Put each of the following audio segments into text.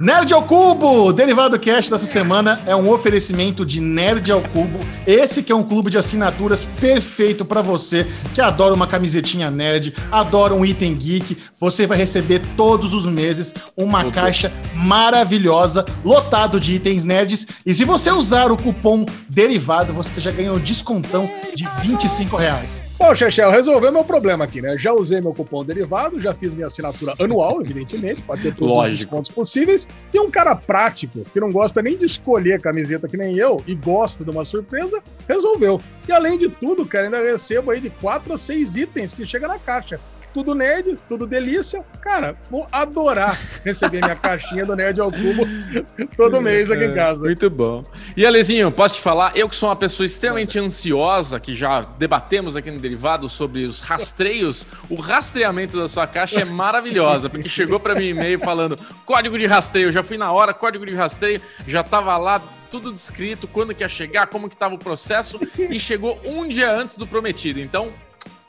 Nerd ao Cubo! Derivado Cast dessa semana é um oferecimento de Nerd ao Cubo. Esse que é um clube de assinaturas perfeito para você que adora uma camisetinha nerd, adora um item geek. Você vai receber todos os meses uma okay. caixa maravilhosa, lotado de itens nerds. E se você usar o cupom Derivado, você já ganha um descontão de 25 reais. Bom, Chechel, resolveu meu problema aqui, né? Já usei meu cupom derivado, já fiz minha assinatura anual, evidentemente, para ter todos Lógico. os descontos possíveis. E um cara prático, que não gosta nem de escolher camiseta que nem eu, e gosta de uma surpresa, resolveu. E além de tudo, cara, ainda recebo aí de 4 a 6 itens que chega na caixa tudo nerd, tudo delícia. Cara, vou adorar receber minha caixinha do Nerd ao Cubo todo mês aqui em casa. Muito bom. E Alezinho, posso te falar? Eu que sou uma pessoa extremamente ansiosa, que já debatemos aqui no Derivado sobre os rastreios, o rastreamento da sua caixa é maravilhosa, porque chegou para mim e-mail falando código de rastreio, já fui na hora, código de rastreio, já tava lá tudo descrito, quando que ia chegar, como que tava o processo, e chegou um dia antes do prometido. Então,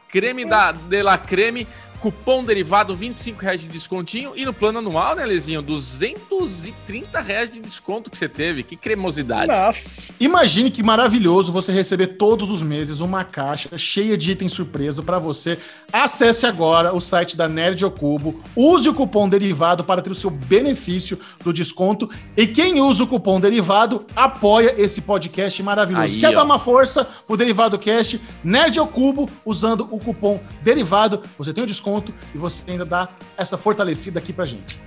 creme da De La Creme Cupom derivado, 25 reais de descontinho. E no plano anual, né, Lezinho? 230 reais de desconto que você teve. Que cremosidade. Nossa. Imagine que maravilhoso você receber todos os meses uma caixa cheia de itens surpresa para você. Acesse agora o site da Nerd ao Cubo. Use o cupom derivado para ter o seu benefício do desconto. E quem usa o cupom derivado apoia esse podcast maravilhoso. Aí, Quer ó. dar uma força pro Derivado Cast? Nerd ao Cubo, usando o cupom derivado. Você tem o desconto desconto e você ainda dá essa fortalecida aqui pra gente.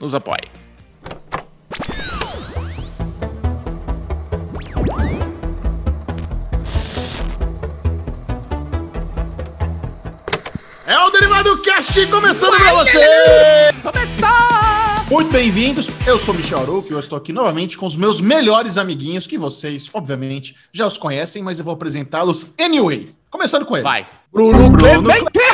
Nos apoie. É o Derivado Cast começando pra você! Começar! Muito bem-vindos, eu sou Michel Arouca e eu estou aqui novamente com os meus melhores amiguinhos, que vocês, obviamente, já os conhecem, mas eu vou apresentá-los anyway. Começando com ele. Vai. Bruno, Bruno Clemente!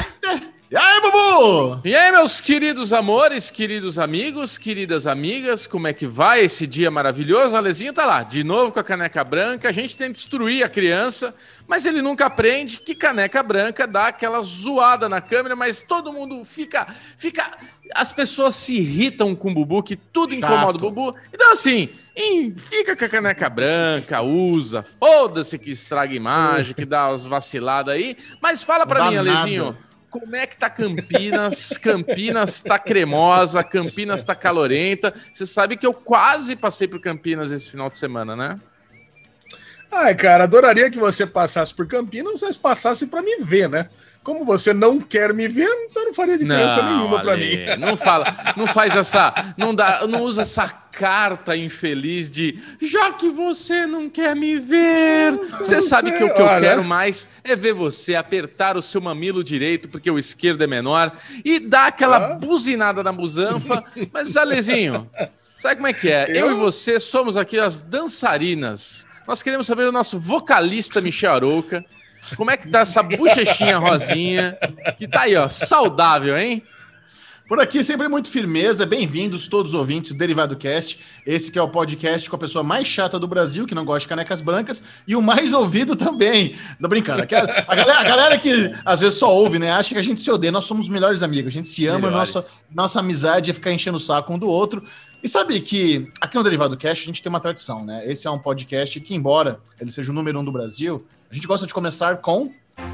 E aí, Bubu? E aí, meus queridos amores, queridos amigos, queridas amigas, como é que vai esse dia maravilhoso? O Alezinho tá lá, de novo com a caneca branca. A gente tenta destruir a criança, mas ele nunca aprende que caneca branca dá aquela zoada na câmera, mas todo mundo fica. fica as pessoas se irritam com o Bubu, que tudo Chato. incomoda o Bubu. Então, assim, fica com a caneca branca, usa, foda-se que estraga imagem, que dá as vaciladas aí. Mas fala pra mim, Alezinho. Como é que tá Campinas? Campinas tá cremosa, Campinas tá calorenta. Você sabe que eu quase passei por Campinas esse final de semana, né? Ai, cara, adoraria que você passasse por Campinas, mas passasse para me ver, né? Como você não quer me ver, então não faria diferença não, nenhuma para mim. Não fala, não faz essa, não dá, não usa essa carta infeliz de já que você não quer me ver. Você sabe sei, que o que olha. eu quero mais é ver você apertar o seu mamilo direito, porque o esquerdo é menor, e dar aquela ah. buzinada na busanfa. Mas, Alezinho, sabe como é que é? Eu, eu e você somos aqui as dançarinas. Nós queremos saber o nosso vocalista Michel Arouca. Como é que tá essa bochechinha rosinha? Que tá aí, ó, saudável, hein? Por aqui, sempre muito firmeza. Bem-vindos todos os ouvintes do Derivado Cast. Esse que é o podcast com a pessoa mais chata do Brasil, que não gosta de canecas brancas, e o mais ouvido também. Tô brincando. A galera, a galera que às vezes só ouve, né? Acha que a gente se odeia. Nós somos melhores amigos. A gente se ama, nossa, nossa amizade é ficar enchendo o saco um do outro. E sabe que aqui no Derivado Cast a gente tem uma tradição, né? Esse é um podcast que, embora ele seja o número um do Brasil, a gente gosta de começar com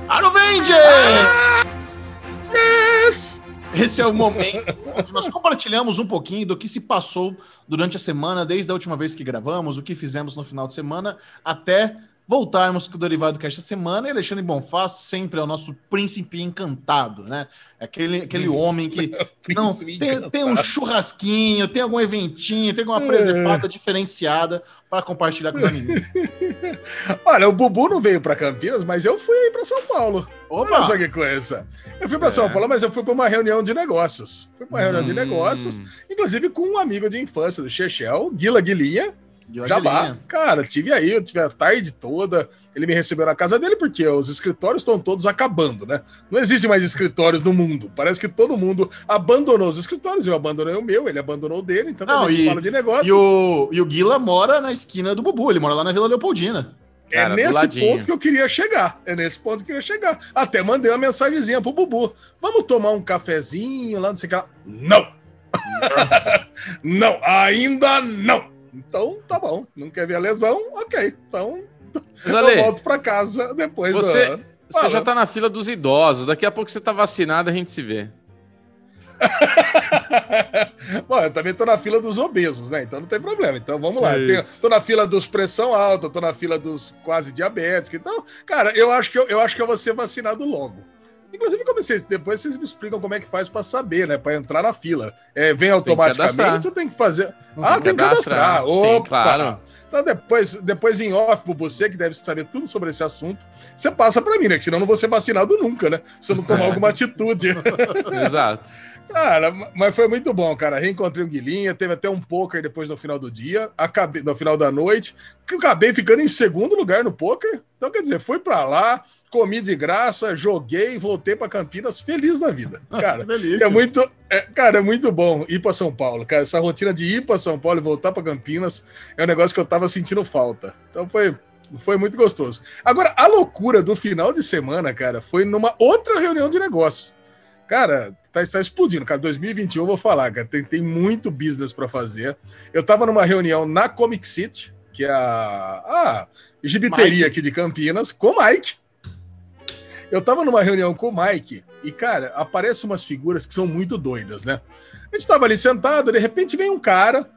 Arovenger! Ah! Yes! Esse é o momento onde nós compartilhamos um pouquinho do que se passou durante a semana, desde a última vez que gravamos, o que fizemos no final de semana, até voltarmos com o Derivado Cast esta semana. E Alexandre Bonfá sempre é o nosso príncipe encantado, né? Aquele, aquele hum. homem que não tem, tem, um churrasquinho, tem algum eventinho, tem alguma presepada é. diferenciada para compartilhar com os amigos. Olha, o Bubu não veio para Campinas, mas eu fui para São Paulo. Opa! Olha só que coisa. Eu fui para é. São Paulo, mas eu fui para uma reunião de negócios. Fui para uma reunião hum. de negócios, inclusive com um amigo de infância do Chechel, Guila Guilinha Jabá. Cara, tive aí, eu tive a tarde toda. Ele me recebeu na casa dele porque os escritórios estão todos acabando, né? Não existe mais escritórios no mundo. Parece que todo mundo abandonou os escritórios. Eu abandonei o meu, ele abandonou o dele. Então, Não, a gente e, fala de negócios. E o, e o Guila mora na esquina do Bubu, ele mora lá na Vila Leopoldina. É Cara, nesse ponto que eu queria chegar. É nesse ponto que eu queria chegar. Até mandei uma mensagenzinha pro Bubu. Vamos tomar um cafezinho lá, não sei o que lá. Não! não, ainda não. Então, tá bom. Não quer ver a lesão? Ok. Então, Mas, Ale, eu volto para casa depois você, do... Você já tá na fila dos idosos. Daqui a pouco você tá vacinado, a gente se vê. Bom, eu também tô na fila dos obesos, né? Então não tem problema. Então vamos lá. Tenho, tô na fila dos pressão alta, tô na fila dos quase diabéticos. Então, cara, eu acho que eu, eu acho que eu vou ser vacinado logo. Inclusive, comecei, depois vocês me explicam como é que faz para saber, né? Para entrar na fila. É, vem automaticamente ou tem que fazer? Uhum. Ah, tem que cadastrar. Opa! Sim, claro. Então, depois, depois em off, por você que deve saber tudo sobre esse assunto, você passa para mim, né? Que senão eu não vou ser vacinado nunca, né? Se eu não tomar alguma atitude. Exato. Cara, mas foi muito bom, cara. Reencontrei o Guilinha, teve até um poker depois no final do dia, acabei, no final da noite, que eu acabei ficando em segundo lugar no poker. Então, quer dizer, fui para lá, comi de graça, joguei, voltei para Campinas feliz da vida. Cara, é muito, é, cara, é muito bom ir para São Paulo, cara. Essa rotina de ir para São Paulo e voltar para Campinas é um negócio que eu tava sentindo falta. Então foi foi muito gostoso. Agora, a loucura do final de semana, cara, foi numa outra reunião de negócio. Cara, tá, tá explodindo, cara. 2021 eu vou falar, cara. Tem, tem muito business para fazer. Eu tava numa reunião na Comic City, que é a, a gibiteria aqui de Campinas, com o Mike. Eu tava numa reunião com o Mike e, cara, aparecem umas figuras que são muito doidas, né? A gente tava ali sentado, de repente vem um cara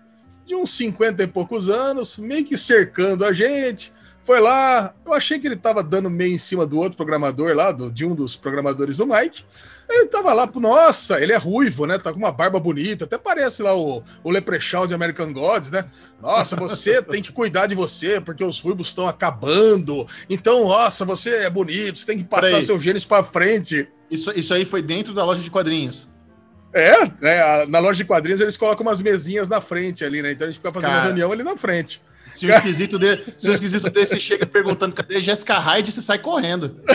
de uns 50 e poucos anos, meio que cercando a gente. Foi lá, eu achei que ele tava dando meio em cima do outro programador lá, do, de um dos programadores do Mike. Ele tava lá, nossa, ele é ruivo, né? Tá com uma barba bonita, até parece lá o, o Leprechaun de American Gods, né? Nossa, você tem que cuidar de você, porque os ruivos estão acabando. Então, nossa, você é bonito, você tem que passar seus genes para frente. Isso, isso aí foi dentro da loja de quadrinhos. É, é, na loja de quadrinhos eles colocam umas mesinhas na frente ali, né? Então a gente fica fazendo Cara, reunião ali na frente. Se o esquisito, de, se o esquisito desse chega perguntando cadê Jessica Hyde, você sai correndo.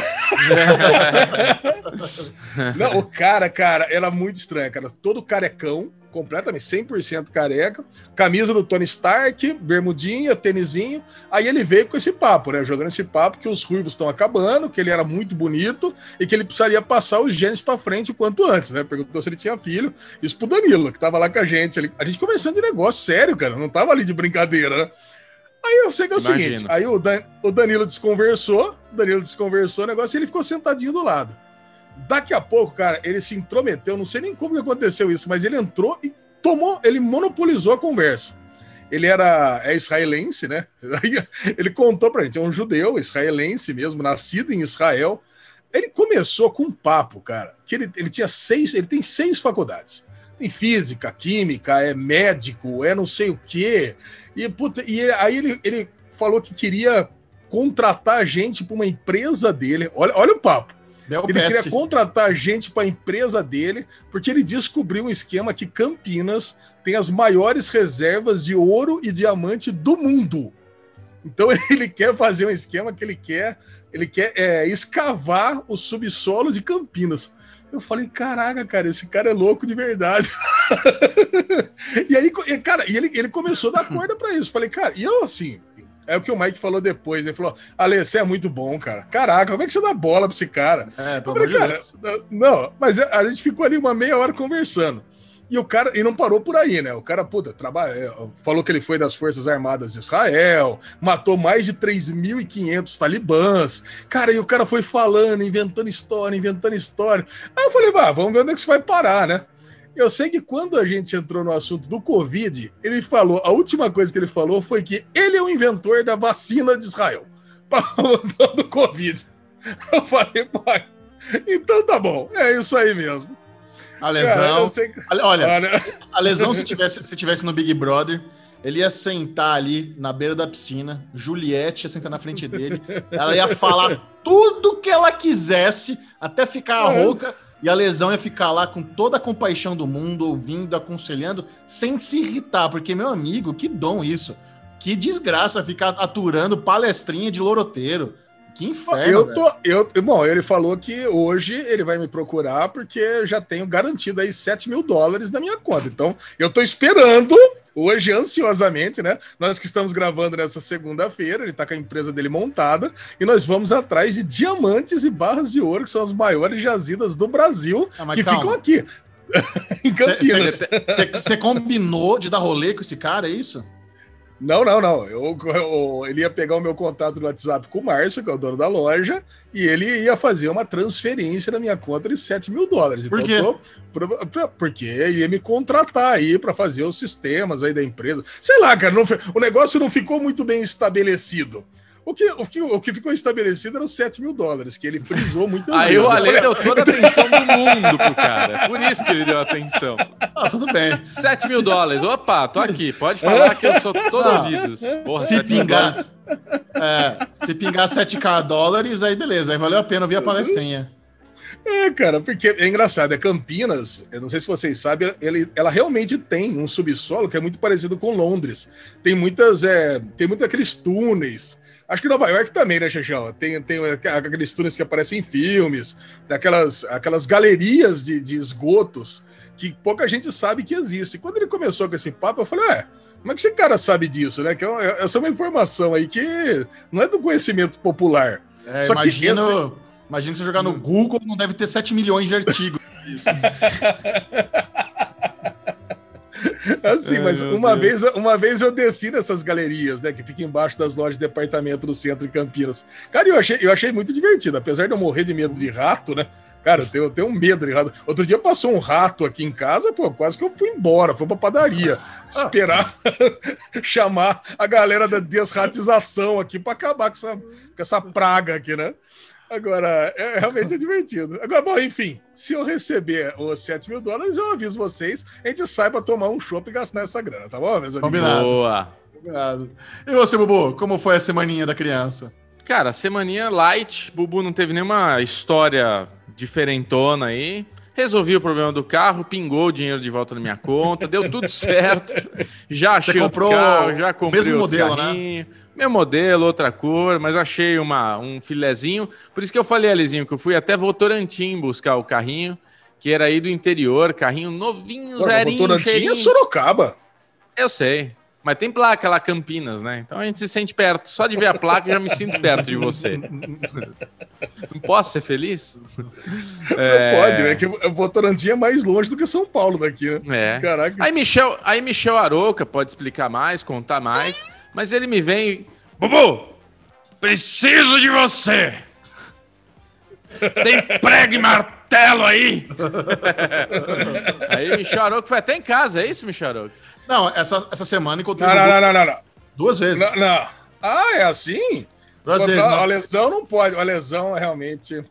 Não, o cara, cara, era muito estranho, cara. Todo carecão, completamente 100% careca, camisa do Tony Stark, bermudinha, tênisinho. Aí ele veio com esse papo, né? Jogando esse papo que os ruivos estão acabando, que ele era muito bonito e que ele precisaria passar os genes para frente o quanto antes, né? Perguntou se ele tinha filho. Isso pro Danilo, que tava lá com a gente. a gente conversando de negócio sério, cara. Não tava ali de brincadeira, né? Aí eu sei que é o Imagino. seguinte: aí o, Dan, o Danilo desconversou, o Danilo desconversou o negócio e ele ficou sentadinho do lado. Daqui a pouco, cara, ele se intrometeu, não sei nem como aconteceu isso, mas ele entrou e tomou, ele monopolizou a conversa. Ele era é israelense, né? Ele contou pra gente, é um judeu israelense mesmo, nascido em Israel. Ele começou com um papo, cara, que ele, ele tinha seis, ele tem seis faculdades. Tem física, química, é médico, é não sei o quê. E, puta, e aí ele, ele falou que queria contratar gente para uma empresa dele. Olha, olha o papo. Bel ele queria contratar gente para a empresa dele, porque ele descobriu um esquema que Campinas tem as maiores reservas de ouro e diamante do mundo. Então ele quer fazer um esquema que ele quer, ele quer é, escavar o subsolo de Campinas. Eu falei, caraca, cara, esse cara é louco de verdade. e aí, cara, e ele, ele começou a dar corda para isso. Falei, cara, e eu assim, é o que o Mike falou depois. Ele falou: Ale, você é muito bom, cara. Caraca, como é que você dá bola pra esse cara? É, falei, cara, não, mas a gente ficou ali uma meia hora conversando. E o cara, e não parou por aí, né? O cara, puta, trabalha, é, falou que ele foi das Forças Armadas de Israel, matou mais de 3.500 talibãs. Cara, e o cara foi falando, inventando história, inventando história. Aí eu falei, vá, vamos ver onde é que isso vai parar, né? Eu sei que quando a gente entrou no assunto do Covid, ele falou, a última coisa que ele falou foi que ele é o inventor da vacina de Israel para do Covid. Eu falei, pai, então tá bom, é isso aí mesmo. A lesão. Cara, olha, olha, a lesão, se tivesse, se tivesse no Big Brother, ele ia sentar ali na beira da piscina, Juliette ia sentar na frente dele, ela ia falar tudo que ela quisesse, até ficar é. rouca, e a lesão ia ficar lá com toda a compaixão do mundo, ouvindo, aconselhando, sem se irritar, porque, meu amigo, que dom isso. Que desgraça ficar aturando palestrinha de loroteiro. Que inferno. Eu tô, eu, bom, ele falou que hoje ele vai me procurar porque já tenho garantido aí 7 mil dólares na minha conta. Então, eu tô esperando hoje, ansiosamente, né? Nós que estamos gravando nessa segunda-feira, ele tá com a empresa dele montada e nós vamos atrás de diamantes e barras de ouro, que são as maiores jazidas do Brasil, ah, que calma. ficam aqui. em Campinas. Você combinou de dar rolê com esse cara, é isso? Não, não, não. Eu, eu, ele ia pegar o meu contato no WhatsApp com o Márcio, que é o dono da loja, e ele ia fazer uma transferência na minha conta de 7 mil dólares. Por então, quê? Tô, porque ele ia me contratar aí para fazer os sistemas aí da empresa. Sei lá, cara, não, o negócio não ficou muito bem estabelecido. O que, o, que, o que ficou estabelecido eram 7 mil dólares, que ele frisou muitas Aí vezes. Aí o Ale deu toda a atenção do mundo pro cara. É por isso que ele deu atenção. Ah, tudo bem. 7 mil dólares. Opa, tô aqui. Pode falar que eu sou todo ah, ouvidos. Porra, se pingar, é, se pingar 7k dólares, aí beleza. Aí valeu a pena ouvir a palestrinha. É, cara, porque é engraçado, é Campinas, eu não sei se vocês sabem, ele, ela realmente tem um subsolo que é muito parecido com Londres. Tem muitas, é, tem muitos aqueles túneis, Acho que Nova York também, né, Xexão? Tem, tem aqueles túneis que aparecem em filmes, daquelas aquelas galerias de, de esgotos que pouca gente sabe que existe. Quando ele começou com esse papo, eu falei, é, como é que esse cara sabe disso, né? Que é essa é uma informação aí que não é do conhecimento popular. É, Só imagino, que esse... imagina que você jogar no Google, não deve ter 7 milhões de artigos. Assim, mas uma vez, uma vez eu desci nessas galerias, né, que fica embaixo das lojas de departamento do centro de Campinas. Cara, eu achei, eu achei muito divertido, apesar de eu morrer de medo de rato, né? Cara, eu tenho, eu tenho medo de rato. Outro dia passou um rato aqui em casa, pô, quase que eu fui embora, fui pra padaria. Esperar chamar a galera da desratização aqui para acabar com essa, com essa praga aqui, né? Agora, é realmente é divertido. Agora, bom, enfim, se eu receber os 7 mil dólares, eu aviso vocês, a gente sai para tomar um chopp e gastar essa grana, tá bom, meus amigos? Combinado. Boa. Combinado. E você, Bubu, como foi a semaninha da criança? Cara, semaninha light. Bubu não teve nenhuma história diferentona aí. Resolvi o problema do carro, pingou o dinheiro de volta na minha conta, deu tudo certo. Já achei Você comprou carro, já comprei mesmo modelo, né? carrinho. né? Meu modelo, outra cor, mas achei uma, um filezinho. Por isso que eu falei, Alizinho, que eu fui até Votorantim buscar o carrinho, que era aí do interior, carrinho novinho, Pô, zerinho, Votorantim é cheirinho. é Sorocaba. Eu sei. Mas tem placa lá, Campinas, né? Então a gente se sente perto. Só de ver a placa, já me sinto perto de você. Não posso ser feliz? É... Não pode, né? Que Votorantim é mais longe do que São Paulo daqui, né? É. Caraca. Aí Michel, aí Michel Aroca pode explicar mais, contar mais. Mas ele me vem. Bubu! Preciso de você! Tem prego e martelo aí! aí Michel Aroco foi até em casa, é isso, Michel Aroco? Não, essa, essa semana encontrei. Não, não, não, não, não, Duas vezes. Não, não. Ah, é assim? Duas vezes. A lesão não pode. A lesão é realmente.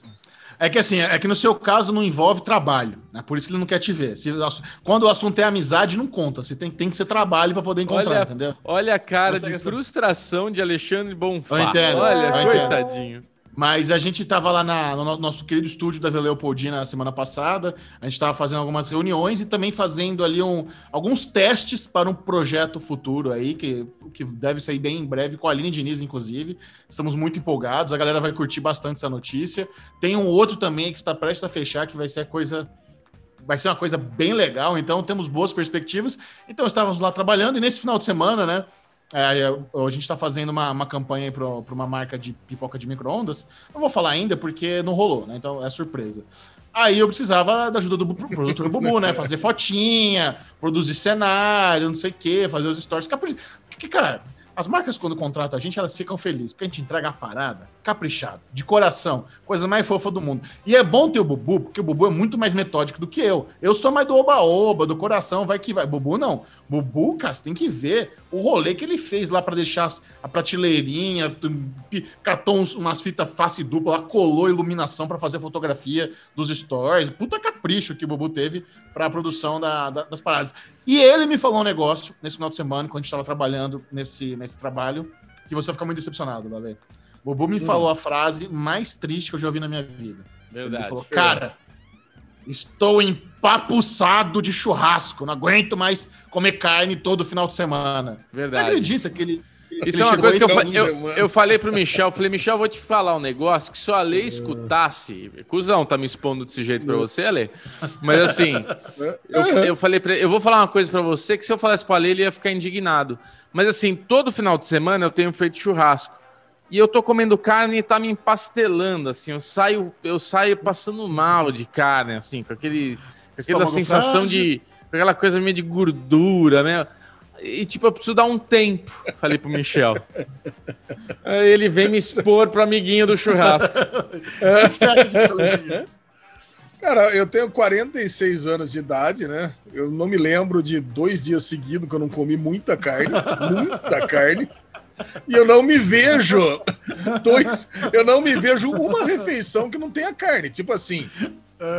É que assim, é que no seu caso não envolve trabalho, né? Por isso que ele não quer te ver. Se, quando o assunto é amizade, não conta. Você tem, tem que ser trabalho para poder encontrar, olha, entendeu? Olha a cara de frustração de Alexandre Bonfá. Eu entendo. Olha, eu coitadinho. Entendo. Mas a gente estava lá na, no nosso querido estúdio da Leopoldina na semana passada. A gente estava fazendo algumas reuniões e também fazendo ali um, alguns testes para um projeto futuro aí, que, que deve sair bem em breve, com a Aline Diniz, inclusive. Estamos muito empolgados, a galera vai curtir bastante essa notícia. Tem um outro também que está prestes a fechar, que vai ser a coisa. Vai ser uma coisa bem legal, então temos boas perspectivas. Então estávamos lá trabalhando e nesse final de semana, né? É, a gente está fazendo uma, uma campanha para uma marca de pipoca de micro-ondas. Não vou falar ainda porque não rolou, né? Então é surpresa. Aí eu precisava da ajuda do produtor Bubu, né? Fazer fotinha, produzir cenário, não sei o quê, fazer os stories. Porque, cara, as marcas, quando contratam a gente, elas ficam felizes, porque a gente entrega a parada caprichado, de coração, coisa mais fofa do mundo. E é bom ter o Bubu, porque o Bubu é muito mais metódico do que eu. Eu sou mais do oba-oba, do coração, vai que vai. Bubu não. Bubu, cara, você tem que ver o rolê que ele fez lá para deixar a prateleirinha, catou umas fitas face dupla, lá, colou iluminação para fazer fotografia dos stories. Puta capricho que o Bubu teve para a produção da, da, das paradas. E ele me falou um negócio nesse final de semana, quando a gente estava trabalhando nesse, nesse trabalho, que você vai ficar muito decepcionado, Lale. O Bubu me hum. falou a frase mais triste que eu já ouvi na minha vida. Verdade. Ele falou, cara, estou empapuçado de churrasco, não aguento mais comer carne todo final de semana. Verdade. Você acredita que ele isso é uma coisa que eu, eu, eu, falei pro Michel, falei, Michel, vou te falar um negócio que se a lei escutasse, cuzão, tá me expondo desse jeito pra você, Ale? Mas assim, eu, eu falei pra ele, eu vou falar uma coisa pra você que se eu falasse pra Ale, ele ia ficar indignado. Mas assim, todo final de semana eu tenho feito churrasco. E eu tô comendo carne e tá me empastelando, assim, eu saio, eu saio passando mal de carne, assim, com aquele aquela sensação de. aquela coisa meio de gordura, né? E tipo, eu preciso dar um tempo, falei pro Michel. Aí ele vem me expor pro amiguinho do churrasco. o que você acha disso, Cara, eu tenho 46 anos de idade, né? Eu não me lembro de dois dias seguidos que eu não comi muita carne, muita carne. E eu não me vejo dois, eu não me vejo uma refeição que não tenha carne. Tipo assim,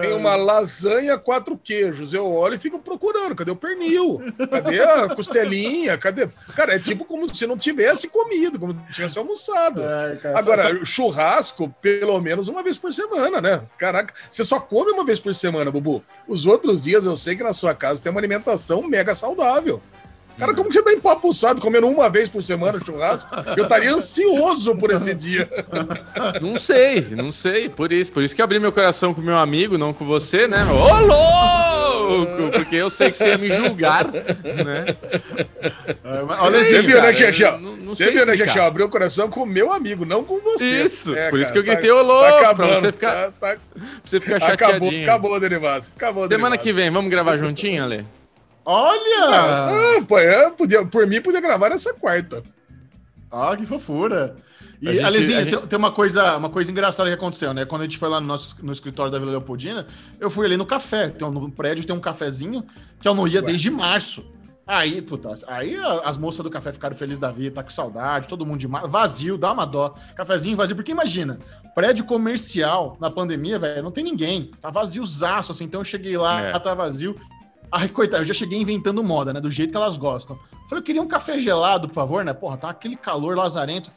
tem uma lasanha, quatro queijos. Eu olho e fico procurando. Cadê o pernil? Cadê a costelinha? Cadê? Cara, é tipo como se não tivesse comido, como se tivesse almoçado. Ai, cara, Agora, só... churrasco, pelo menos uma vez por semana, né? Caraca, você só come uma vez por semana, Bubu. Os outros dias eu sei que na sua casa tem uma alimentação mega saudável. Cara, como que você tá empapuçado comendo uma vez por semana churrasco? Eu estaria ansioso por esse dia. Não sei, não sei. Por isso, por isso que eu abri meu coração com meu amigo, não com você, né? Ô, louco! Porque eu sei que você ia me julgar, né? Olha você viu, né, Xexel? Você viu, né, Xexel? Abriu o coração com meu amigo, não com você. Isso, é, por cara, isso que eu gritei, ô, louco! Tá acabando, pra você ficar, tá, tá... Pra você ficar chateadinho. Acabou, acabou derivado. Acabou Semana derivado. que vem, vamos gravar juntinho, Ale? Olha! Ah, podia, por mim, podia gravar nessa quarta. Ah, que fofura. E, gente, Alezinha, gente... tem, uma, coisa, uma coisa engraçada que aconteceu, né? Quando a gente foi lá no, nosso, no escritório da Vila Leopoldina, eu fui ali no café. Tem um, no prédio tem um cafezinho que eu não ia Ué. desde março. Aí, puta, aí as moças do café ficaram felizes da vida, tá com saudade, todo mundo de vazio, dá uma dó. Cafezinho vazio, porque imagina, prédio comercial na pandemia, velho, não tem ninguém. Tá vaziozaço, assim. Então eu cheguei lá, é. tá vazio. Ai, coitado, eu já cheguei inventando moda, né? Do jeito que elas gostam. Falei, eu queria um café gelado, por favor, né? Porra, tá aquele calor lazarento.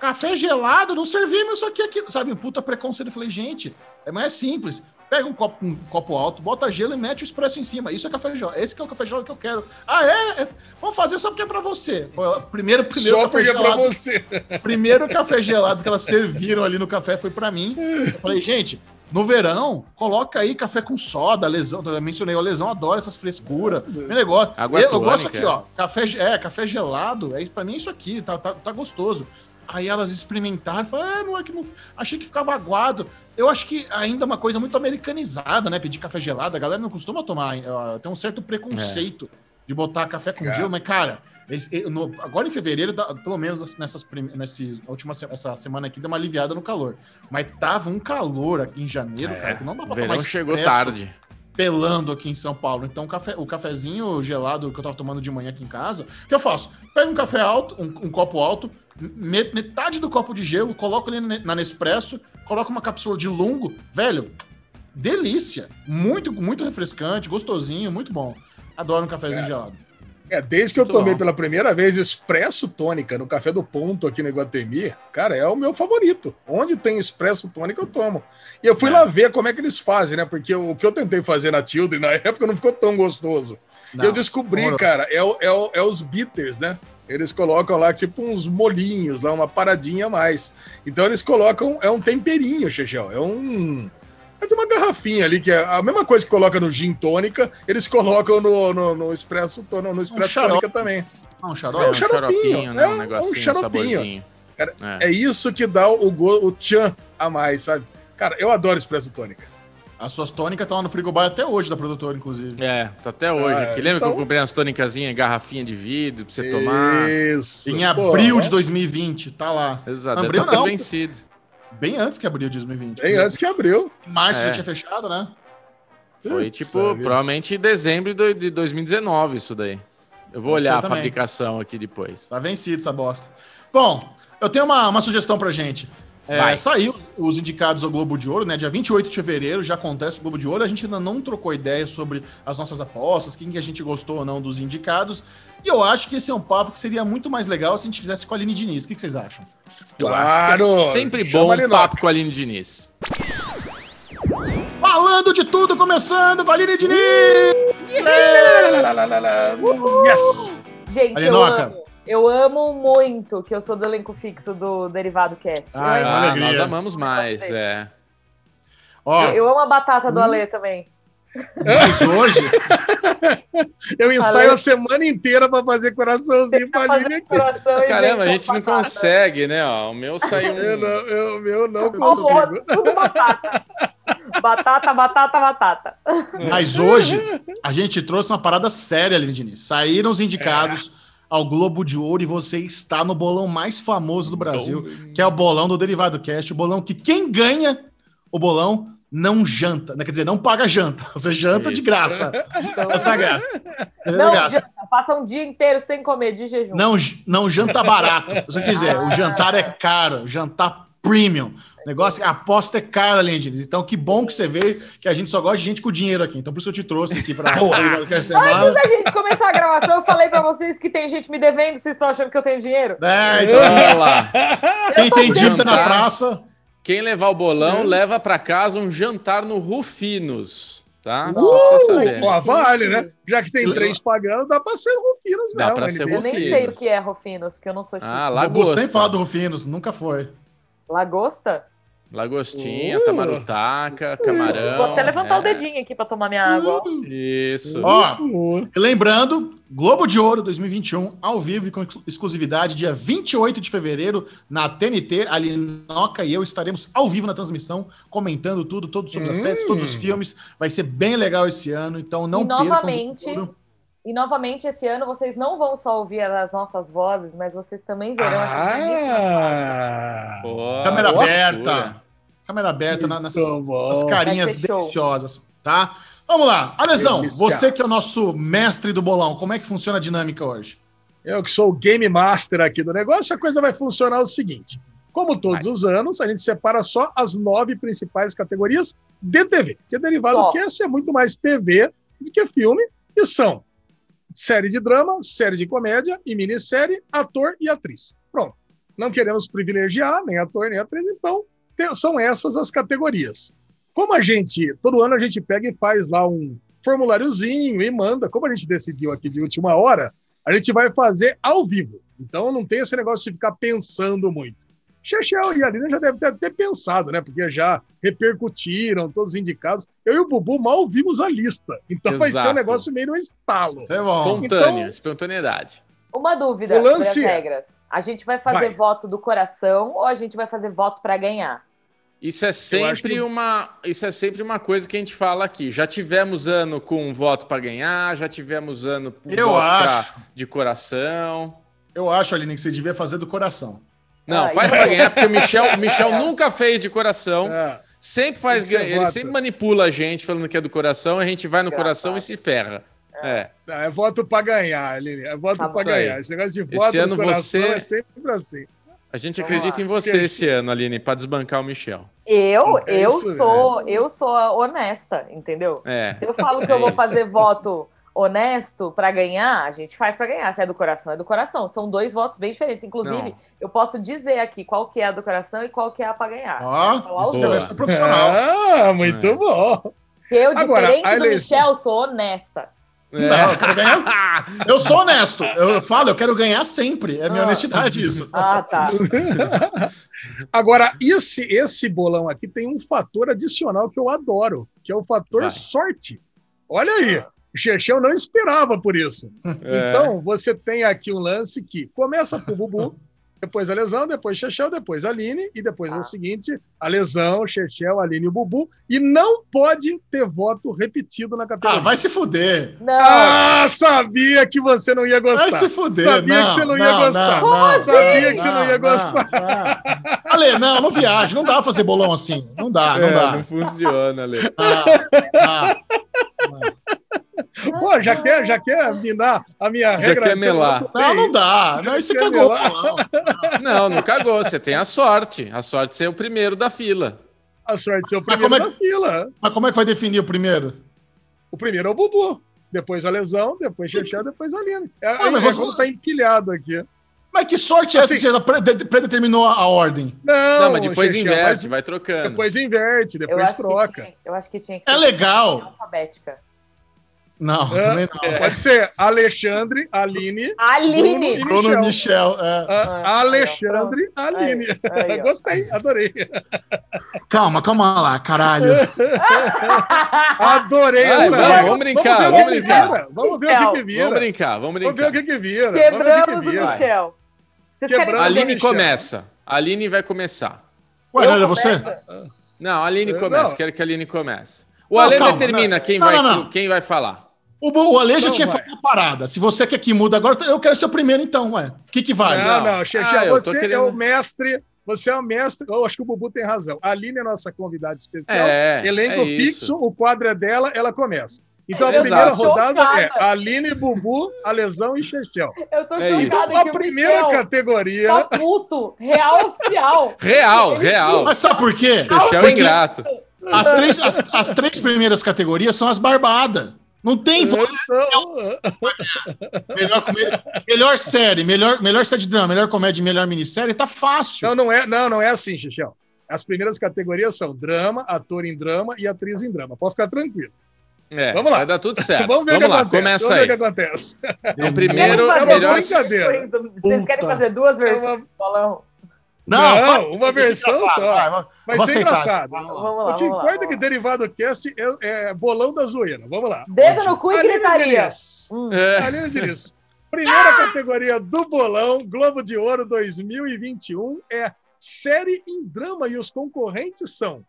Café gelado, não servimos isso aqui, aqui. Sabe, um puta preconceito. Eu falei, gente, é mais simples. Pega um copo, um copo alto, bota gelo e mete o expresso em cima. Isso é café gelado. Esse é o café gelado que eu quero. Ah, é? é. Vamos fazer só porque é pra você. Foi primeiro, primeiro só café porque gelado. é pra você. Primeiro café gelado que elas serviram ali no café foi para mim. Eu falei, gente, no verão, coloca aí café com soda, lesão. Eu mencionei, o lesão adora essas frescuras. Meu negócio. Água eu, eu gosto aqui, ó. Café, é, café gelado. É, pra mim é isso aqui, tá, tá, tá gostoso. Aí elas experimentaram, falaram, ah, não é que não. Achei que ficava aguado. Eu acho que ainda é uma coisa muito americanizada, né? Pedir café gelado. A galera não costuma tomar. Tem um certo preconceito é. de botar café com gelo, mas, cara, esse, no, agora em fevereiro, pelo menos nessas, nessas última essa semana aqui, deu uma aliviada no calor. Mas tava um calor aqui em janeiro, é, cara, que não dá pra verão tomar chegou tarde. Pelando aqui em São Paulo. Então, o, café, o cafezinho gelado que eu tava tomando de manhã aqui em casa, o que eu faço? Pego um café alto, um, um copo alto, metade do copo de gelo, coloco ali na Nespresso, coloco uma cápsula de lungo, velho, delícia. Muito, muito refrescante, gostosinho, muito bom. Adoro um cafezinho é. gelado. É, desde que eu tomei bom. pela primeira vez expresso tônica no Café do Ponto aqui no Iguatemi, cara, é o meu favorito. Onde tem expresso tônica, eu tomo. E eu fui é. lá ver como é que eles fazem, né? Porque o que eu tentei fazer na Tilde na época não ficou tão gostoso. Não. E eu descobri, cara, é, é, é os bitters, né? Eles colocam lá tipo uns molinhos, lá uma paradinha a mais. Então eles colocam, é um temperinho, Chechel, é um é de uma garrafinha ali, que é a mesma coisa que coloca no gin tônica, eles colocam no, no, no expresso, no, no expresso um tônica também. Ah, um xarope. É um, xaropinho, né? Um, é um xaropinho. Cara, é. é. isso que dá o, o, o tchan a mais, sabe? Cara, eu adoro expresso tônica. As suas tônicas estão lá no frigobar até hoje da produtora, inclusive. É, tá até hoje. Ah, lembra então... que eu então- comprei umas tônicasinhas, garrafinha de vidro pra você tomar? Isso. Em abril de 2020, tá lá. Exato, abril tá não. vencido. Bem antes que abriu de 2020. Bem antes que abriu. Março é. já tinha fechado, né? Foi tipo, Sabe. provavelmente dezembro de 2019 isso daí. Eu vou olhar a também. fabricação aqui depois. Tá vencido essa bosta. Bom, eu tenho uma, uma sugestão pra gente. É, saiu os indicados ao Globo de Ouro, né? Dia 28 de fevereiro já acontece o Globo de Ouro. A gente ainda não trocou ideia sobre as nossas apostas, quem que a gente gostou ou não dos indicados. E eu acho que esse é um papo que seria muito mais legal se a gente fizesse com a Aline Diniz. O que, que vocês acham? Eu claro! Acho é sempre bom um papo com a Aline Diniz. Falando de tudo, começando com a Aline Diniz! yes! Gente, eu amo. Eu amo muito que eu sou do elenco fixo do Derivado Cast. Ah, ah nós amamos mais, é. Ó, eu, eu amo a batata do hum. Alê também. Mas hoje. eu ensaio a semana inteira para fazer coraçãozinho pra fazer coração Caramba, a gente não consegue, né? Ó, o meu saiu. Um... Eu não, eu, o meu não consigo. tudo batata. batata, batata, batata. Mas hoje a gente trouxe uma parada séria, Aline Diniz. Saíram os indicados. É ao Globo de Ouro e você está no bolão mais famoso do Brasil, que é o bolão do Derivado Cast, o bolão que quem ganha o bolão não janta, né? quer dizer, não paga janta, você janta Isso. de graça. Então, Essa é a graça. Não, graça. Janta, passa um dia inteiro sem comer de jejum. Não, não janta barato. Se você quiser, o jantar é caro, jantar premium. O negócio, a aposta é cara, Lendinis. Então, que bom que você veio, que a gente só gosta de gente com dinheiro aqui. Então, por isso eu te trouxe aqui para Antes da gente começar a gravação, eu falei para vocês que tem gente me devendo, vocês estão achando que eu tenho dinheiro? É, então, olha lá. Quem tem dívida na praça... Quem levar o bolão, hum. leva para casa um jantar no Rufinos. Tá? Uh, Só pra você saber. Ó, vale, né? Já que tem três pagando, dá para ser Rufinos dá mesmo. Dá para ser Rufinos. Eu nem sei o que é Rufinos, porque eu não sou chique. Ah, Lagosta. Sem falar do Rufinos, nunca foi. Lagosta? Lagostinha, uh, tamarutaca, camarão. Vou até levantar é. o dedinho aqui para tomar minha água. Uh, isso. Ó, lembrando, Globo de Ouro 2021, ao vivo e com exclusividade, dia 28 de fevereiro, na TNT. A Linoca e eu estaremos ao vivo na transmissão, comentando tudo, todos sobre as séries, todos os hum. filmes. Vai ser bem legal esse ano, então não e novamente, e novamente, esse ano, vocês não vão só ouvir as nossas vozes, mas vocês também verão ah, essas Câmera aberta. Câmera aberta na, nessas as carinhas deliciosas, tá? Vamos lá. Alesão, você que é o nosso mestre do bolão, como é que funciona a dinâmica hoje? Eu que sou o game master aqui do negócio, a coisa vai funcionar o seguinte. Como todos os anos, a gente separa só as nove principais categorias de TV. Que é derivado que essa é muito mais TV do que filme, e são série de drama, série de comédia e minissérie, ator e atriz. Pronto. Não queremos privilegiar nem ator nem atriz, então são essas as categorias. Como a gente, todo ano a gente pega e faz lá um formuláriozinho e manda, como a gente decidiu aqui de última hora, a gente vai fazer ao vivo. Então não tem esse negócio de ficar pensando muito. Chechel e a Lina já devem ter, ter, pensado, né? Porque já repercutiram, todos indicados. Eu e o Bubu mal vimos a lista. Então Exato. vai ser um negócio meio no estalo. É Espontânea, então, espontaneidade. Uma dúvida lance... sobre as regras. A gente vai fazer vai. voto do coração ou a gente vai fazer voto para ganhar? Isso é sempre que... uma, isso é sempre uma coisa que a gente fala aqui. Já tivemos ano com voto para ganhar, já tivemos ano Eu voto acho. Pra, de coração. Eu acho, Aline, que você devia fazer do coração. Não, ah, faz para ganhar, porque o Michel, o Michel nunca fez de coração. É. Sempre faz ganhar. Ele sempre manipula a gente falando que é do coração, a gente vai no coração e se ferra. É. é voto para ganhar, Aline. É voto tá para ganhar. Esse negócio de voto esse ano você... é sempre assim. A gente Vamos acredita lá. em você esse ano, Aline, para desbancar o Michel. Eu, é eu sou, eu sou honesta, entendeu? É. Se eu falo que eu vou fazer voto honesto para ganhar, a gente faz para ganhar. Se é do coração, é do coração. São dois votos bem diferentes. Inclusive, Não. eu posso dizer aqui qual que é a do coração e qual que é a para ganhar. Ó, oh, profissional. Ah, muito é. bom. Eu, diferente Agora, do Michel, sou honesta. É. Não, eu quero ganhar. Eu sou honesto. Eu falo, eu quero ganhar sempre. É minha ah. honestidade isso. Ah, tá. Agora, esse, esse bolão aqui tem um fator adicional que eu adoro, que é o fator Vai. sorte. Olha aí. O Chechão não esperava por isso. É. Então, você tem aqui um lance que começa com o Bubu, depois a lesão, depois Chechel, depois a Aline, e depois ah. é o seguinte: a lesão, Chechel, Aline e o Bubu. E não pode ter voto repetido na categoria. Ah, vai se fuder. Não. Ah, sabia que você não ia gostar. Vai se fuder. Sabia não, que você não, não ia gostar. Não, não, sabia que você não ia gostar. Ale, não, não viaja. Não dá pra fazer bolão assim. Não dá, não é, dá. Não funciona, Ale. Ah, ah, ah. Pô, já quer, já quer minar a minha já regra? Já quer melar. Não, não dá. Não, isso cagou. Não, não cagou. Você tem a sorte. A sorte de ser o primeiro da fila. A sorte de ser o primeiro é da fila. Mas como é que vai definir o primeiro? O primeiro é o Bubu. Depois a lesão, depois Xexé, depois a Lina. É, ah, mas você... tá empilhado aqui. Mas que sorte é assim, essa que já predeterminou a ordem? Não, não mas depois Xexé, inverte, mas vai trocando. Depois inverte, depois eu troca. Tinha, eu acho que tinha que é ser. É legal. Alfabética. Não, é, também não. Pode ser Alexandre, Aline, Aline. Bruno, Bruno Michel. Michel é. ah, Alexandre, Aline. Aí, aí, Gostei, adorei. Calma, calma lá, caralho. adorei essa. Vamos, vamos brincar, vamos, vamos brincar. Vamos ver o que, que vira. Vamos brincar, vamos brincar. Vamos ver o que, que vira. Quebramos o Michel. Vocês Aline começa. A Aline vai começar. Ué, não é você? Não, a Aline começa. Quero que a Aline comece. O Ale determina quem, não, vai, não, quem vai falar. O, o Ale já tinha falado a parada. Se você quer que muda agora, eu quero ser o primeiro, então, ué. O que, que vai? Não, não, Xexé, ah, você querendo... é o mestre. Você é o mestre. Eu acho que o Bubu tem razão. A Aline é nossa convidada especial. É, Elenco é fixo, o quadro é dela, ela começa. Então a primeira rodada chocada. é Aline, Bubu, Alesão e Chechel. Eu tô é Então a primeira Michel categoria. Tá puto, real oficial. Real, real. Mas sabe por quê? Chechel é ingrato. As três, as, as três primeiras categorias são as barbadas. Não tem melhor, melhor série, melhor, melhor série de drama, melhor comédia, melhor minissérie, tá fácil. Não, não é, não, não é assim, Xixel. As primeiras categorias são drama, ator em drama e atriz em drama. Pode ficar tranquilo. É, Vamos lá. Vai dar tudo certo. Vamos ver Vamos o que lá, acontece. Começa Vamos aí. ver o que acontece. O primeiro é melhor. Vocês querem fazer duas versões é uma... Não, não uma versão só. Vai, vai ser engraçado. Vamos lá, o que importa é que Derivado Cast é, é bolão da zoeira. Vamos lá. Dedo no cu e gritaria. Hum. É. Aline Diniz. Primeira ah! categoria do bolão, Globo de Ouro 2021, é série em drama e os concorrentes são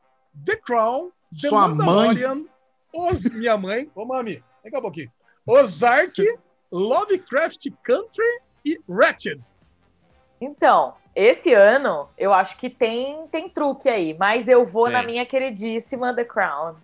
The Crown, The Sua Mandalorian, mãe. Os, minha mãe, ô mami, vem cá um pouquinho. Ozark, Lovecraft Country e Ratched. Então, esse ano eu acho que tem, tem truque aí, mas eu vou tem. na minha queridíssima The Crown.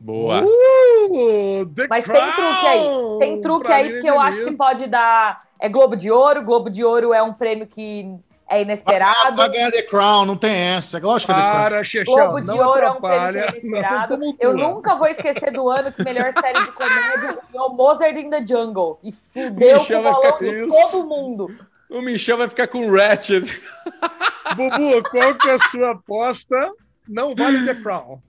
Boa. Uh, mas Crown, tem truque aí. Tem truque aí porque eu acho que pode dar. É Globo de Ouro. Globo de Ouro é um prêmio que é inesperado. Vai ganhar The Crown, não tem essa. Lógico que é The Crown. Xexão, Globo de Ouro é um prêmio é inesperado. Eu nunca vou esquecer do ano que melhor série de comédia ganhou Mozart in the Jungle. E fudeu com o balão de todo mundo. O Michel vai ficar com Ratchet. Bubu, qual que é a sua aposta? Não vale The Crown.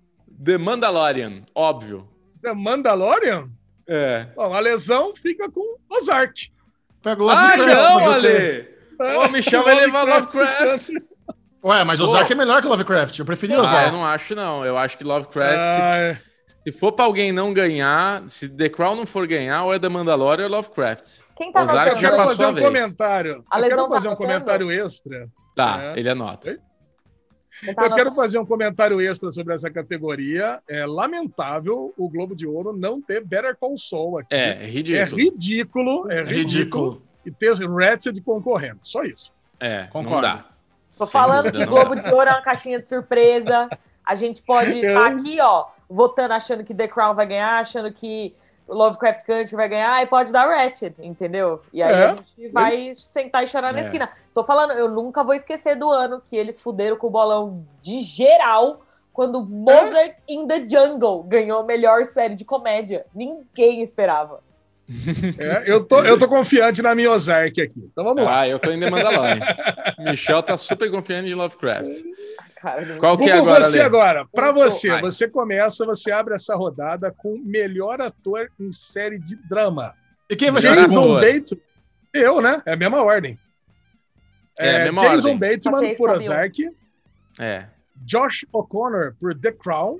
The Mandalorian, óbvio. The Mandalorian? É. Bom, a lesão fica com Ozark. Pega o ah, não, Ale! O Michel vai levar Lovecraft. Ué, mas Ozark é melhor que Lovecraft. Eu preferi Ozark. Ah, eu não acho, não. Eu acho que Lovecraft. Ah, se, se, for pra alguém não ganhar, se The Crown não for ganhar, ou é The Mandalorian ou é Lovecraft. Quem tá Ozark já passou fazer um vez. comentário. A eu quero fazer tá um comentário extra. Tá, né? ele anota. Tá eu quero fazer um comentário extra sobre essa categoria. É lamentável o Globo de Ouro não ter Better Call Saul aqui. É, é ridículo. É ridículo. É, é ridículo. ridículo. E ter Ratchet concorrendo. Só isso. É, concordo. Não dá. Tô Sem falando que Globo de Ouro é uma caixinha de surpresa. A gente pode estar tá aqui, ó, votando, achando que The Crown vai ganhar, achando que Lovecraft Country vai ganhar e pode dar Ratchet, entendeu? E aí é, a gente vai é sentar e chorar na é. esquina. Tô falando, eu nunca vou esquecer do ano que eles fuderam com o bolão de geral quando Mozart in the Jungle ganhou a melhor série de comédia. Ninguém esperava. É, eu, tô, eu tô confiante na minha Ozark aqui. Então vamos lá. Ah, eu tô em The Mandalorian. Michel tá super confiante em Lovecraft. Cara, Qual que é agora, você agora? Para você, Vai. você começa, você abre essa rodada com melhor ator em série de drama. E quem vai ser Jason Bateman? Eu, né? É a mesma ordem. É, é mesma Jason ordem. Bateman por Ozark. É. Josh O'Connor por The Crown.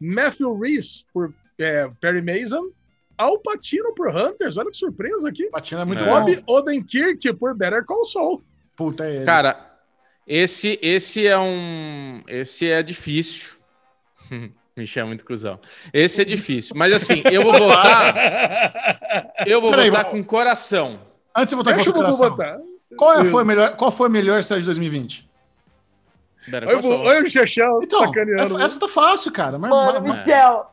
Matthew Reese por é, Perry Mason. Al Pacino por Hunters, olha que surpresa aqui. Pacino é muito é. bom. Bob Odenkirk por Better Call Saul. Puta, é ele. Cara, esse, esse é um. Esse é difícil. Me chama muito cuzão. Esse é difícil. Mas assim, eu vou votar. eu vou Peraí, votar com coração. Antes de votar com coração. Votar. Qual, é, foi melhor, qual foi a melhor série de 2020? Oi, o Chechel então, sacaneando. Essa tá fácil, cara. Mas, Mano, mas, Michel.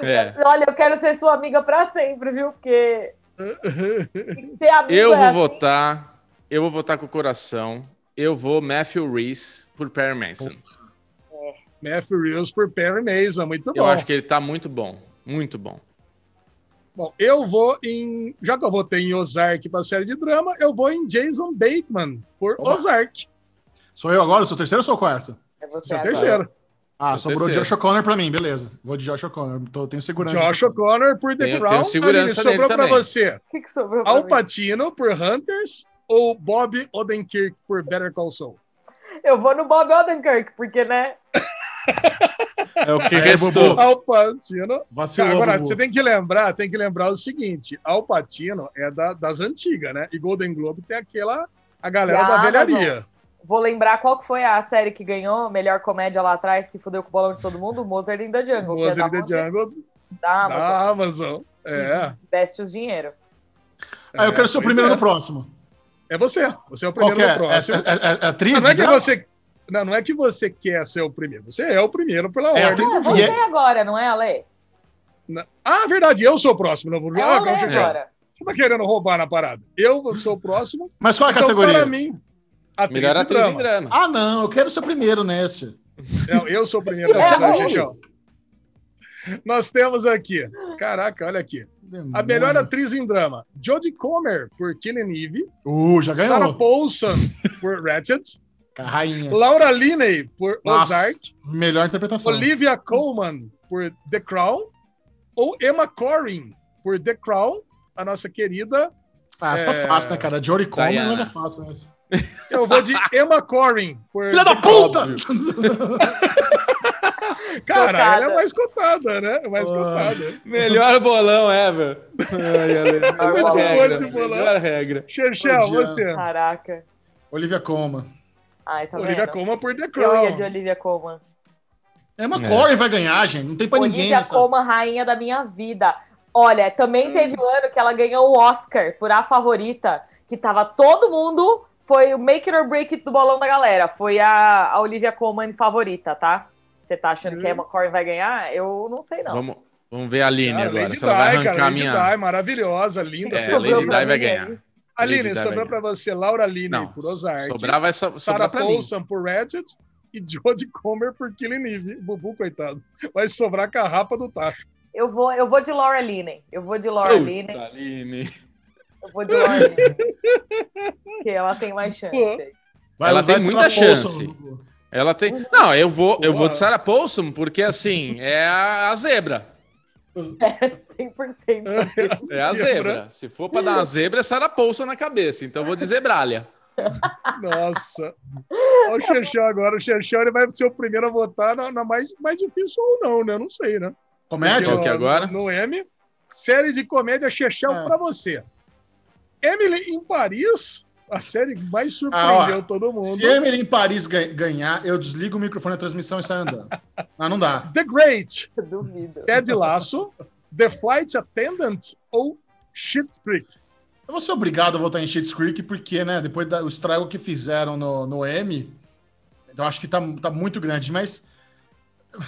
É. Olha, eu quero ser sua amiga para sempre, viu? Porque. eu vou é assim. votar. Eu vou votar com o coração. Eu vou Matthew Reese por Perry Mason. É. Matthew Reese por Perry Mason, muito bom. Eu acho que ele tá muito bom. Muito bom. Bom, eu vou em. Já que eu votei em Ozark para série de drama, eu vou em Jason Bateman por Oba. Ozark. Sou eu agora? Sou o terceiro ou sou o quarto? É você. Sou o terceiro. Ah, sobrou terceiro. Josh O'Connor pra mim, beleza. Vou de Josh O'Connor, tenho segurança. Josh O'Connor por The tenho, Crown. Tenho segurança Aline, sobrou pra também. você. O que, que sobrou Al Pacino por Hunters ou Bob Odenkirk por Better Call Saul? Eu vou no Bob Odenkirk, porque, né? É o que Aí, restou. Al Pacino. Vacilou, Agora, Bubu. você tem que lembrar, tem que lembrar o seguinte: Al Pacino é da, das antigas, né? E Golden Globe tem aquela a galera da velharia. vou lembrar qual que foi a série que ganhou melhor comédia lá atrás, que fudeu com o bolão de todo mundo, Mozart in the Jungle. Mozart é in the Jungle da Amazon. Da Amazon. É. Investe os dinheiro. Ah, eu quero ser o primeiro é. no próximo. É você. Você é o primeiro no é? próximo. É, é, é atriz? não é que você. Não, não é que você quer ser o primeiro. Você é o primeiro pela é, ordem. É você agora, não é, Ale? Ah, verdade. Eu sou o próximo. Não, é ah, Ale agora. Você tá querendo roubar na parada. Eu sou o próximo. Mas qual é a então, categoria? Para mim, atriz Melhor atriz drama. em drama. Ah, não. Eu quero ser o primeiro nesse. Não, eu sou o primeiro nessa, é, gente. Nós temos aqui. Caraca, olha aqui. A melhor atriz em drama: Jodie Comer, por Killing Eve. Uh, já ganhou. Sarah Paulson, por Ratchet. A rainha. Laura Linney, por Nossa, Ozark. Melhor interpretação. Olivia Colman, por The Crown. Ou Emma Corrin, por The Crown. A nossa querida. Ah, essa tá é... tá fácil, né, cara? Jodie Comer não é fácil essa. Eu vou de Emma Corrin. Por Filha da puta! Cara, ela é mais cotada, né? É mais cotada. Melhor bolão ever. Melhor regra. Melhor regra. Xerxel, você. Caraca. Olivia Coma. Ai, tá Olivia vendo? Coma por The Crown. Eu ia de Olivia Coma. É. Corrin vai ganhar, gente. Não tem pra Olivia ninguém. Olivia Coma, rainha da minha vida. Olha, também hum. teve um ano que ela ganhou o Oscar por A Favorita, que tava todo mundo... Foi o make it or break it do bolão da galera. Foi a, a Olivia Colman favorita, tá? Você tá achando hum. que a Emma Corrin vai ganhar? Eu não sei, não. Vamos, vamos ver a Aline ah, agora. Lady se ela vai arrancar cara, Lady minha... Di, maravilhosa, linda. É, Lady Di vai ganhar. Aline, sobrou para você Laura Linney por Ozark. Sobrar vai so Sarah Paulson por Ratchet e Jodie Comer por Killing Eve. Bubu, coitado. Vai sobrar a carrapa do tacho. Eu vou, eu vou de Laura Linney. Eu vou de Laura Puta Linney. Eu vou de Laura Linney. Porque ela tem mais chance. Vai, ela tem muita chance. Paulson. Ela tem. Não, eu vou, eu vou de Sarah Paulson, porque assim, é a, a zebra. É, 100%. É a zebra. Se for para dar uma zebra, é Sarah Paulson na cabeça. Então eu vou de zebralha. Nossa. Olha o Xerxão agora. O Xerxão ele vai ser o primeiro a votar na, na, mais, mais difícil ou não, né? Não sei, né? Comédia? Porque, ó, agora? No, no M, série de comédia Xerxão é. para você. Emily em Paris a série mais surpreendeu ah, todo mundo. Se Emily em Paris ganhar, eu desligo o microfone da transmissão e saio andando. Ah, não dá. The Great. Duvido. Ted Lasso, The Flight Attendant ou Schitt's Creek. Eu vou ser obrigado a votar em Schitt's Creek porque, né, depois do estrago que fizeram no, no M, eu acho que tá, tá muito grande, mas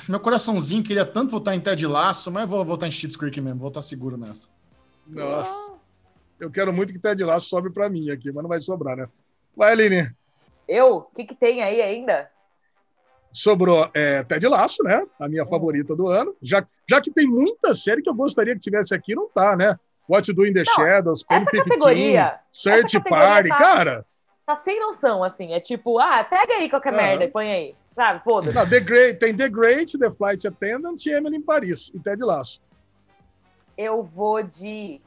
meu coraçãozinho queria tanto votar em Ted Lasso, mas vou votar em Schitt's Creek mesmo, vou estar seguro nessa. Nossa. Eu quero muito que Ted Lasso sobe para mim aqui, mas não vai sobrar, né? Vai, Aline. Eu? O que, que tem aí ainda? Sobrou é, Ted Lasso, né? A minha hum. favorita do ano. Já, já que tem muita série que eu gostaria que tivesse aqui, não tá, né? What Do in the não, Shadows, essa categoria, Search Party, tá, cara. Tá sem noção, assim. É tipo, ah, pega aí qualquer merda e põe aí. Sabe? Foda-se. The Great, tem The Great, The Flight Attendant e Emily em Paris, e Ted Lasso. Eu vou de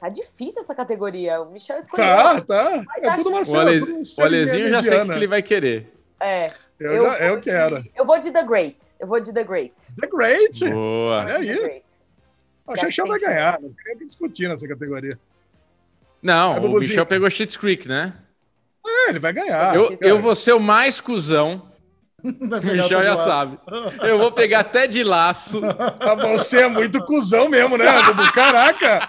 Tá difícil essa categoria. O Michel escolheu. Tá, tá. É tudo uma o, Ale... o Alezinho já sei o que ele vai querer. É. Eu, eu, já, eu quero. eu vou de The Great. Eu vou de The Great. The Great? Boa. Olha aí. O Xaxá vai ganhar. Não queria discutir nessa categoria. Não, o Michel pegou Shit's Creek, né? É, ele vai ganhar. Eu, eu vou ser o mais cuzão. O Michel já sabe. Eu vou pegar até de laço. Você é muito cuzão mesmo, né? Caraca!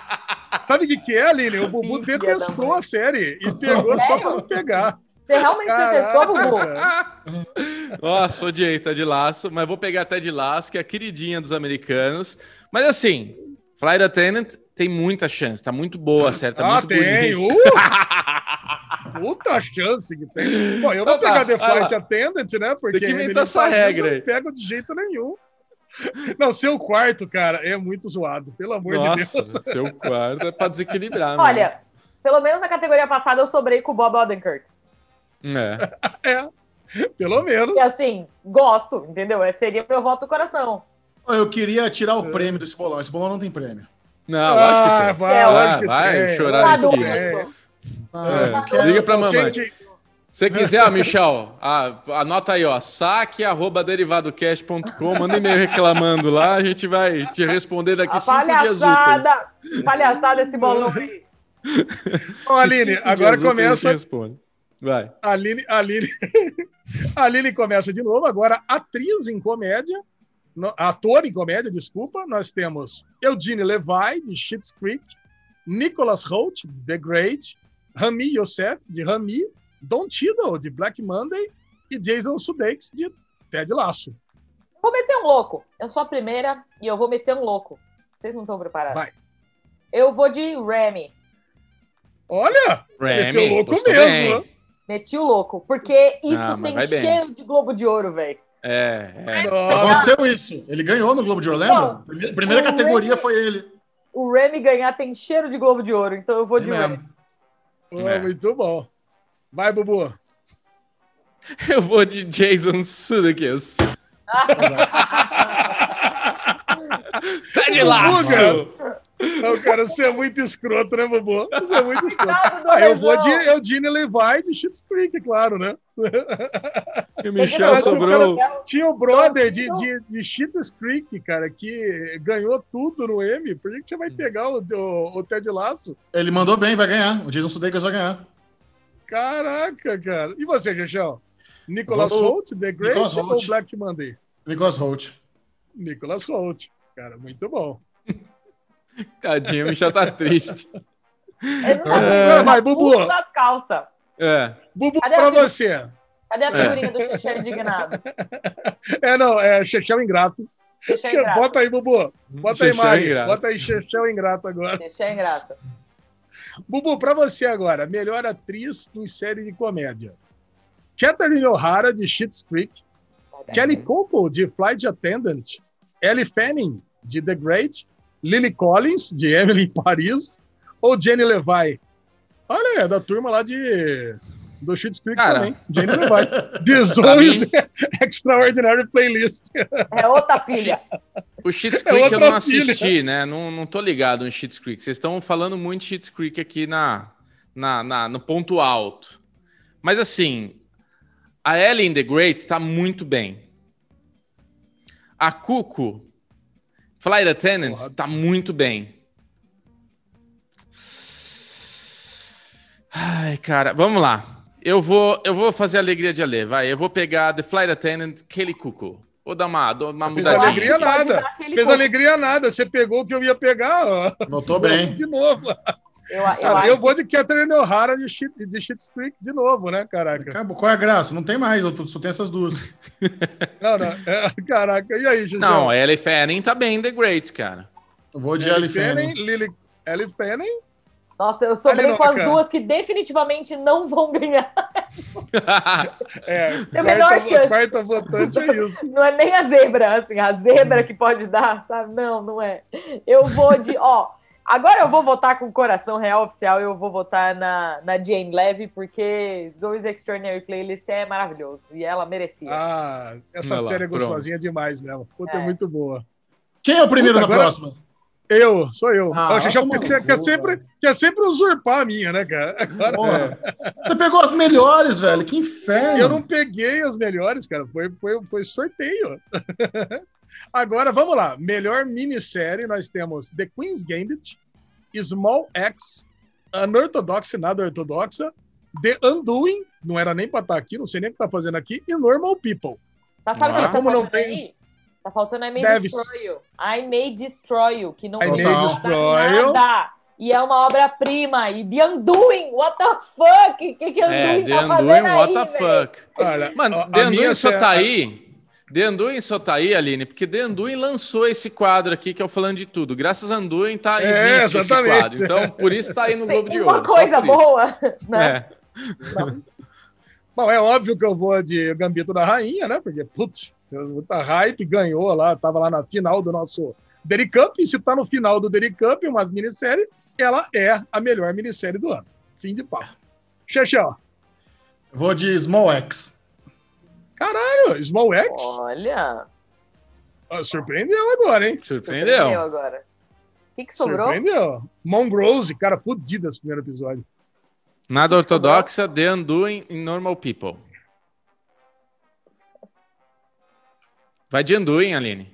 Sabe o que, que é, Aline? O Bubu Filha detestou a série e pegou só pra não pegar. Você realmente Caraca. detestou, Bubu? Nossa, odiei tá de laço, mas vou pegar até de laço, que é a queridinha dos americanos. Mas assim, Flight Attendant tem muita chance, tá muito boa a série, tá ah, muito tem! Uh! Puta chance que tem. Bom, eu vou então, pegar tá, The Flight Attendant, né? Porque tem que inventar essa regra aí. Eu não pego de jeito nenhum. Não, seu quarto, cara, é muito zoado, pelo amor Nossa, de Deus. Seu quarto é pra desequilibrar, Olha, né? pelo menos na categoria passada eu sobrei com o Bob Odenkirk. É. é, pelo menos. E assim, gosto, entendeu? Esse seria meu voto do coração. Eu queria tirar o é. prêmio desse bolão. Esse bolão não tem prêmio. Não, ah, acho que tem. Vai, ah, vai chorar isso aqui. Ah, é. Liga pra mamãe. Que... Se quiser, Michel, anota aí, ó, saque.derivadocast.com, manda e-mail reclamando lá, a gente vai te responder daqui a cinco dias úteis. Palhaçada esse bolão aí. Bom, Aline, agora começa. Vai. Aline, Aline, Aline começa de novo. Agora, atriz em comédia, ator em comédia, desculpa. Nós temos Eugene Levi, de Schitt's Creek, Nicholas Holt, The Great, Rami Youssef, de Rami, Don Tiddle, de Black Monday, e Jason Sudeikis, de Ted Laço. Vou meter um louco. Eu sou a primeira e eu vou meter um louco. Vocês não estão preparados? Vai. Eu vou de Remy. Olha! Remy, meteu louco mesmo, né? Meti o louco, porque isso ah, tem cheiro bem. de Globo de Ouro, velho. É, é. Aconteceu isso. Ele ganhou no Globo de Ouro, lembra? Primeira, primeira categoria Remy, foi ele. O Remy ganhar tem cheiro de Globo de Ouro, então eu vou de Remy. Oh, é. Muito bom. Vai, Bubu. Eu vou de Jason Sudeikis. tá de laço! Não, cara, você é muito escroto, né, Bubu? Você é muito escroto. Ah, eu vou de Eugene Levi de Schitt's Creek, claro, né? E o Michel sobrou. Tinha, tinha o brother de, de, de Schitt's Creek, cara, que ganhou tudo no M. Por que, que você vai pegar o, o, o Ted Laço? Ele mandou bem, vai ganhar. O Jason Sudeikis vai ganhar. Caraca, cara. E você, Jechão? Nicholas Holt, The Great Nicholas ou Holt. Black Monday? Nicholas Holt. Nicholas Holt. Cara, muito bom. Tadinho, o Michel tá triste. É, vai, Bubu. das calças. É. Bubu, Cadê pra você. Cadê a figurinha é. do Chechel indignado? É, não, é Chechel ingrato. Chechel ingrato. Bota aí, Bubu. Bota aí, Mari. Bota aí, Chechel ingrato agora. Chechel ingrato. Bubu, pra você agora, melhor atriz em série de comédia. Catherine O'Hara, de Schitt's Creek. Kelly Coco, de Flight Attendant. Ellie Fanning, de The Great. Lily Collins, de Emily em Paris, ou Jenny Levi? Olha, é da turma lá de do Schitt's Creek Cara. também. Jenny Levi. Bizonhos mim... Extraordinary Playlist. É outra filha. O Schitt's é Creek é eu não assisti, filha. né? Não, não tô ligado no Schitt's Creek. Vocês estão falando muito de Schitt's Creek aqui na, na, na, no ponto alto. Mas assim, a Ellen the Great está muito bem. A Cuco Flight Attendants tá muito bem. Ai, cara, vamos lá. Eu vou, eu vou fazer a alegria de ler, vai. Eu vou pegar The Flight Attendant Kelly Cuckoo. Vou dar uma, uma Fez alegria nada. Fez alegria nada. Você pegou o que eu ia pegar. Ó. Notou bem. De novo. Eu, eu, cara, eu vou de Catherine O'Hara de, shit, de Shit's Creek de novo, né? Caraca. Acabou. Qual é a graça? Não tem mais, só tem essas duas. não, não. É, caraca, e aí, Julião? Não, Ellie Fanning tá bem The Great, cara. Eu vou de Ellie, Fanning. Lily, Ellie Fanning. Nossa, eu sobrei com as duas que definitivamente não vão ganhar. é, a menor chance. quarta votante é isso. Não é nem a zebra, assim, a zebra que pode dar, sabe? Não, não é. Eu vou de, ó, Agora eu vou votar com o coração real oficial, eu vou votar na, na Jane Levy, porque Zoe's Extraordinary Playlist é maravilhoso e ela merecia. Ah, essa série é gostosinha demais mesmo. Puta, é. é. muito boa. Quem é o primeiro Puta, da agora... próxima? Eu, sou eu. Ah, eu já quer, quer, sempre, quer sempre usurpar a minha, né, cara? Agora... Você pegou as melhores, velho. Que inferno. Eu não peguei as melhores, cara. Foi, foi, foi sorteio. Agora, vamos lá. Melhor minissérie, nós temos The Queen's Gambit, Small X, Unorthodox e Nada Ortodoxa, The Undoing, não era nem para estar tá aqui, não sei nem o que tá fazendo aqui, e Normal People. Tá, sabe ah. que como não tem... Aí? Tá faltando I May Deve... Destroy You. I May Destroy You, que não I May Destroy You. nada. E é uma obra-prima. E The Undoing, what the fuck? O que, que Undoing é, The tá Undoing, what the fuck? Olha, Mano, The Undoing só tá aí The Anduin só tá aí, Aline, porque The Anduin lançou esse quadro aqui que é o Falando de Tudo. Graças a Anduin tá, é, existe esse quadro. Então, por isso tá aí no Globo de Ouro. Uma coisa boa, né? É. Bom, é óbvio que eu vou de Gambito da Rainha, né? Porque, putz, a hype ganhou lá, tava lá na final do nosso Derry Cup, e se tá no final do Derry Cup, umas minissérie, ela é a melhor minissérie do ano. Fim de papo. Xexão. Vou de Small X. Caralho, Small X? Olha. Ah, surpreendeu agora, hein? Surpreendeu. surpreendeu agora. O que, que sobrou? Surpreendeu. Mongrose, cara, fodido esse primeiro episódio. Nada que ortodoxa, sobrou? The Undoing in Normal People. Vai de Undoing, Aline.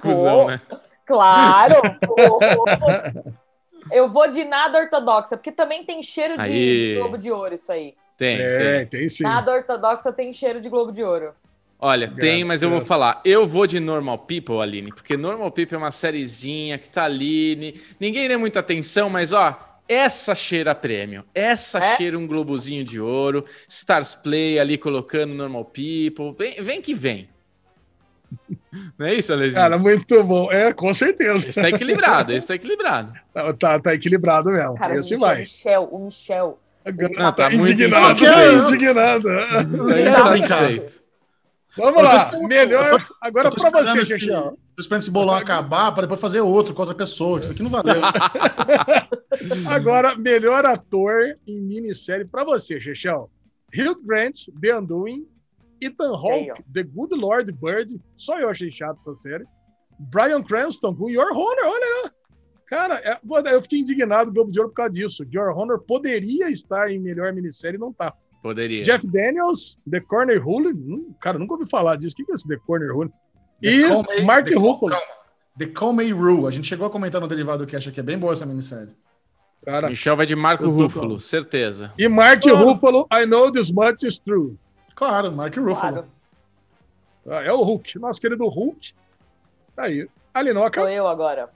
Cusão, né? Claro! Eu vou de nada ortodoxa, porque também tem cheiro de aí. Globo de Ouro isso aí. Tem, é, tem. tem sim. Nada ortodoxa tem cheiro de Globo de Ouro. Olha, tem, mas eu vou falar. Eu vou de Normal People, Aline, porque Normal People é uma sériezinha que tá ali. Ninguém dê muita atenção, mas ó, essa cheira prêmio. Essa é? cheira um globozinho de ouro. Stars Play ali colocando Normal People. Vem, vem que vem. Não é isso, Alezinho? Cara, muito bom. É, com certeza. Está equilibrado, está equilibrado. Tá, tá equilibrado mesmo. Cara, Esse o Michel, vai. Michel, o Michel. Ah, tá, tá indignado, indignado. Tá insatisfeito. Vamos lá, melhor. Agora para você, Chechel. Tô esperando esse bolão acabar para depois fazer outro com outra pessoa. Isso aqui não valeu. Agora, melhor ator em minissérie para você, Chechel. Hugh Grant, The Undoing. Ethan Hawke, The Good Lord Bird. Só eu achei chato essa série. Brian Cranston com Your Honor, olha lá. Cara, é, eu fiquei indignado do Globo de Ouro por causa disso. Your Honor poderia estar em melhor minissérie e não tá. Poderia. Jeff Daniels, The Corner Rule. Hum, cara, nunca ouvi falar disso. O que é esse The Corner Rule? E Comey, Mark The Ruffalo. The Comey Rule. A gente chegou a comentar no Derivado que acha que é bem boa essa minissérie. Cara, Michel vai de Marco Ruffalo, certeza. E Mark claro. Ruffalo, I know this much is true. Claro, Mark Ruffalo. Claro. É o Hulk, nosso querido Hulk. Tá aí. Alinoca. Sou eu agora.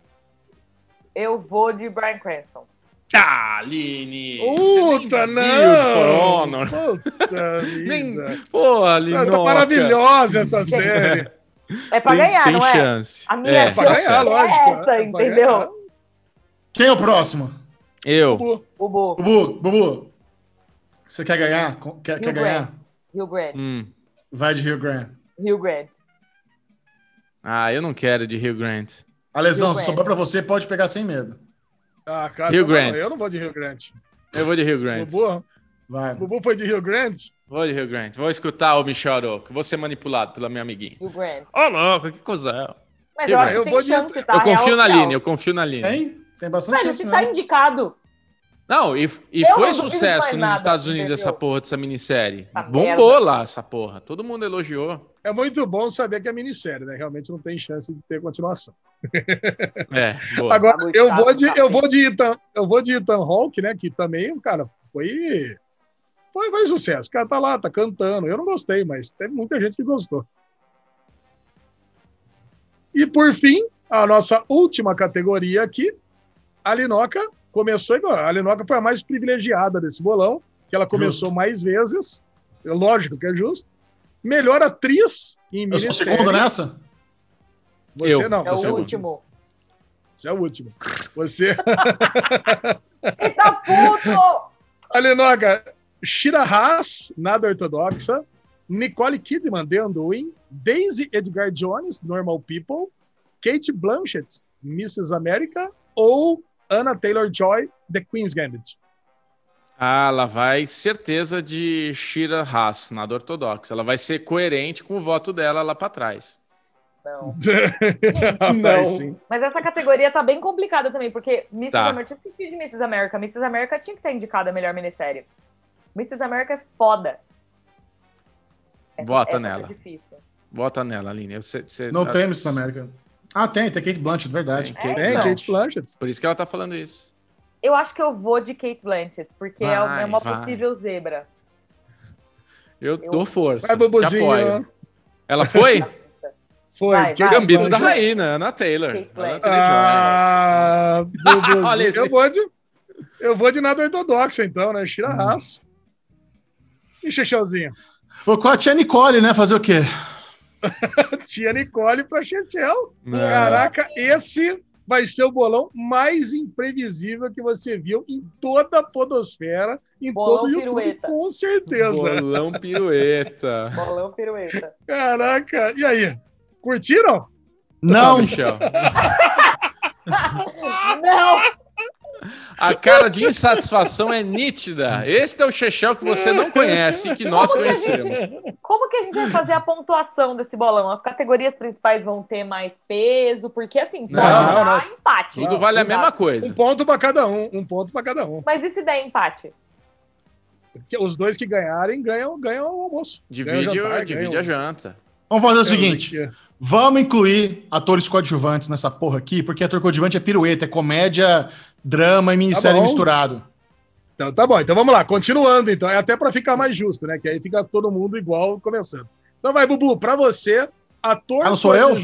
Eu vou de Brian Cranston. Ah, Aline! Puta, não! Puta nem, pô, Aline. Tá maravilhosa essa série. É pra tem, ganhar, tem não é? chance. A minha é, chance pra ganhar, é lógico, essa, é entendeu? Quem é o próximo? Eu. Bubu. Bubu. Bubu. Bubu. Você quer ganhar? Quer, quer ganhar? Rio Grant. Hum. Vai de Rio Grant. Rio Grant. Ah, eu não quero de Rio Grant. Alesão, se sobrar pra você, pode pegar sem medo. Ah, cara, Rio Grant. eu não vou de Rio Grande. Eu vou de Rio Grande. Bubu, Vai. Bubu foi de Rio Grande? Vou de Rio Grande. Vou escutar o Michel Aroco. Vou ser manipulado pela minha amiguinha. Rio Grande. Ô, oh, louco, que coisa. Mas eu, eu vou chance, de... tá? Eu confio na linha, eu confio na linha. Tem? Tem bastante Velho, chance. Você tá indicado. Não, e, e foi sucesso nos Estados Unidos entendeu? essa porra dessa minissérie. Tá Bombou merda. lá essa porra. Todo mundo elogiou. É muito bom saber que é minissérie, né? Realmente não tem chance de ter continuação. É, boa. Agora, tá eu vou de, eu vou de Ethan, eu vou de Ethan Hawke, né? Que também, cara, foi, foi, foi sucesso. O cara tá lá, tá cantando. Eu não gostei, mas teve muita gente que gostou. E por fim, a nossa última categoria aqui, a Linoca começou igual. A Lenoca foi a mais privilegiada desse bolão, que ela começou justo. mais vezes. É lógico que é justo. Melhor atriz em Eu sou segundo nessa? Você Eu. não, é você o é o último. Você é o último. Você. Eita puto! Alinoga, Shira Haas, nada ortodoxa. Nicole Kidman, The Undoing. Daisy Edgar Jones, Normal People. Kate Blanchett, Mrs. America. Ou Anna Taylor-Joy, The Queen's Gambit. Ah, ela vai certeza de Shira Haas, nada ortodoxa. Ela vai ser coerente com o voto dela lá para trás. Não. não. Mas essa categoria tá bem complicada também, porque Mrs. Tá. America, tinha esquecido de Mrs. America. Mrs. America tinha que estar indicada a melhor minissérie. Mrs. America é foda. Essa, Vota essa nela. Tá Vota nela, Aline. Eu, cê, cê, não tem Mrs. America. Ah, tem, tem Kate Blanchett, verdade. Tem, Kate, é, tem Kate Blanchett. Por isso que ela tá falando isso. Eu acho que eu vou de Kate Blanchett, porque é vai, é uma vai. possível zebra. Eu, eu dou força. Vai, Bubuzinho. Ela foi? Foi, vai, vai, gambito da rainha, Ana Taylor. Ana Taylor ah, Bubuzinho. eu vou de eu vou de nada ortodoxa, então, né? Tira hum. raça. E Chechãozinho? Foi com a tia Nicole, né? Fazer o quê? Tia Nicole para Chechel. Caraca, esse vai ser o bolão mais imprevisível que você viu em toda a podosfera, em bolão todo o YouTube, pirueta. com certeza. Bolão pirueta. bolão pirueta. Caraca, e aí? Curtiram? Não, Michel. Não. A cara de insatisfação é nítida. Este é o Chechel que você não conhece e que nós como conhecemos. Que gente, como que a gente vai fazer a pontuação desse bolão? As categorias principais vão ter mais peso? Porque assim, pode não, dar empate. Tudo vale a mesma coisa. Um ponto para cada um. Um ponto para cada um. Mas e se der empate? Os dois que ganharem ganham, ganham o almoço. Divide, jantar, divide a janta. Vamos fazer o seguinte. Vamos incluir atores coadjuvantes nessa porra aqui, porque ator coadjuvante é pirueta, é comédia drama e minissérie tá misturado. Então tá bom, então vamos lá, continuando então, é até para ficar mais justo, né? Que aí fica todo mundo igual começando. Então vai, Bubu, para você, ator. Ah, não sou eu?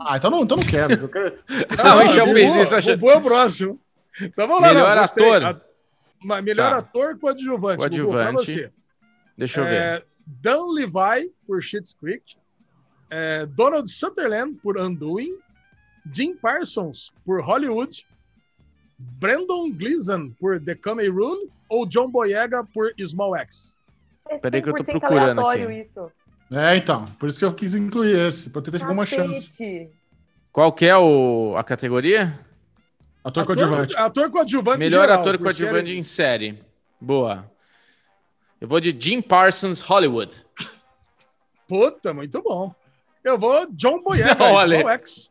Ah, então não, então não quero. Eu quero... não, não, não Bubu, isso, Bubu é o próximo. Então vamos lá. Melhor não, ator. A, melhor tá. ator coadjuvante, coadjuvante. Bubu, pra você. Deixa eu ver. É, Dan Levi por Schitt's Creek, é, Donald Sutherland por Undoing, Jim Parsons por Hollywood, Brandon Gleeson por The Comey Rule ou John Boyega por Small X? É Peraí que eu tô procurando aqui. Isso. É, então. Por isso que eu quis incluir esse, pra ter alguma chance. Qual que é o, a categoria? Ator, ator coadjuvante. Ator coadjuvante Melhor geral, ator coadjuvante série. em série. Boa. Eu vou de Jim Parsons Hollywood. Puta, muito bom. Eu vou John Boyega, Olha. X.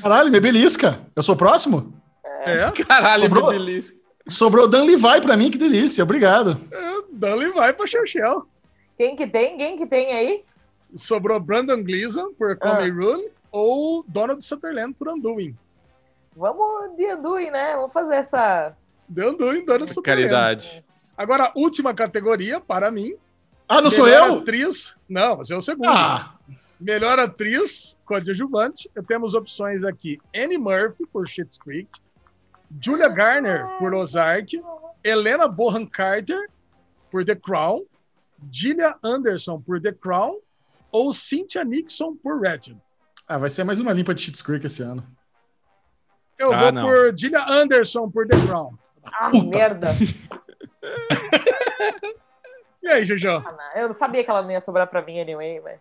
Caralho, me belisca. Eu sou o próximo? É. Caralho, Sobrou... me belisca. Sobrou Dan Levi pra mim, que delícia. Obrigado. É, Dan Levi pra Churchill. Quem que tem? Quem que tem aí? Sobrou Brandon Gleeson por Comey ah. Rule ou Donald Sutherland por Undoing. Vamos de Undoing, né? Vamos fazer essa... De Undoing, Donald Sutherland. Caridade. Agora, última categoria para mim. Ah, não sou eu? atriz. Não, você é o segundo. Ah. Melhor atriz coadjuvante. Temos opções aqui: Annie Murphy por Schitt's Creek, Julia Garner por Ozark, Helena Bonham Carter por The Crown, Gillian Anderson por The Crown ou Cynthia Nixon por Ratchet? Ah, vai ser mais uma limpa de Schitt's Creek esse ano. Eu ah, vou não. por Gillian Anderson por The Crown. Ah, Puta. merda. e aí, Juju? Ah, eu não sabia que ela não ia sobrar pra mim anyway, velho.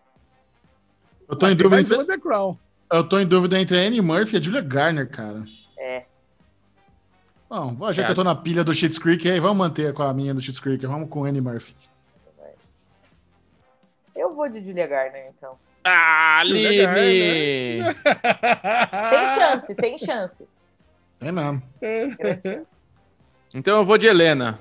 Eu tô em dúvida entre... The Crown. Eu tô em dúvida entre a Annie Murphy e a Julia Garner, cara. É. Bom, já é. que eu tô na pilha do Shit's Creek, aí vamos manter com a minha do Shit's Creek. Vamos com Annie Murphy. Eu vou de Julia Garner, então. Ah, Aline! tem chance, tem chance. É mesmo. Então eu vou de Helena.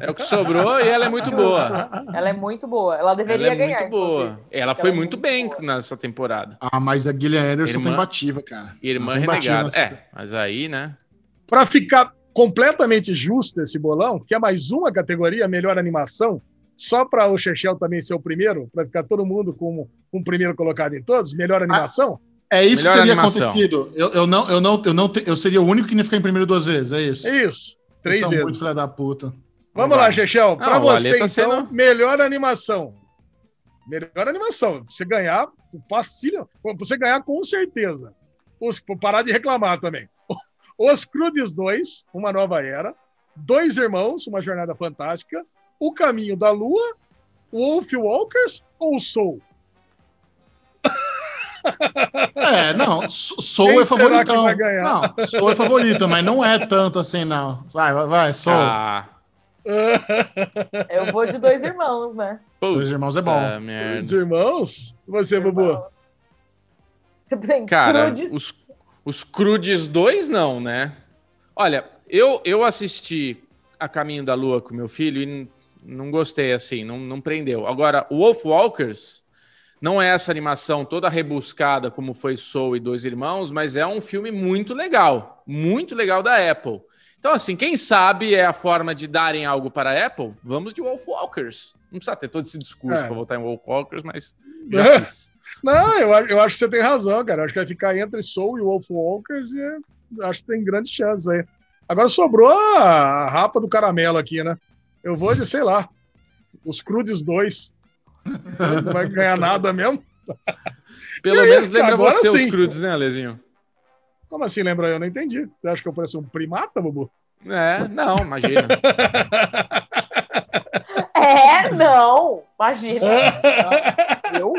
É o que sobrou e ela é muito boa. Ela é muito boa. Ela deveria ela é ganhar. Muito boa. Ela foi ela é muito, muito bem boa. nessa temporada. Ah, mas a Gillian Anderson irmã, tem bativa, cara. Irmã renegada. É, mas aí, né? Para ficar completamente justo esse bolão, que é mais uma categoria, melhor animação, só para o Chechel também ser o primeiro, para ficar todo mundo com um primeiro colocado em todos, melhor ah, animação. Ah, é isso melhor que teria animação. acontecido. Eu, eu, não, eu, não, eu, não, eu seria o único que ia ficar em primeiro duas vezes, é isso. É isso. Três São vezes. muito filha da puta. Vamos lá, Chechel. Para você, tá então, sendo... melhor animação. Melhor animação. Você ganhar, facilho. Você ganhar com certeza. Os, parar de reclamar também. Os Crudes 2, Uma Nova Era. Dois Irmãos, Uma Jornada Fantástica. O Caminho da Lua. Wolf Walkers ou Soul? É, não, Soul Quem é favorito. Não, Soul é favorito, mas não é tanto assim, não. Vai, vai, vai, Soul. Ah. Eu vou de dois irmãos, né? dois irmãos é bom. Dois irmãos? Você, Bubu? Você tem Cara, crudes? os, os crudes dois não, né? Olha, eu, eu assisti A Caminho da Lua com meu filho e não gostei assim, não, não prendeu. Agora, Wolf Walkers não é essa animação toda rebuscada como foi Soul e Dois Irmãos, mas é um filme muito legal, muito legal da Apple. Então, assim, quem sabe é a forma de darem algo para a Apple? Vamos de Wolf Walkers. Não precisa ter todo esse discurso é. para votar em Wolf Walkers, mas já fiz. Não, eu, eu acho que você tem razão, cara. Eu acho que vai ficar entre Soul e Wolf Walkers e acho que tem grandes chances aí. Agora sobrou a rapa do caramelo aqui, né? Eu vou de, sei lá, os Crudes 2. Não vai ganhar nada mesmo. Pelo aí, menos lembra você sim. os crudes, né, Alezinho? Como assim lembra eu? Não entendi. Você acha que eu pareço um primata, Bubu? É, não, imagina. É, não, imagina. Eu?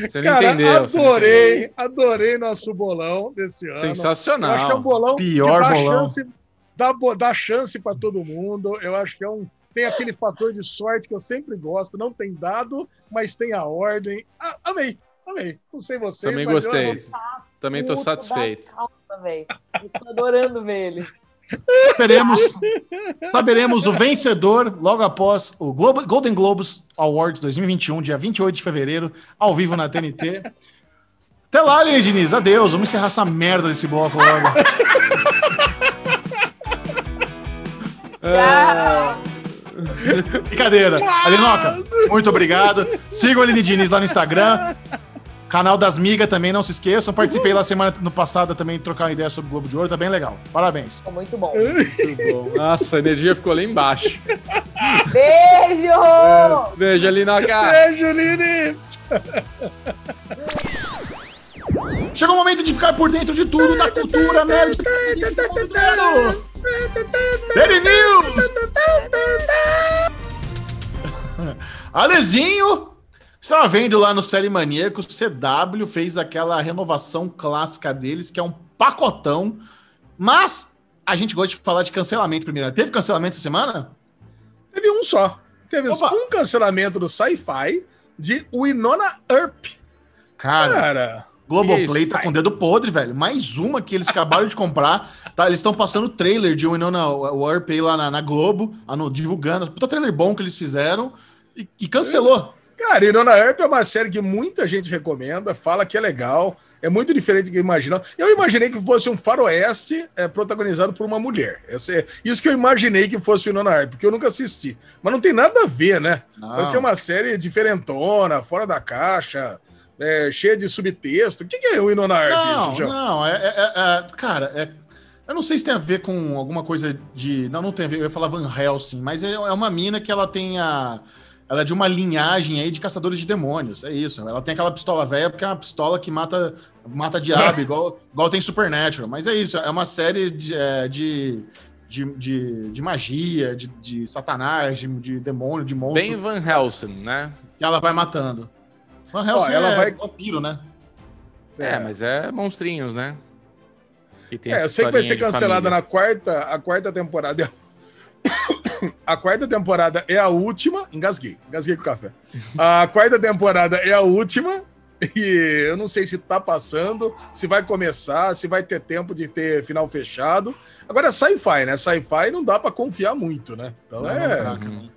Você não Cara, entendeu. Adorei, entendeu. adorei nosso bolão desse ano. Sensacional. Eu acho que é um bolão Pior que dá bolão. chance, dá, dá chance para todo mundo. Eu acho que é um tem aquele fator de sorte que eu sempre gosto. Não tem dado, mas tem a ordem. Ah, amei, amei. Não sei vocês. Também gostei. Também tô satisfeito. Calça, tô adorando ver ele. Saberemos, saberemos o vencedor logo após o Globo, Golden Globes Awards 2021, dia 28 de fevereiro, ao vivo na TNT. Até lá, Leandro Diniz. Adeus. Vamos encerrar essa merda desse bloco logo. Brincadeira. Alinoca, muito obrigado. Sigam a Aline Diniz lá no Instagram. Canal das Migas também, não se esqueçam. Participei lá semana no passada também trocar uma ideia sobre o Globo de Ouro, tá bem legal. Parabéns. Ficou muito bom. Muito bom. Nossa, a energia ficou lá embaixo. Beijo! É, beijo, Alinoca. Beijo, Lini. Chegou o momento de ficar por dentro de tudo da cultura nerd. Daily News! Alezinho Estava vendo lá no Série Maníaco, o CW fez aquela renovação clássica deles, que é um pacotão. Mas a gente gosta de falar de cancelamento primeiro. Teve cancelamento essa semana? Teve um só. Teve Opa. um cancelamento do Sci-Fi de Winona Earp. Cara, Cara Globoplay tá com o dedo podre, velho. Mais uma que eles acabaram de comprar. Tá, eles estão passando o trailer de Winona Earp aí lá na, na Globo, divulgando. Puta trailer bom que eles fizeram e, e cancelou. Cara, Irona Earp é uma série que muita gente recomenda, fala que é legal, é muito diferente do que eu imaginava. Eu imaginei que fosse um faroeste é, protagonizado por uma mulher. É, isso que eu imaginei que fosse o Irona Earp, porque eu nunca assisti. Mas não tem nada a ver, né? Não. Parece que é uma série diferentona, fora da caixa, é, cheia de subtexto. O que, que é o Inona Earp? Não, isso, não, é, é, é, cara, é, eu não sei se tem a ver com alguma coisa de... Não, não tem a ver, eu ia falar Van Helsing, mas é, é uma mina que ela tem a ela é de uma linhagem aí de caçadores de demônios. É isso. Ela tem aquela pistola velha porque é uma pistola que mata, mata diabo, igual, igual tem Supernatural. Mas é isso. É uma série de, é, de, de, de, de, magia, de, de satanás, de, de demônio, de monstro. Bem Van Helsing, né? Que ela vai matando. Van Helsing ela é vai... vampiro, né? É, é, mas é monstrinhos, né? é, eu sei que vai ser cancelada na quarta, a quarta temporada a quarta temporada é a última. Engasguei, engasguei com o café. A quarta temporada é a última. E eu não sei se tá passando, se vai começar, se vai ter tempo de ter final fechado. Agora é sci-fi, né? Sci-fi não dá para confiar muito, né? Então não, é. Não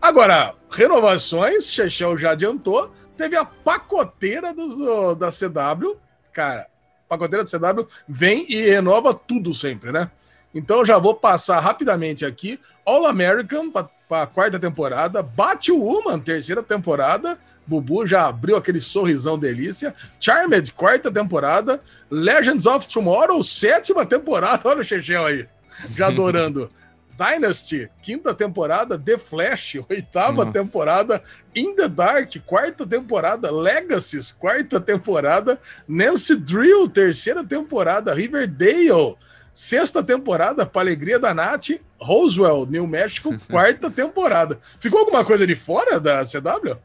Agora, renovações, Chechel já adiantou. Teve a pacoteira do, da CW. Cara, pacoteira da CW vem e renova tudo sempre, né? Então já vou passar rapidamente aqui. All American para a quarta temporada, Batwoman, terceira temporada. Bubu já abriu aquele sorrisão delícia. Charmed, quarta temporada. Legends of Tomorrow, sétima temporada. Olha o Chechel aí, já adorando. Dynasty, quinta temporada, The Flash, oitava Nossa. temporada, In the Dark, quarta temporada, Legacies, quarta temporada, Nancy Drill, terceira temporada, Riverdale, Sexta temporada, para alegria da Nath, Roswell, New México, quarta temporada. Ficou alguma coisa de fora da CW?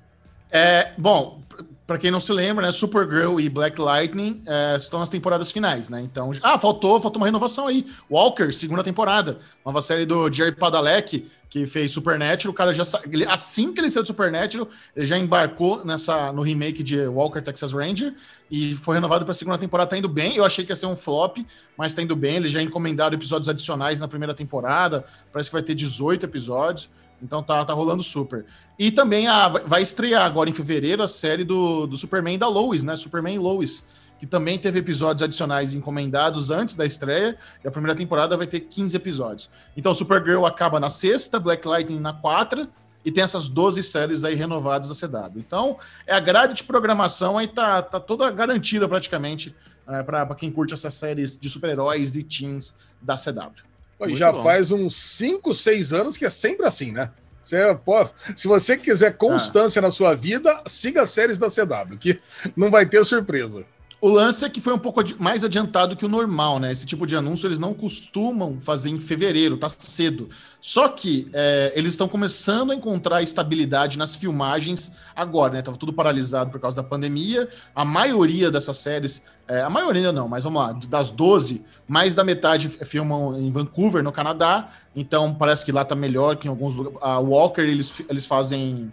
É, bom, para quem não se lembra, né, Supergirl e Black Lightning é, estão nas temporadas finais, né? Então, ah, faltou, faltou uma renovação aí. Walker, segunda temporada, nova série do Jerry Padalecki, que fez Supernatural, o cara já assim que ele saiu do Supernatural, ele já embarcou nessa no remake de Walker Texas Ranger e foi renovado para a segunda temporada, tá indo bem. Eu achei que ia ser um flop, mas tá indo bem. Eles já encomendaram episódios adicionais na primeira temporada, parece que vai ter 18 episódios. Então tá, tá rolando super. E também a, vai estrear agora em fevereiro a série do, do Superman da Lois, né? Superman Lois que também teve episódios adicionais encomendados antes da estreia, e a primeira temporada vai ter 15 episódios. Então, Supergirl acaba na sexta, Black Lightning na quarta, e tem essas 12 séries aí renovadas da CW. Então, é a grade de programação aí tá, tá toda garantida praticamente é, para quem curte essas séries de super-heróis e teens da CW. Pois já bom. faz uns 5, 6 anos que é sempre assim, né? Você, pô, se você quiser constância ah. na sua vida, siga as séries da CW, que não vai ter surpresa. O lance é que foi um pouco mais adiantado que o normal, né? Esse tipo de anúncio eles não costumam fazer em fevereiro, tá cedo. Só que é, eles estão começando a encontrar estabilidade nas filmagens agora, né? Tava tudo paralisado por causa da pandemia. A maioria dessas séries, é, a maioria não, mas vamos lá, das 12, mais da metade filmam em Vancouver, no Canadá. Então parece que lá tá melhor que em alguns lugares. A Walker, eles, eles fazem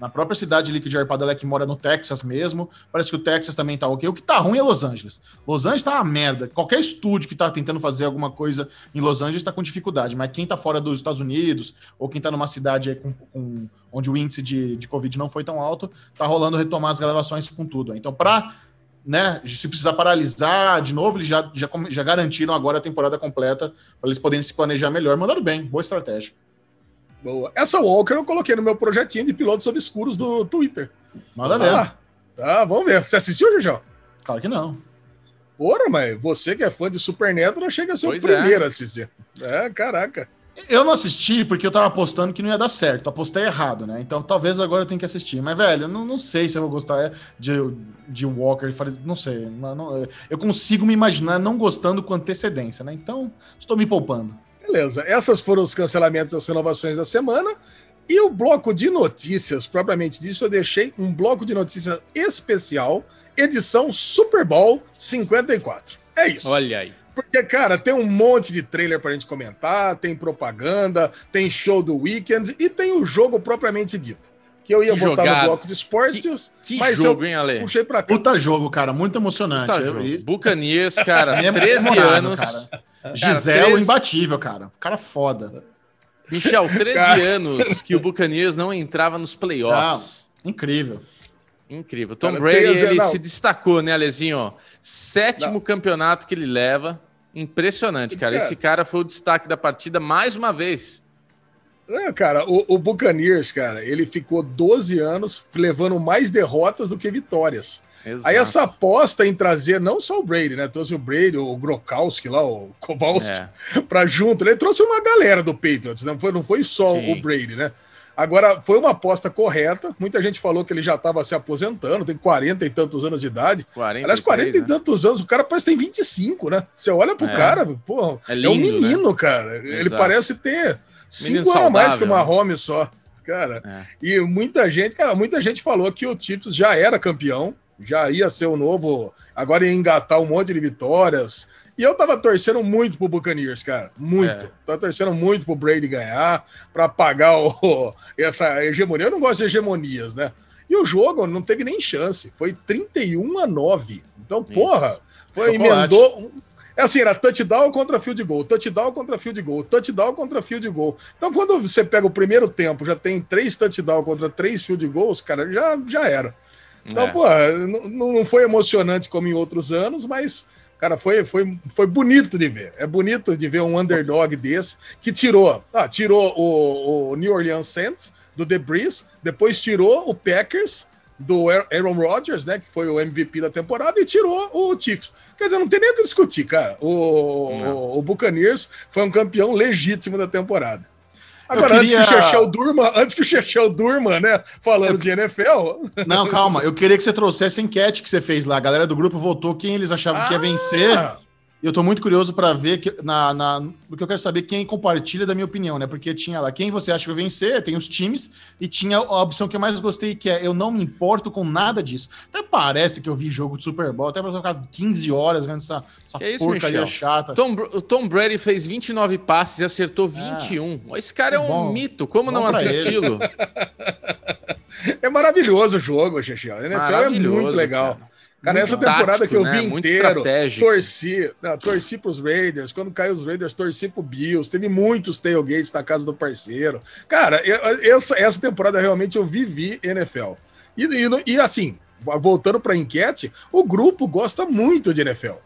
na própria cidade ali que o Jair Padalecki mora no Texas mesmo. Parece que o Texas também tá ok. O que tá ruim é Los Angeles. Los Angeles tá uma merda. Qualquer estúdio que tá tentando fazer alguma coisa em Los Angeles tá com dificuldade. Mas quem tá fora dos Estados Unidos, ou quem tá numa cidade com, com, onde o índice de, de Covid não foi tão alto, tá rolando retomar as gravações com tudo. Então, para né, se precisar paralisar de novo, eles já, já, já garantiram agora a temporada completa para eles poderem se planejar melhor. Mandaram bem, boa estratégia. Boa. Essa Walker eu coloquei no meu projetinho de pilotos obscuros do Twitter. Manda ver. Ah, tá, vamos ver. Você assistiu, Jujão? Claro que não. Ora, mas você que é fã de Super Neto, chega a ser pois o primeiro é. a assistir. É, caraca. Eu não assisti porque eu tava apostando que não ia dar certo. Apostei errado, né? Então talvez agora eu tenha que assistir. Mas, velho, eu não, não sei se eu vou gostar de, de Walker. Não sei. Não, eu consigo me imaginar não gostando com antecedência, né? Então, estou me poupando. Beleza. Essas foram os cancelamentos das renovações da semana. E o bloco de notícias, propriamente disso, eu deixei um bloco de notícias especial, edição Super Bowl 54. É isso. Olha aí. Porque, cara, tem um monte de trailer pra gente comentar, tem propaganda, tem show do weekend e tem o jogo propriamente dito. Que eu ia que botar jogado. no bloco de esportes, que, que mas jogo, hein, Ale? puxei pra cá. Puta jogo, cara, muito emocionante. Puta jogo. Bucanias, cara, 13 é anos. Cara. Giselo 13... imbatível, cara. Cara foda. Michel, 13 cara... anos que o Buccaneers não entrava nos playoffs. Não, incrível. Incrível. Tom cara, Brady, ele não. se destacou, né, Alezinho? Sétimo não. campeonato que ele leva. Impressionante, cara. Esse cara foi o destaque da partida mais uma vez. É, cara, o, o Buccaneers, cara, ele ficou 12 anos levando mais derrotas do que vitórias. Exato. Aí essa aposta em trazer não só o Brady, né? Trouxe o Brady, o Grokowski lá, o Kowalski, é. para junto. Ele trouxe uma galera do Patriots, não foi, não foi só Sim. o Brady, né? Agora, foi uma aposta correta. Muita gente falou que ele já estava se aposentando, tem 40 e tantos anos de idade. 43, Aliás, 40 né? e tantos anos, o cara parece que tem 25, né? Você olha pro é. cara, pô, é, lindo, é, um menino, né? cara. Exato. Ele parece ter 5 anos a mais que uma Home só. Cara, é. e muita gente, cara, muita gente falou que o Chiefs já era campeão, já ia ser o novo, agora ia engatar um monte de vitórias, e eu tava torcendo muito pro Buccaneers, cara. Muito. É. Tava torcendo muito pro Brady ganhar, para pagar o, essa hegemonia. Eu não gosto de hegemonias, né? E o jogo não teve nem chance. Foi 31 a 9. Então, Isso. porra, foi, emendou. É assim, era touchdown contra field goal, touchdown contra field goal, touchdown contra field goal. Então, quando você pega o primeiro tempo, já tem três touchdown contra três field goals, cara, já, já era. Então, é. pô, não, não foi emocionante como em outros anos, mas Cara, foi, foi, foi bonito de ver. É bonito de ver um underdog desse que tirou, ah, tirou o, o New Orleans Saints do Debris, depois tirou o Packers do Aaron Rodgers, né, que foi o MVP da temporada, e tirou o Chiefs. Quer dizer, não tem nem o que discutir, cara. O, o, o Buccaneers foi um campeão legítimo da temporada. Agora, queria... antes que o Chechel durma, antes que o Chechel durma, né? Falando eu... de NFL. Não, calma. Eu queria que você trouxesse a enquete que você fez lá. A galera do grupo votou quem eles achavam ah. que ia vencer. Eu tô muito curioso para ver que, na, na, porque eu quero saber quem compartilha da minha opinião, né? Porque tinha lá quem você acha que vai vencer, tem os times, e tinha a opção que eu mais gostei, que é eu não me importo com nada disso. Até parece que eu vi jogo de Super Bowl, até para ficar 15 horas vendo essa, essa é isso, porcaria Michel? chata. Tom, o Tom Brady fez 29 passes e acertou 21. É. Esse cara é um bom, mito, como não assisti-lo? é maravilhoso o jogo, Xexi. A NFL é muito legal. Cara. Cara, essa temporada tático, que eu vi né? inteiro, torci, não, torci pros Raiders. Quando caiu os Raiders, torci pro Bills. Teve muitos tailgates na casa do parceiro. Cara, essa, essa temporada realmente eu vivi NFL. E, e, e assim, voltando pra enquete, o grupo gosta muito de NFL.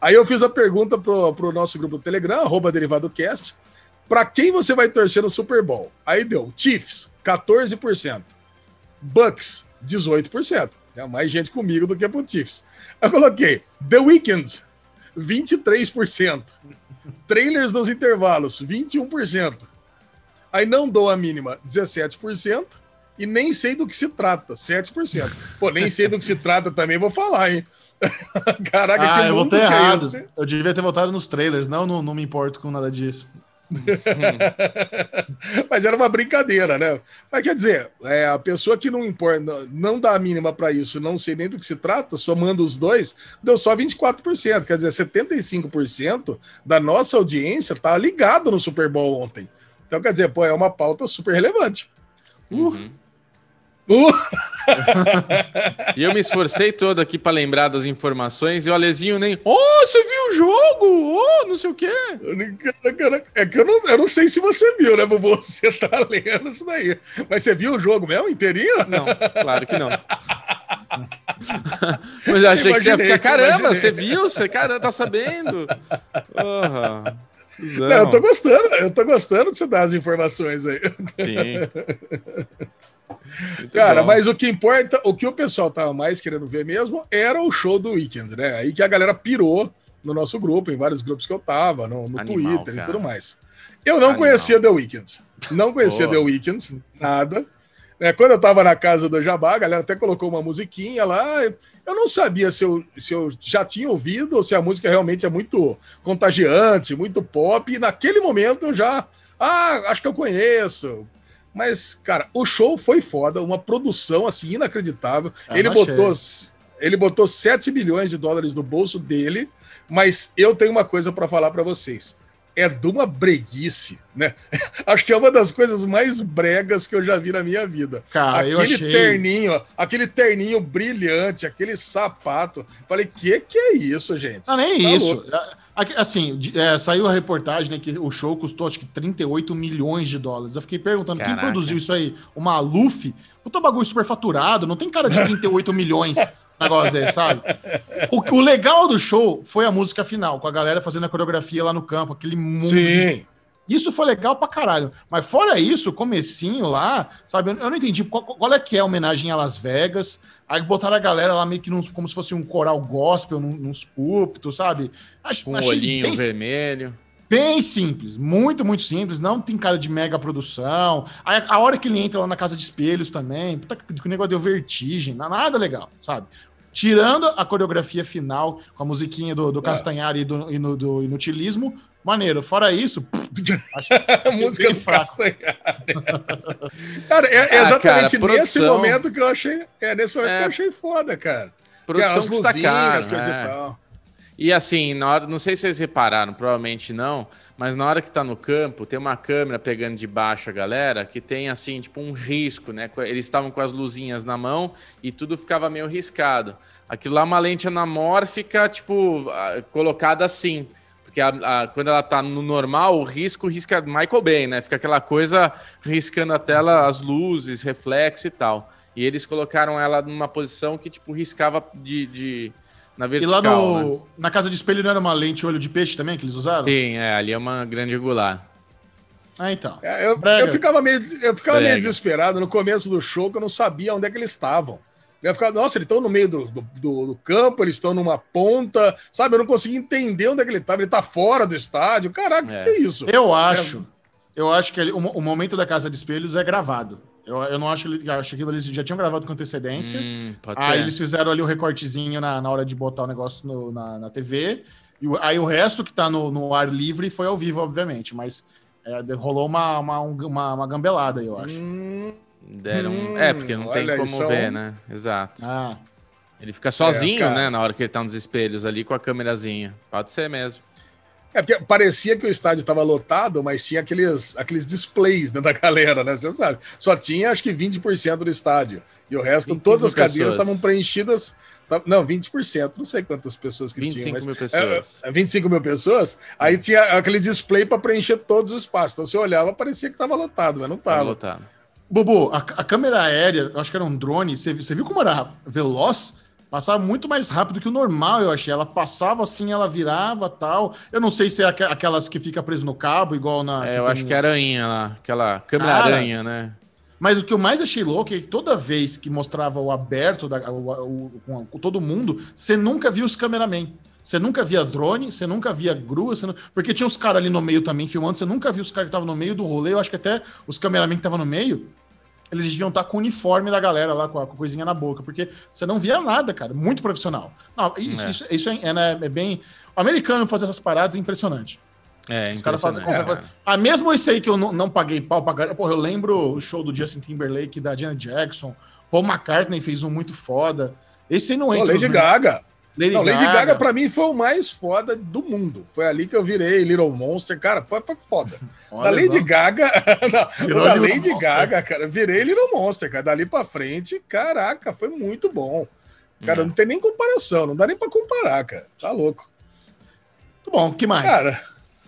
Aí eu fiz a pergunta pro, pro nosso grupo do Telegram, arroba DerivadoCast, para quem você vai torcer no Super Bowl? Aí deu Chiefs, 14%. Bucks, 18%. Tem mais gente comigo do que pro Chiefs. Eu coloquei The Weeknd, 23%. Trailers nos intervalos, 21%. Aí não dou a mínima, 17%. E nem sei do que se trata, 7%. Pô, nem sei do que se trata também, vou falar, hein? Caraca, ah, que eu votei é errado. É eu devia ter votado nos trailers, não, não, não me importo com nada disso. Mas era uma brincadeira, né? Mas quer dizer, é, a pessoa que não importa, não dá a mínima para isso, não sei nem do que se trata, somando os dois, deu só 24%. Quer dizer, 75% da nossa audiência tá ligado no Super Bowl ontem. Então, quer dizer, pô, é uma pauta super relevante. Uhum. Uh. Uh! e eu me esforcei todo aqui para lembrar das informações e o Alezinho nem. Oh, você viu o jogo? Oh, não sei o quê. É que eu não, eu não sei se você viu, né, Bubu? Você tá lendo isso daí. Mas você viu o jogo mesmo inteirinho? Não, claro que não. Mas eu achei imaginei, que você ia ficar, caramba, imaginei. você viu? Você, cara, tá sabendo? Não. Não, eu tô gostando, eu tô gostando de você dar as informações aí. Sim. Muito Cara, bom. mas o que importa, o que o pessoal tava mais querendo ver mesmo era o show do Weekend, né? Aí que a galera pirou no nosso grupo, em vários grupos que eu tava, no, no Animal, Twitter cara. e tudo mais. Eu não Animal. conhecia The Weeknd. Não conhecia Boa. The Weeknd, nada. É, quando eu tava na casa do Jabá, a galera até colocou uma musiquinha lá. Eu não sabia se eu, se eu já tinha ouvido ou se a música realmente é muito contagiante, muito pop. E naquele momento eu já. Ah, acho que eu conheço. Mas, cara, o show foi foda, uma produção assim inacreditável. É, ele botou, ele botou 7 milhões de dólares no bolso dele, mas eu tenho uma coisa para falar para vocês. É de uma breguice, né? Acho que é uma das coisas mais bregas que eu já vi na minha vida. Cara, aquele eu achei... terninho, aquele terninho brilhante, aquele sapato. Falei, que que é isso, gente? Não, nem tá isso. Louco. Assim, é, saiu a reportagem né, que o show custou acho que 38 milhões de dólares. Eu fiquei perguntando Caraca. quem produziu isso aí? O Maluf? Puta bagulho super faturado, não tem cara de 38 milhões negócio desse, sabe? O, o, legal do show foi a música final, com a galera fazendo a coreografia lá no campo, aquele mundo. Sim. Isso foi legal pra caralho. Mas fora isso, o comecinho lá, sabe? Eu não entendi qual, qual é que é a homenagem a Las Vegas. Aí botaram a galera lá meio que num, como se fosse um coral gospel, num, nos púlpitos, sabe? Acho, Com um olhinho bem, vermelho. Bem simples, muito, muito simples. Não tem cara de mega produção. Aí, a hora que ele entra lá na casa de espelhos também, puta que o negócio deu vertigem, nada legal, sabe? Tirando a coreografia final, com a musiquinha do, do é. Castanhari e, do, e no, do inutilismo, maneiro. Fora isso, música do Castanhari. cara, é, é exatamente ah, cara, nesse momento que eu achei. É nesse momento é, que eu achei foda, cara. Produção que as luzinhas, coisas e é. tal. E assim, na hora, não sei se vocês repararam, provavelmente não, mas na hora que tá no campo, tem uma câmera pegando de baixo a galera que tem assim, tipo um risco, né? Eles estavam com as luzinhas na mão e tudo ficava meio riscado. Aquilo lá é uma lente anamórfica, tipo, colocada assim. Porque a, a, quando ela tá no normal, o risco risca Michael Bay, né? Fica aquela coisa riscando a tela, as luzes, reflexo e tal. E eles colocaram ela numa posição que, tipo, riscava de, de na vertical. E lá no, né? na casa de espelho não era uma lente olho de peixe também que eles usaram? Sim, é, ali é uma grande angular. Ah, então. É, eu, eu, ficava, meio, eu ficava meio desesperado no começo do show, que eu não sabia onde é que eles estavam. Eu ficava, nossa, eles estão no meio do, do, do, campo, eles estão numa ponta, sabe? Eu não conseguia entender onde é que ele estava. Ele está fora do estádio. Caraca, é. que é isso? Eu acho, é. eu acho que ele, o, o momento da casa de espelhos é gravado. Eu, eu não acho, acho que aquilo eles já tinham gravado com antecedência. Hum, aí ser. eles fizeram ali o um recortezinho na, na hora de botar o negócio no, na, na TV. E aí o resto que tá no, no ar livre foi ao vivo, obviamente. Mas é, rolou uma, uma, uma, uma, gambelada eu acho. Hum, deram. Hum, é, porque não tem como são... ver, né? Exato. Ah. Ele fica sozinho, é, né? Na hora que ele tá nos espelhos ali com a câmerazinha. Pode ser mesmo. É porque parecia que o estádio estava lotado, mas tinha aqueles, aqueles displays dentro da galera, né? Você sabe. Só tinha acho que 20% do estádio. E o resto, todas as cadeiras estavam preenchidas. Não, 20%, não sei quantas pessoas que 25 tinham. Mas, mil pessoas. É, 25 é, mil pessoas? Aí tinha aquele display para preencher todos os espaços. Então você olhava, parecia que estava lotado, mas não estava. lotado. Bubu, a, a, câmera aérea, eu acho que era um drone, você, você viu como era veloz? Passava muito mais rápido que o normal, eu achei. Ela passava assim, ela virava tal. Eu não sei se é aquelas que fica preso no cabo, igual na. É, eu tem... acho que é aranha lá, aquela câmera Cara, aranha, né? Mas o que eu mais achei louco é que toda vez que mostrava o aberto da, o, o, com todo mundo, você nunca via os cameramen. Você nunca via drone, você nunca via grua, não... porque tinha os caras ali no meio também filmando, você nunca viu os caras que estavam no meio do rolê. Eu acho que até os cameramen que estavam no meio, eles deviam estar com o uniforme da galera lá, com a, com a, coisinha na boca, porque você não via nada, cara. Muito profissional. Não, isso é, isso, isso é, é, né, é, bem. O americano fazer essas paradas é impressionante. É, Os caras fazem. É. Ah, mesmo esse aí que eu não, não paguei pau, pagar. Porra, eu lembro o show do Justin Timberlake, da Janet Jackson. Paul McCartney fez um muito foda. Esse aí não entra. Pô, Lady Gaga. Lady não, Lady Gaga, Gaga para mim foi o mais foda do mundo. Foi ali que eu virei Little Monster, cara, foi, foi foda. Olha da Lady não. Gaga, não, da Lady Monster. Gaga, cara, virei Little Monster, cara. Dali para frente, caraca, foi muito bom. Cara, hum. não tem nem comparação, não dá nem para comparar, cara. Tá louco. Muito bom, que mais? Cara,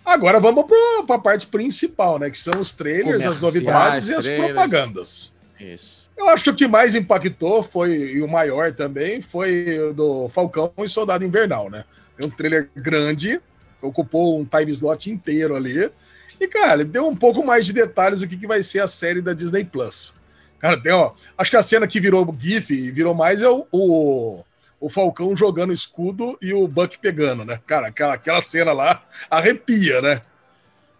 agora vamos para a parte principal, né, que são os trailers, as novidades e as propagandas. Isso. Eu acho que o que mais impactou foi, e o maior também, foi do Falcão e Soldado Invernal, né? É um trailer grande, ocupou um time slot inteiro ali. E, cara, deu um pouco mais de detalhes do que, que vai ser a série da Disney Plus. Cara, tem, ó, acho que a cena que virou GIF e virou mais é o, o, o, Falcão jogando escudo e o Buck pegando, né? Cara, aquela, aquela cena lá arrepia, né?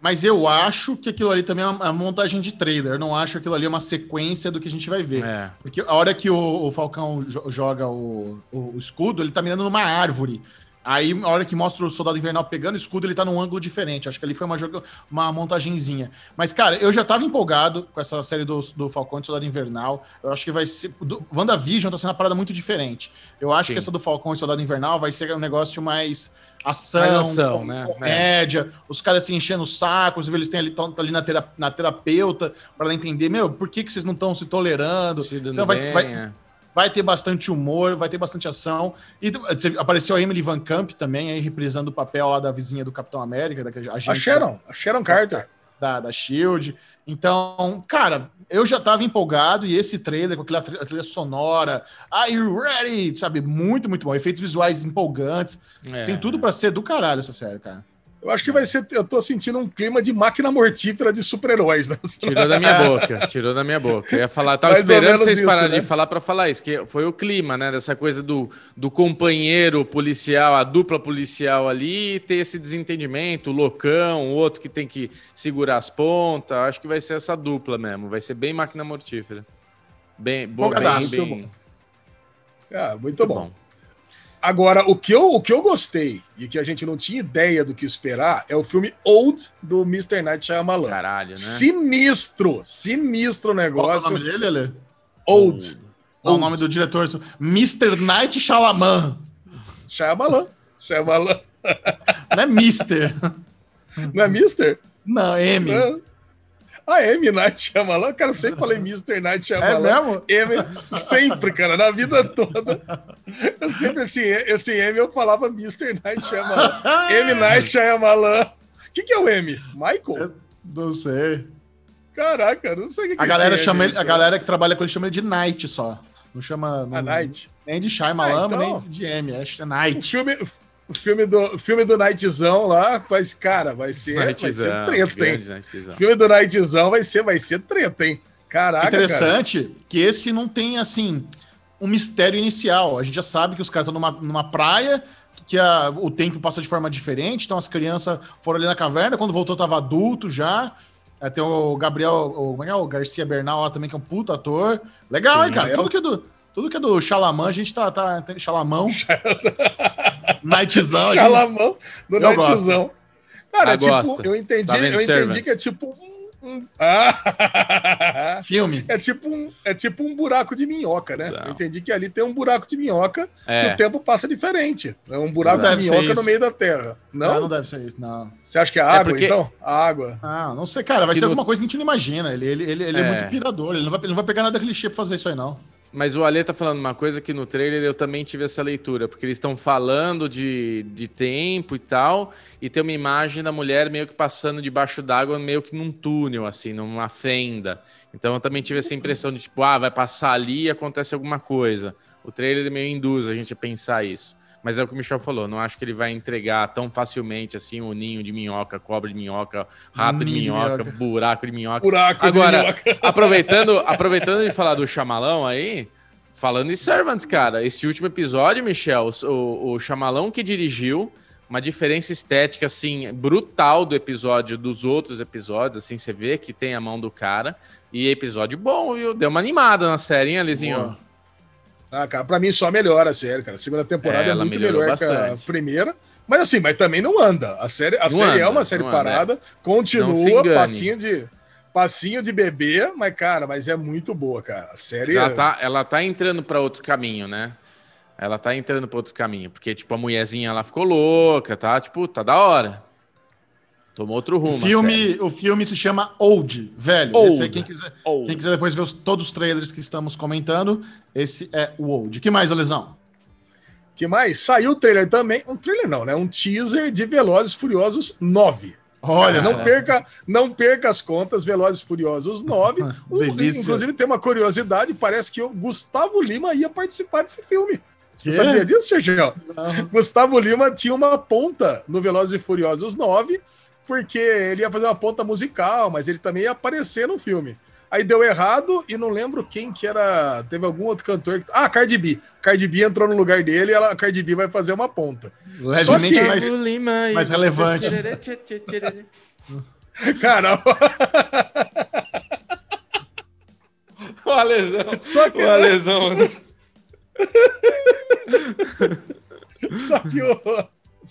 Mas eu acho que aquilo ali também é uma montagem de trailer. Eu não acho que aquilo ali é uma sequência do que a gente vai ver. É. Porque a hora que o, o Falcão joga o, o, escudo, ele tá mirando numa árvore. Aí, a hora que mostra o Soldado Invernal pegando o escudo, ele tá num ângulo diferente. Acho que ali foi uma, uma montagenzinha. Mas, cara, eu já tava empolgado com essa série do, do Falcão e Soldado Invernal. Eu acho que vai ser. Do, WandaVision tá sendo uma parada muito diferente. Eu acho Sim. que essa do Falcão e Soldado Invernal vai ser um negócio mais ação, mais ação com, né? comédia, é. os caras se enchendo o saco, eles têm ali, tão, ali na, terapeuta, na terapeuta para ela entender, meu, por que, que vocês não estão se tolerando? Se então vai, bem, vai, é. vai, ter bastante humor, vai ter bastante ação. E apareceu a Emily Van Camp também, aí reprisando o papel lá da vizinha do Capitão América, da a Sharon, a Sharon Carter. Da, da Shield. Então, cara, eu já tava empolgado e esse trailer com aquela trilha sonora, Are you ready? Sabe, muito, muito bom. Efeitos visuais empolgantes. É, Tem tudo para ser do caralho essa série, cara. Eu acho que vai ser. Eu tô sentindo um clima de máquina mortífera de super-heróis. Né? Tirou da minha boca, tirou da minha boca. Eu ia falar, tava Mais esperando vocês pararem né? de falar para falar isso, que foi o clima, né? Dessa coisa do, do companheiro policial, a dupla policial ali, ter esse desentendimento, o loucão, o outro que tem que segurar as pontas. Acho que vai ser essa dupla mesmo. Vai ser bem máquina mortífera. Bem, boa, bem, bem... Muito bom. Ah, muito, muito bom. bom. Agora, o que, eu, o que eu gostei e que a gente não tinha ideia do que esperar é o filme Old do Mr. Night Shyamalan. Caralho, né? Sinistro, sinistro negócio. Qual é o nome dele, Ale? Old. Old. o nome do diretor, Mr. Night Shyamalan. Shyamalan. Shyamalan. Não é Mister. Não é Mister? Não, é M. Não. A M. Night Shyamalan, cara, eu sempre falei Mr. Night Shyamalan. É mesmo? M, sempre, cara, na vida toda. Eu sempre, assim, esse M eu falava Mr. Night Shyamalan. M. Night Shyamalan. O que, que é o M? Michael? Eu não sei. Caraca, não sei o que, que a é galera chama ele, A galera que trabalha com ele chama ele de Night só. Não chama... Não, a Night? Nem de Shyamalan, ah, então, nem de M, é Night. O filme, o filme do, filme do Nightzão lá, mas, cara, vai ser, vai ser treta, hein? O filme do Nightzão vai ser, vai ser treta, hein? Caraca, Interessante cara. que esse não tem, assim, um mistério inicial. A gente já sabe que os caras estão numa, numa praia, que a, o tempo passa de forma diferente, então as crianças foram ali na caverna, quando voltou tava adulto já. É, tem o Gabriel, o, como é, é o Garcia Bernal lá também, que é um puto ator. Legal, Sim, hein, cara? É Tudo que é do tudo que é do Xalamã, a gente tá. tá Xalamão. Nightzão. Xalamão do Nightzão. Cara, é tipo, gosta. eu entendi, tá eu entendi que é tipo um. um... Ah! Filme. É tipo, um, é tipo um buraco de minhoca, né? Não. Eu entendi que ali tem um buraco de minhoca é. e o tempo passa diferente. É um buraco de minhoca no meio da terra. Não? não? Não, deve ser isso, não. Você acha que é, é água, é porque... então? A água. Ah, não sei, cara. Vai que ser no... alguma coisa que a gente não imagina. Ele, ele, ele, ele é. é muito pirador. Ele não, vai, ele não vai pegar nada clichê pra fazer isso aí, não. Mas o Ale tá falando uma coisa que no trailer eu também tive essa leitura, porque eles estão falando de, de tempo e tal, e tem uma imagem da mulher meio que passando debaixo d'água, meio que num túnel, assim, numa fenda. Então eu também tive essa impressão de tipo, ah, vai passar ali e acontece alguma coisa. O trailer meio induz a gente a pensar isso. Mas é o que o Michel falou, não acho que ele vai entregar tão facilmente assim o ninho de minhoca, cobra de minhoca, rato de minhoca, de minhoca, buraco de minhoca. Buraco Agora, de minhoca. aproveitando, aproveitando de falar do chamalão aí, falando de Servants, cara, esse último episódio, Michel, o, o chamalão que dirigiu, uma diferença estética assim brutal do episódio dos outros episódios, assim, você vê que tem a mão do cara. E episódio bom, viu? Deu uma animada na série, hein, Alizinho? Boa. Ah, cara, pra mim só melhora a série, cara. A segunda temporada é, é muito melhor bastante. que a primeira. Mas assim, mas também não anda. A série, a série é anda, é uma série parada, anda. continua, passinho de passinho de bebê, mas cara, mas é muito boa, cara. A série ela tá, ela tá entrando para outro caminho, né? Ela tá entrando para outro caminho, porque tipo a mulherzinha ela ficou louca, tá? Tipo, tá da hora. Tomou outro rumo. O filme, o filme se chama Old, velho. Old. Esse aí, quem, quiser, Old. quem quiser depois ver os, todos os trailers que estamos comentando, esse é o Old. que mais, Alesão? que mais? Saiu o trailer também. Um trailer não, né? Um teaser de Velozes Furiosos 9. Olha, não perca, não perca as contas, Velozes Furiosos 9. Um, inclusive tem uma curiosidade, parece que o Gustavo Lima ia participar desse filme. Você que? sabia disso, Sergio? Gustavo Lima tinha uma ponta no Velozes e Furiosos 9, porque ele ia fazer uma ponta musical, mas ele também ia aparecer no filme. Aí deu errado e não lembro quem que era. Teve algum outro cantor. Que... Ah, Cardi B. Cardi B entrou no lugar dele e ela, a Cardi B vai fazer uma ponta. Levemente que... mais, mais relevante. Cara. o lesão. Só que. O lesão. Só que o.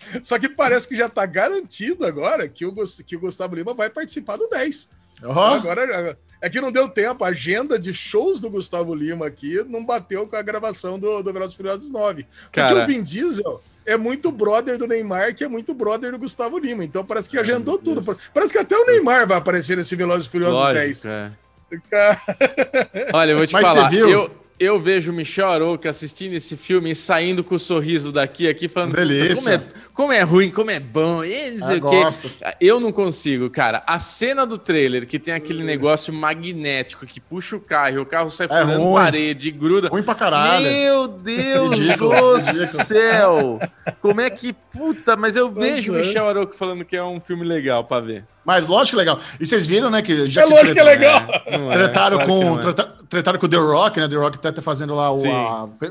Só que parece que já tá garantido agora que o, que o Gustavo Lima vai participar do 10. Oh. Agora, é que não deu tempo, a agenda de shows do Gustavo Lima aqui não bateu com a gravação do, do Velozes Furiosos 9. Cara... Porque o Vin Diesel é muito brother do Neymar, que é muito brother do Gustavo Lima. Então parece que agendou Ai, tudo. Parece que até o Neymar vai aparecer nesse Velozes Furiosos Lógico, 10. É. Olha, eu vou te Mas falar, eu, eu vejo o Michel Arouca assistindo esse filme e saindo com o um sorriso daqui, aqui, falando como é, como é ruim, como é bom, e não sei ah, o quê. Eu não consigo, cara. A cena do trailer, que tem aquele negócio magnético que puxa o carro e o carro sai é furando ruim. parede, gruda. Ruim pra caralho. Meu Deus do céu! Como é que. Puta, mas eu vejo o Michel Arouca falando que é um filme legal pra ver. Mas lógico que é legal. E vocês viram, né? Que já é lógico que é legal. É, tretaram, é, com, é. treta, tretaram com o The Rock, né? The Rock tá, tá fazendo lá o,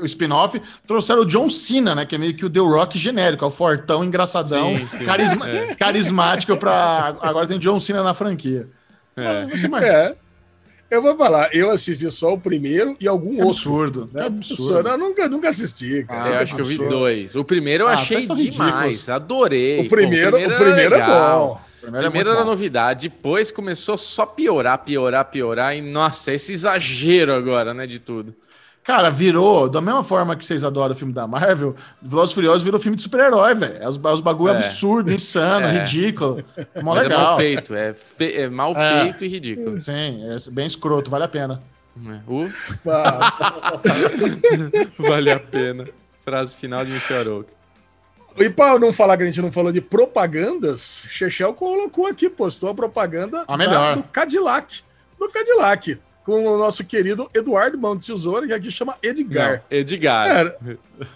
o spin-off. Trouxeram o John Cena, né? Que é meio que o The Rock genérico, é o fortão, engraçadão, sim, sim. Carisma, é. carismático pra. Agora tem John Cena na franquia. É. é. Eu vou falar, eu assisti só o primeiro e algum que outro. Absurdo. Né? absurdo. Eu nunca, nunca assisti, cara. Ah, eu acho que eu vi dois. O primeiro eu ah, achei demais, adorei. O primeiro, Pô, o primeiro, o primeiro é bom. Primeiro, Primeiro era bom. novidade, depois começou só piorar, piorar, piorar. E nossa, esse exagero agora, né, de tudo. Cara, virou, da mesma forma que vocês adoram o filme da Marvel, Velozes Furiosos virou filme de super-herói, velho. É os, é os bagulho é. absurdo, insano, é. ridículo. É mó legal. é mal feito, é, fe... é mal é. feito e ridículo. Sim, é bem escroto, vale a pena. Uh. vale a pena. Frase final de Michel Arouca. E para não falar que a gente não falou de propagandas, Chechel colocou aqui, postou a propaganda a da, do Cadillac. Do Cadillac. Com o nosso querido Eduardo Mão de Tesoura, que aqui chama Edgar. Não, Edgar. Cara,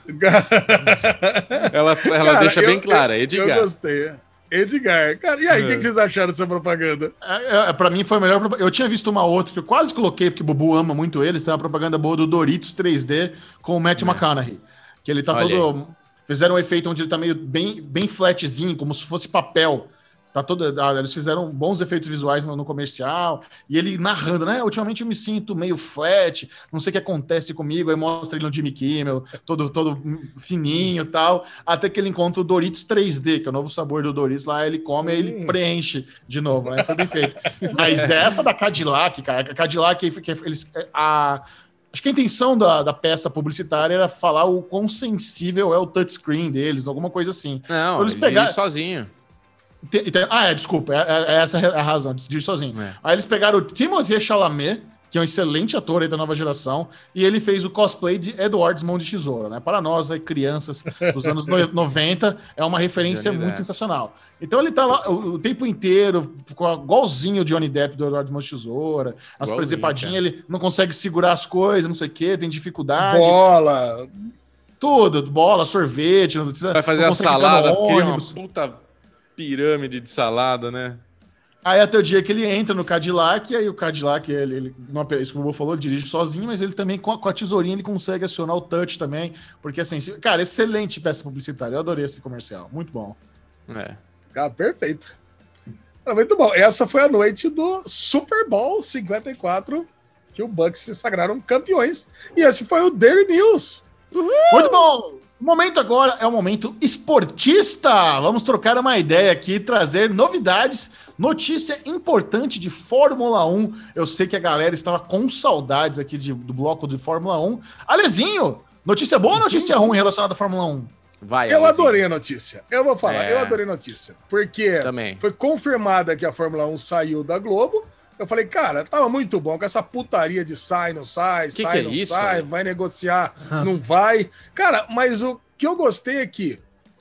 ela ela Cara, deixa eu, bem clara, Edgar. Eu gostei. Edgar. Cara, e aí, o é. que, que, vocês acharam dessa propaganda? É, é, pra mim foi a melhor Eu tinha visto uma outra que eu quase coloquei, porque o Bubu ama muito eles. Tem uma propaganda boa do Doritos 3D com o Matt é. McConaughey. Que ele tá Olha todo. Aí Fizeram um efeito onde ele tá meio bem, bem flatzinho, como se fosse papel. Tá todo, ah, eles fizeram bons efeitos visuais no, no, comercial. E ele narrando, né? Ultimamente eu me sinto meio flat, não sei o que acontece comigo. Aí mostra ele no Jimmy Kimmel, todo, todo fininho e tal. Até que ele encontra o Doritos 3D, que é o novo sabor do Doritos. Lá ele come e ele preenche de novo. Né? Foi bem feito. Mas essa da Cadillac, cara, a Cadillac, que eles, a, Acho que a intenção da, da peça publicitária era falar o quão sensível é o touchscreen deles, alguma coisa assim. Não, então, eles pegaram sozinho. ah, é, desculpa, é, é, essa é a razão, dirige sozinho. É. Aí eles pegaram o Timothée Chalamet, que é um excelente ator aí da nova geração, e ele fez o cosplay de Edward Mão de Tesoura, né? Para nós, aí, crianças dos anos 90, é uma referência muito sensacional. Então ele tá lá o, o tempo inteiro, igualzinho o Johnny Depp do Eduardo Mão de Tesoura, as presepadinhas, ele não consegue segurar as coisas, não sei o quê, tem dificuldade. Bola! Tudo, bola, sorvete. Vai fazer a salada, cria uma puta pirâmide de salada, né? Aí até o dia que ele entra no Cadillac, e aí o Cadillac, ele, ele não, isso que o Bobo falou, dirige sozinho, mas ele também, com a, com a, tesourinha, ele consegue acionar o touch também, porque assim, cara, excelente peça publicitária, eu adorei esse comercial, muito bom. É. Ah, perfeito. Ah, muito bom. Essa foi a noite do Super Bowl 54, que o Bucks se sagraram campeões, e esse foi o Daily News. Uhul! Muito bom! O momento agora é o momento esportista. Vamos trocar uma ideia aqui, trazer novidades Notícia importante de Fórmula 1. Eu sei que a galera estava com saudades aqui de, do bloco de Fórmula 1. Alezinho, notícia boa ou notícia ruim relacionada à Fórmula 1? Vai, eu adorei a notícia. Eu vou falar, é... eu adorei a notícia. Porque Também. foi confirmada que a Fórmula 1 saiu da Globo. Eu falei, cara, tava muito bom com essa putaria de sai, não sai, que sai, que é não isso, sai, vai negociar, não vai. Cara, mas o que eu gostei é que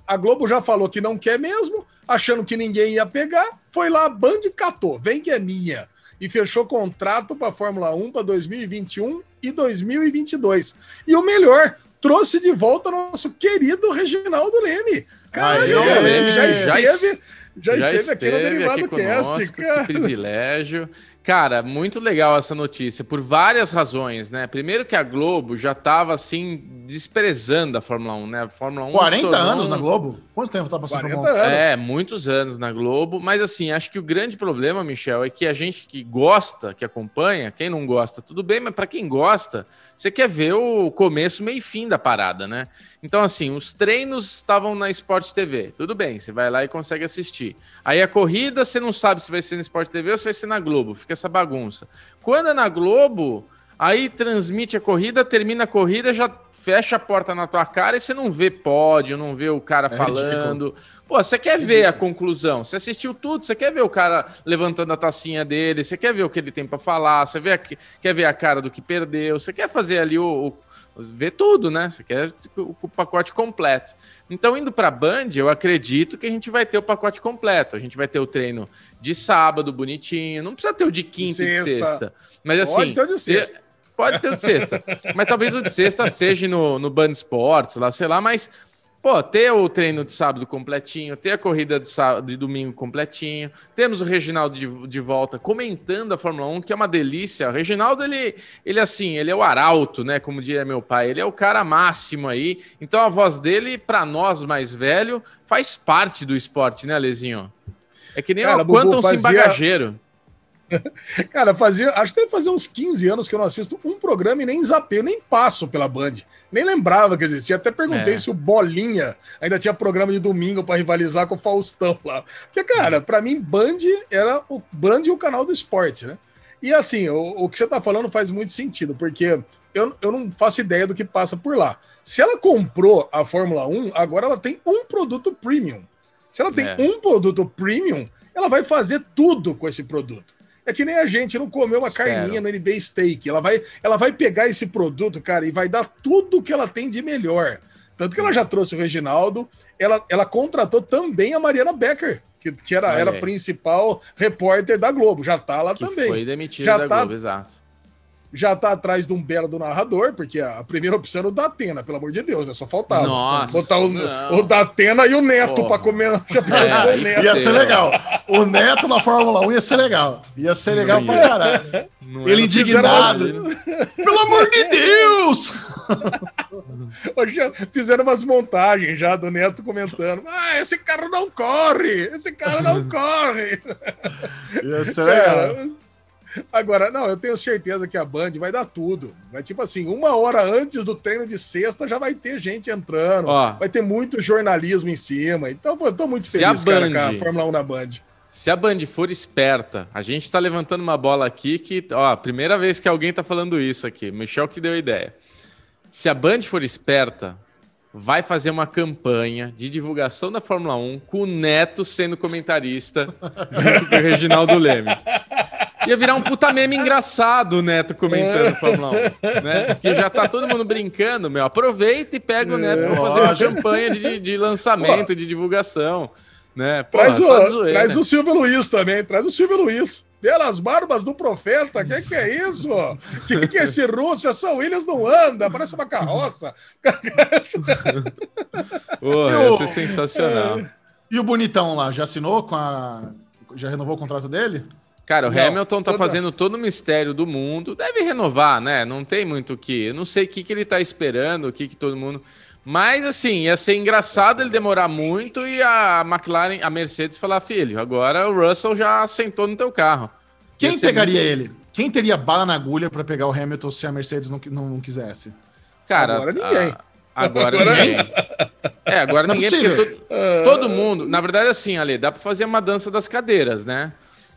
A Globo já falou que não quer mesmo, achando que ninguém ia pegar, foi lá, a Band catou, vem que é minha. E fechou contrato para a Fórmula 1 para 2021 e 2022. E o melhor, trouxe de volta nosso querido Reginaldo Leme. Caralho, já esteve, já, já esteve aqui no Derivado aqui Cast. Que privilégio. Cara, muito legal essa notícia, por várias razões, né? Primeiro que a Globo já estava assim desprezando a Fórmula 1, né? A Fórmula 1 40 anos um... na Globo? Quanto tempo tá passando 40 anos. É, muitos anos na Globo, mas assim, acho que o grande problema, Michel, é que a gente que gosta, que acompanha, quem não gosta, tudo bem, mas para quem gosta, você quer ver o começo, meio e fim da parada, né? Então assim, os treinos estavam na Sport TV. Tudo bem, você vai lá e consegue assistir. Aí a corrida, você não sabe se vai ser na Sport TV ou se vai ser na Globo. Fica essa bagunça. Quando é na Globo, aí transmite a corrida, termina a corrida, já fecha a porta na tua cara e você não vê pódio, não vê o cara é falando. Ridículo. Pô, você quer ver a conclusão, você assistiu tudo, você quer ver o cara levantando a tacinha dele, você quer ver o que ele tem para falar, você vê a, quer ver a cara do que perdeu, você quer fazer ali o, o ver tudo, né? Você quer o, o pacote completo. Então, indo para a Band, eu acredito que a gente vai ter o pacote completo. A gente vai ter o treino de sábado, bonitinho. Não precisa ter o de quinta sexta. e de sexta. Mas assim. Pode ter o de sexta. Pode ter o de sexta. mas talvez o de sexta seja no, no Band Sports, lá, sei lá, mas Pô, ter o treino de sábado completinho, ter a corrida de, sábado, de domingo completinho, temos o Reginaldo de, de volta comentando a Fórmula 1, que é uma delícia. O Reginaldo, ele, ele assim, ele é o arauto, né? Como diria meu pai, ele é o cara máximo aí. Então a voz dele, para nós mais velho, faz parte do esporte, né, Lezinho? É que nem cara, o Quantum fazia... bagageiro. Cara, fazia, acho que deve fazer uns 15 anos que eu não assisto um programa e nem zapeio, nem passo pela Band. Nem lembrava que existia. Até perguntei é. se o Bolinha ainda tinha programa de domingo para rivalizar com o Faustão lá. Porque, cara, para mim, Band era o Band e o canal do esporte, né? E assim, o, o que você tá falando faz muito sentido, porque eu, eu não faço ideia do que passa por lá. Se ela comprou a Fórmula 1, agora ela tem um produto premium. Se ela tem é. um produto premium, ela vai fazer tudo com esse produto. É que nem a gente não comeu uma Espero. carninha no NBA Steak. Ela vai, ela vai pegar esse produto, cara, e vai dar tudo que ela tem de melhor. Tanto que ela já trouxe o Reginaldo, ela, ela contratou também a Mariana Becker, que, que era, era a principal repórter da Globo. Já tá lá que também. Foi demitida já da tá, Globo, exato já tá atrás de um belo do narrador, porque a primeira opção era o Datena, pelo amor de Deus, né? Só faltava. Nossa, Botar o, o Datena e o Neto para comer. Já é, Neto. Ia ser legal. O Neto na Fórmula 1 ia ser legal. Ia ser legal não pra caralho. Ele indignado. Pelo amor de Deus! Fizeram umas montagens já do Neto comentando. Ah, esse cara não corre! Esse cara não corre! Ia ser legal. Agora, não, eu tenho certeza que a Band vai dar tudo. Vai tipo assim, uma hora antes do treino de sexta já vai ter gente entrando, Ó, vai ter muito jornalismo em cima. Então, pô, eu tô muito feliz, Band, cara, com a Fórmula 1 na Band. Se a Band for esperta, a gente tá levantando uma bola aqui que, ó, primeira vez que alguém tá falando isso aqui, Michel que deu a ideia. Se a Band for esperta, vai fazer uma campanha de divulgação da Fórmula 1 com o Neto sendo comentarista junto com o Reginaldo Leme. Ia virar um puta meme engraçado o Neto comentando é. 1, né? Porque já tá todo mundo brincando, meu. Aproveita e pega o Neto pra fazer uma campanha de, de lançamento, de divulgação. Né? Porra, traz, o, zoeira, traz o Silvio Luiz também, traz o Silvio Luiz. Pelas barbas do profeta, o que, que é isso? O que, que é esse russo? Essa Williams não anda, parece uma carroça. Porra, ia ser sensacional. E o bonitão lá, já assinou com a. Já renovou o contrato dele? Cara, o não, Hamilton tá toda... fazendo todo o mistério do mundo. Deve renovar, né? Não tem muito o que. Eu não sei o que, que ele tá esperando, o que, que todo mundo. Mas, assim, ia ser engraçado ele demorar muito e a McLaren, a Mercedes falar: filho, agora o Russell já sentou no teu carro. Quem pegaria muito... ele? Quem teria bala na agulha para pegar o Hamilton se a Mercedes não, não, não quisesse? Cara, agora ninguém. A... Agora, agora ninguém. É, agora não é ninguém, porque todo, todo mundo. Na verdade, assim, Ale, dá para fazer uma dança das cadeiras, né?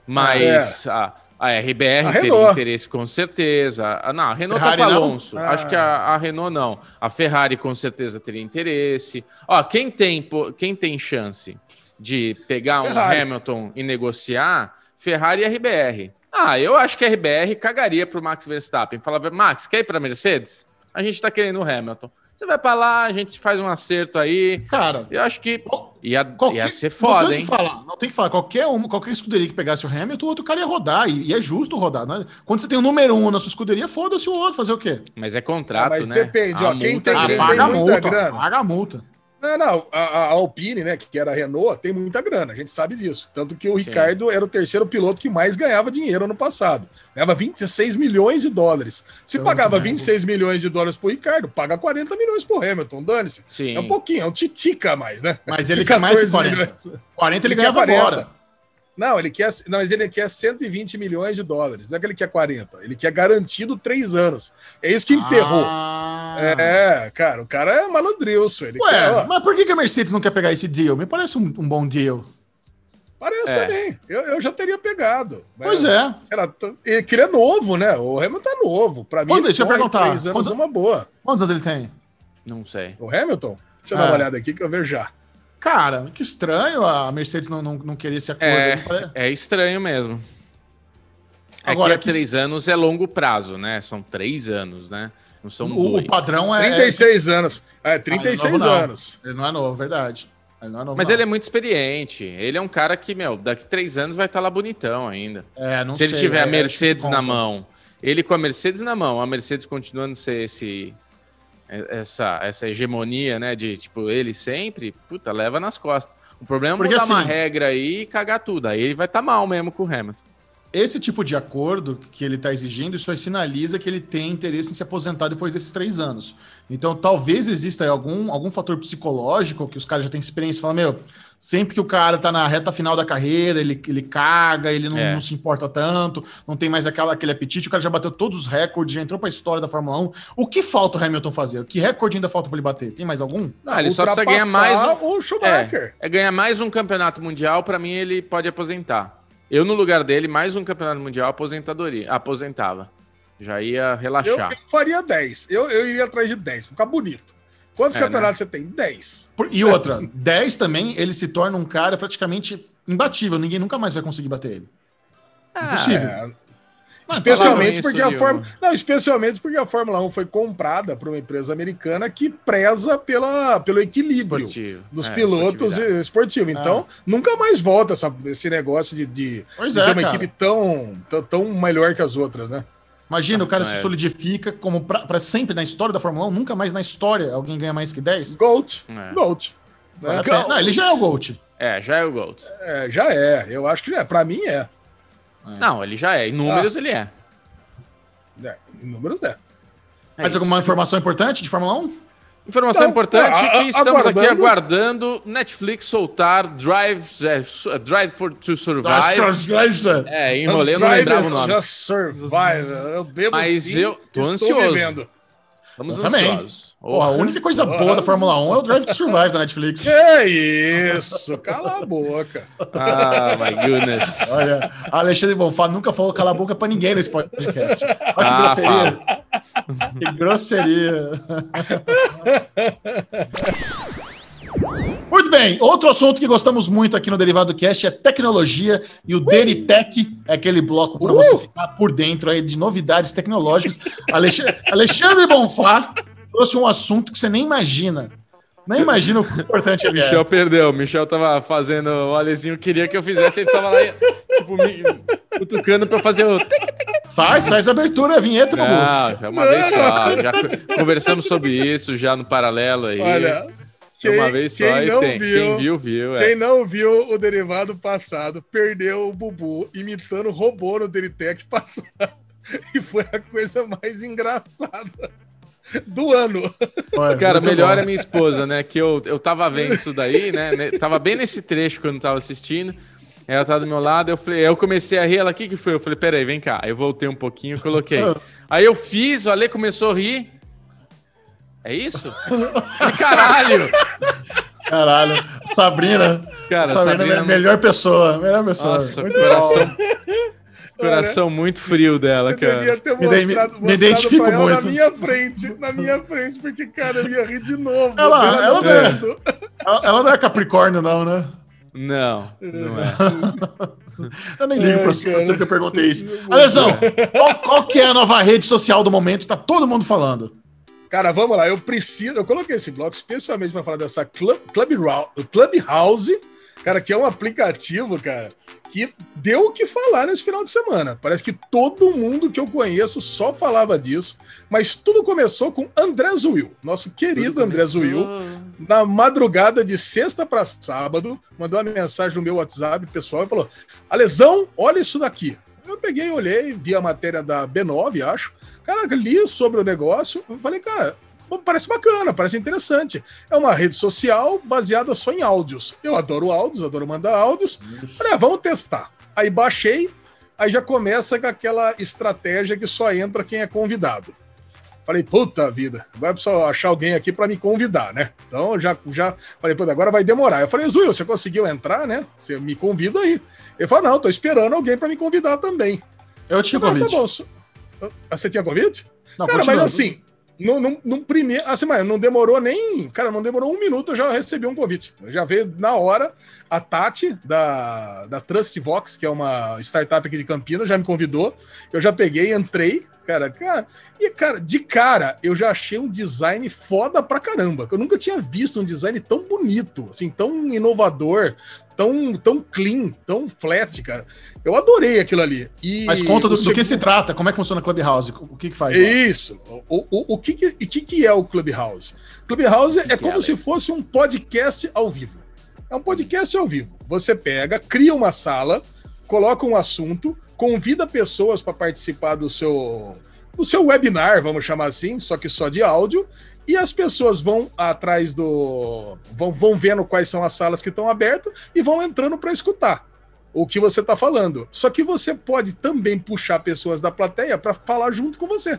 Mas é. a, a RBR a teria interesse com certeza. A, não, a Renault Ferrari tá com Alonso. Ah. Acho que a, a, Renault não. A Ferrari com certeza teria interesse. Ó, quem tem, quem tem chance de pegar Ferrari. um Hamilton e negociar, Ferrari e RBR. Ah, eu acho que a RBR cagaria pro Max Verstappen. Falava, Max, quer ir pra Mercedes? A gente tá querendo o Hamilton. Você vai para lá, a gente faz um acerto aí. Cara, eu acho que ia, qualquer, ia ser foda, não hein? Falar, não tem que falar. Qualquer, uma, qualquer escuderia que pegasse o Hamilton, o outro cara ia rodar. E, e é justo rodar. Né? Quando você tem o número um na sua escuderia, foda-se o outro. Fazer o quê? Mas é contrato, ah, mas né? depende. ó, quem tem, quem tem muita multa, grana. Paga a multa. Não, não, a, a, Alpine, né, que era a Renault, tem muita grana, a gente sabe disso. Tanto que o Sim. Ricardo era o terceiro piloto que mais ganhava dinheiro ano passado. Ganhava 26 milhões de dólares. Se Eu pagava 26 milhões de dólares pro Ricardo, paga 40 milhões pro Hamilton, dane-se. É um pouquinho, é um titica a mais, né? Mas ele quer mais de 40. Milhões. 40 ele, ele ganhava 40. agora. Não, ele quer, não, mas ele quer 120 milhões de dólares. Não é que ele quer 40. Ele quer garantido três anos. É isso que enterrou. Ah. É, cara, o cara é malandrilso. Ele Ué, quer, mas por que, a Mercedes não quer pegar esse deal? Me parece um, um bom deal. Parece é. também. Eu, eu já teria pegado. Né? Pois é. Será, ele, que ele é novo, né? O Hamilton tá novo. Pra mim, Quando, deixa eu perguntar. três anos quantos, uma boa. Quantos anos ele tem? Não sei. O Hamilton? Deixa eu é. dar uma olhada aqui que eu vejo já. Cara, que estranho a Mercedes não, não, não querer esse acordo. É, é estranho mesmo. É Agora, que, três anos é longo prazo, né? São três anos, né? Não são o, dois. O padrão é... 36 anos. É, 36 ah, ele é novo, anos. Ele não é novo, verdade. Ele não é novo, Mas não. ele é muito experiente. Ele é um cara que, meu, daqui três anos vai estar lá bonitão ainda. É, não Se sei, ele tiver é, a Mercedes na mão, ele com a Mercedes na mão, a Mercedes continuando a ser esse essa, essa hegemonia, né, de tipo, ele sempre, puta, leva nas costas. O problema é Porque, mudar assim, uma regra aí e cagar tudo. Aí ele vai estar tá mal mesmo com o Hamilton. Esse tipo de acordo que ele está exigindo, isso aí sinaliza que ele tem interesse em se aposentar depois desses três anos. Então, talvez exista algum, algum fator psicológico que os caras já têm experiência e falam, meu, sempre que o cara tá na reta final da carreira, ele, ele caga, ele não, é. não, se importa tanto, não tem mais aquela, aquele apetite, o cara já bateu todos os recordes, já entrou para a história da Fórmula 1. O que falta o Hamilton fazer? Que recorde ainda falta para ele bater? Tem mais algum? Não, ele só precisa ganhar mais um, o Schumacher. É, é ganhar mais um campeonato mundial, para mim ele pode aposentar. Eu no lugar dele, mais um campeonato mundial aposentadoria, aposentava. Já ia relaxar. Eu, eu faria 10. Eu, eu iria atrás de 10, ficar bonito. Quantos é, campeonatos né? você tem? 10. E outra, 10 também, ele se torna um cara praticamente imbatível. Ninguém nunca mais vai conseguir bater ele. Ah, Impossível. É. especialmente porque a Fórmula, não, especialmente porque a Fórmula 1 foi comprada por uma empresa americana que preza pela, pelo equilíbrio esportivo. dos é, pilotos esportivos. Então, é. nunca mais volta essa, esse negócio de, de, de é, ter uma cara. equipe tão, tão, tão melhor que as outras, né? Imagina, o cara se é. solidifica como para sempre na história da Fórmula 1, nunca mais na história alguém ganha mais que 10. Gold. É. Gold. Né? Não, ele já é o Gold. É, já é o Gold. É, já é. Eu acho que já é. Pra mim é. É. Não, ele já é. Em números ah. ele é. é. Em números é. Mais alguma informação importante de Fórmula 1? Informação então, importante a, a, que estamos aguardando... aqui aguardando Netflix soltar Drive, é, Drive for, to Survive. É, enrolei, não lembrava o nome. Just Survive. Eu bebo Mas sim, eu tô ansioso. Vivendo. Estamos eu ansiosos. Porra, a única coisa boa da Fórmula 1 é o Drive to Survive da Netflix. Que isso! Cala a boca. Ah, my goodness. Olha, Alexandre Bonfá nunca falou cala a boca pra ninguém nesse podcast. Olha que ah, grosseria. Que grosseria. Muito bem, outro assunto que gostamos muito aqui no Derivado Cast é tecnologia e o Deritech é aquele bloco para uh! você ficar por dentro aí de novidades tecnológicas. Alexandre, Alexandre Bonfá trouxe um assunto que você nem imagina. Nem imagina o importante ele é. Michel perdeu. Michel tava fazendo. O Alezinho queria que eu fizesse, ele tava lá, tipo, me cutucando pra fazer o. Faz, faz a abertura, a vinheta, Não, já uma vez só. Já conversamos sobre isso já no paralelo aí. Olha. Quem, uma vez só quem não tem. Viu, quem viu, viu. É. Quem não viu o derivado passado perdeu o Bubu imitando o robô no Deritec passado. E foi a coisa mais engraçada do ano. Cara, melhor bom. é minha esposa, né? Que eu, eu tava vendo isso daí, né? Tava bem nesse trecho quando tava assistindo. Ela tava do meu lado, eu falei, eu comecei a rir, ela, o que que foi? Eu falei, peraí, vem cá. Aí eu voltei um pouquinho, coloquei. Aí eu fiz, o Ale começou a rir. É isso? falei, caralho! Caralho, Sabrina. Cara, Sabrina, Sabrina é a melhor pessoa. Melhor pessoa. Nossa, Muito coração. Bom. Coração muito frio dela, Você cara. Você devia ter mostrado, me, mostrado me pra ela muito. na minha frente, na minha frente, porque, cara, eu ia rir de novo. Ela, ela, não, é, ela, ela não é Capricórnio, não, né? Não, não é. eu nem ligo é, pra você que eu perguntei isso. Alesão, qual, qual que é a nova rede social do momento? Tá todo mundo falando. Cara, vamos lá, eu preciso. Eu coloquei esse bloco especialmente para falar dessa Club, Club, Clubhouse, cara, que é um aplicativo, cara, que deu o que falar nesse final de semana. Parece que todo mundo que eu conheço só falava disso, mas tudo começou com André Zuil, nosso querido André Zuil, na madrugada de sexta para sábado, mandou uma mensagem no meu WhatsApp pessoal e falou: Alesão, olha isso daqui. Eu peguei, olhei, vi a matéria da B9, acho. Cara, li sobre o negócio, eu falei, cara, parece bacana, parece interessante. É uma rede social baseada só em áudios. Eu adoro áudios, adoro mandar áudios. Falei, ah, vamos testar. Aí baixei, aí já começa com aquela estratégia que só entra quem é convidado. Falei, puta vida, agora preciso achar alguém aqui para me convidar, né? Então já, já falei, puta, agora vai demorar. Eu falei, Zuil, você conseguiu entrar, né? Você me convida aí. Ele falou, não, tô esperando alguém para me convidar também. Eu tinha falei, convite. Tá bom, ah, você tinha convite? Não, cara, mas assim, no, no, primeiro. Assim, mas não demorou nem. Cara, não demorou um minuto, eu já recebi um convite. Eu já veio na hora. A Tati, da, da Trust Vox, que é uma startup aqui de Campinas, já me convidou. Eu já peguei, entrei. Cara, cara, e cara, de cara, eu já achei um design foda pra caramba. Eu nunca tinha visto um design tão bonito, assim, tão inovador, tão, tão clean, tão flat, cara. Eu adorei aquilo ali. E Mas conta do, segundo... do, que se trata, como é que funciona o Clubhouse, o que que faz? Isso. O, o, o que, que, que, que é o Clubhouse? Clubhouse que é como é, se fosse um podcast ao vivo. É um podcast ao vivo. Você pega, cria uma sala, coloca um assunto, convida pessoas para participar do seu do seu webinar, vamos chamar assim, só que só de áudio, e as pessoas vão atrás do. vão, vão vendo quais são as salas que estão abertas e vão entrando para escutar o que você está falando. Só que você pode também puxar pessoas da plateia para falar junto com você.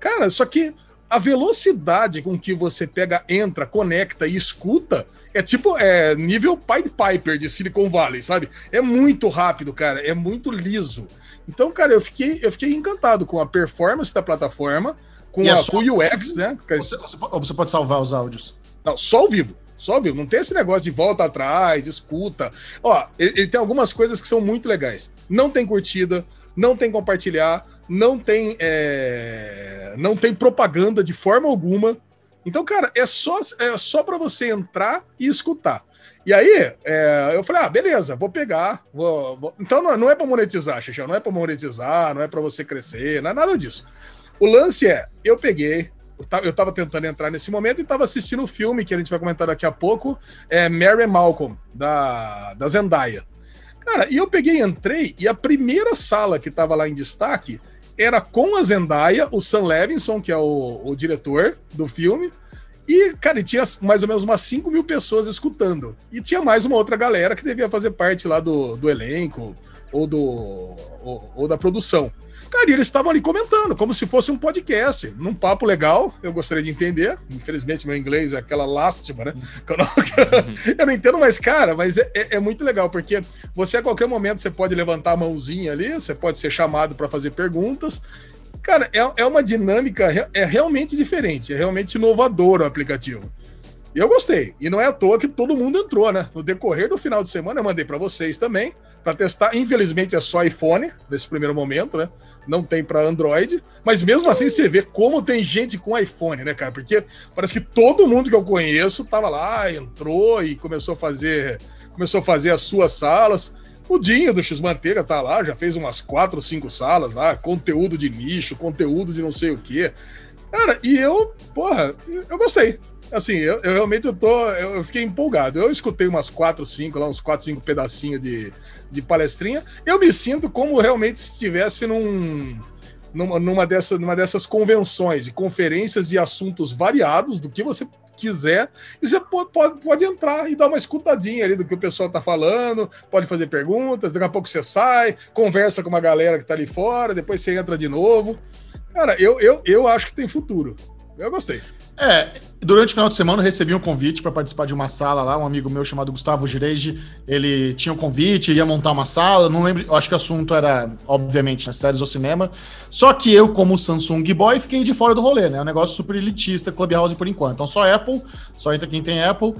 Cara, só que a velocidade com que você pega, entra, conecta e escuta é tipo é nível Pied Piper de Silicon Valley, sabe? É muito rápido, cara, é muito liso. Então, cara, eu fiquei, eu fiquei encantado com a performance da plataforma, com e a é só... UX, né? Você, você pode salvar os áudios. Não, só ao vivo. Só ao vivo. Não tem esse negócio de volta atrás, escuta. Ó, ele, ele, tem algumas coisas que são muito legais. Não tem curtida, não tem compartilhar, não tem, é... não tem propaganda de forma alguma. Então, cara, é só, é só para você entrar e escutar. E aí, é, eu falei, ah, beleza, vou pegar. Vou, vou... Então não, não é para monetizar, Xixão, não é para monetizar, não é para você crescer, não é nada disso. O lance é, eu peguei, eu estava tentando entrar nesse momento e estava assistindo o filme que a gente vai comentar daqui a pouco, é Mary Malcolm, da, da Zendaya. Cara, e eu peguei, entrei, e a primeira sala que estava lá em destaque era com a Zendaya, o Sam Levinson, que é o, o diretor do filme, e, cara, tinha mais ou menos umas 5 mil pessoas escutando. E tinha mais uma outra galera que devia fazer parte lá do, do elenco ou, do, ou, ou da produção. Cara, e eles estavam ali comentando, como se fosse um podcast, num papo legal. Eu gostaria de entender. Infelizmente, meu inglês é aquela lástima, né? Eu não, eu não entendo mais, cara, mas é, é, é, muito legal, porque você a qualquer momento você pode levantar a mãozinha ali, você pode ser chamado para fazer perguntas. Cara, é, é uma dinâmica, é realmente diferente, é realmente inovador o aplicativo. E eu gostei. E não é à toa que todo mundo entrou, né? No decorrer do final de semana, eu mandei para vocês também, para testar. Infelizmente é só iPhone, nesse primeiro momento, né? Não tem para Android. Mas mesmo assim, você vê como tem gente com iPhone, né, cara? Porque parece que todo mundo que eu conheço tava lá, entrou e começou a fazer. Começou a fazer as suas salas. O Dinho do X-Manteiga tá lá, já fez umas quatro, cinco salas lá, conteúdo de nicho, conteúdo de não sei o quê. Cara, e eu, porra, eu gostei. Assim, eu, eu realmente eu tô. Eu, fiquei empolgado. Eu escutei umas 4, 5, lá, uns 4, 5 pedacinhos de, de palestrinha. Eu me sinto como realmente estivesse num. Numa, numa, numa dessas convenções e conferências de assuntos variados, do que você quiser, e você pode, pode, pode entrar e dar uma escutadinha ali do que o pessoal está falando, pode fazer perguntas, daqui a pouco você sai, conversa com uma galera que está ali fora, depois você entra de novo. Cara, eu, eu, eu acho que tem futuro. Eu gostei. É, durante o final de semana eu recebi um convite para participar de uma sala lá, um amigo meu chamado Gustavo Gireige, ele tinha um convite, ia montar uma sala, não lembro, acho que o assunto era, obviamente, né, séries ou cinema, só que eu, como Samsung Boy, fiquei de fora do rolê, né, é um negócio super elitista, Clubhouse por enquanto, então só Apple, só entra quem tem Apple,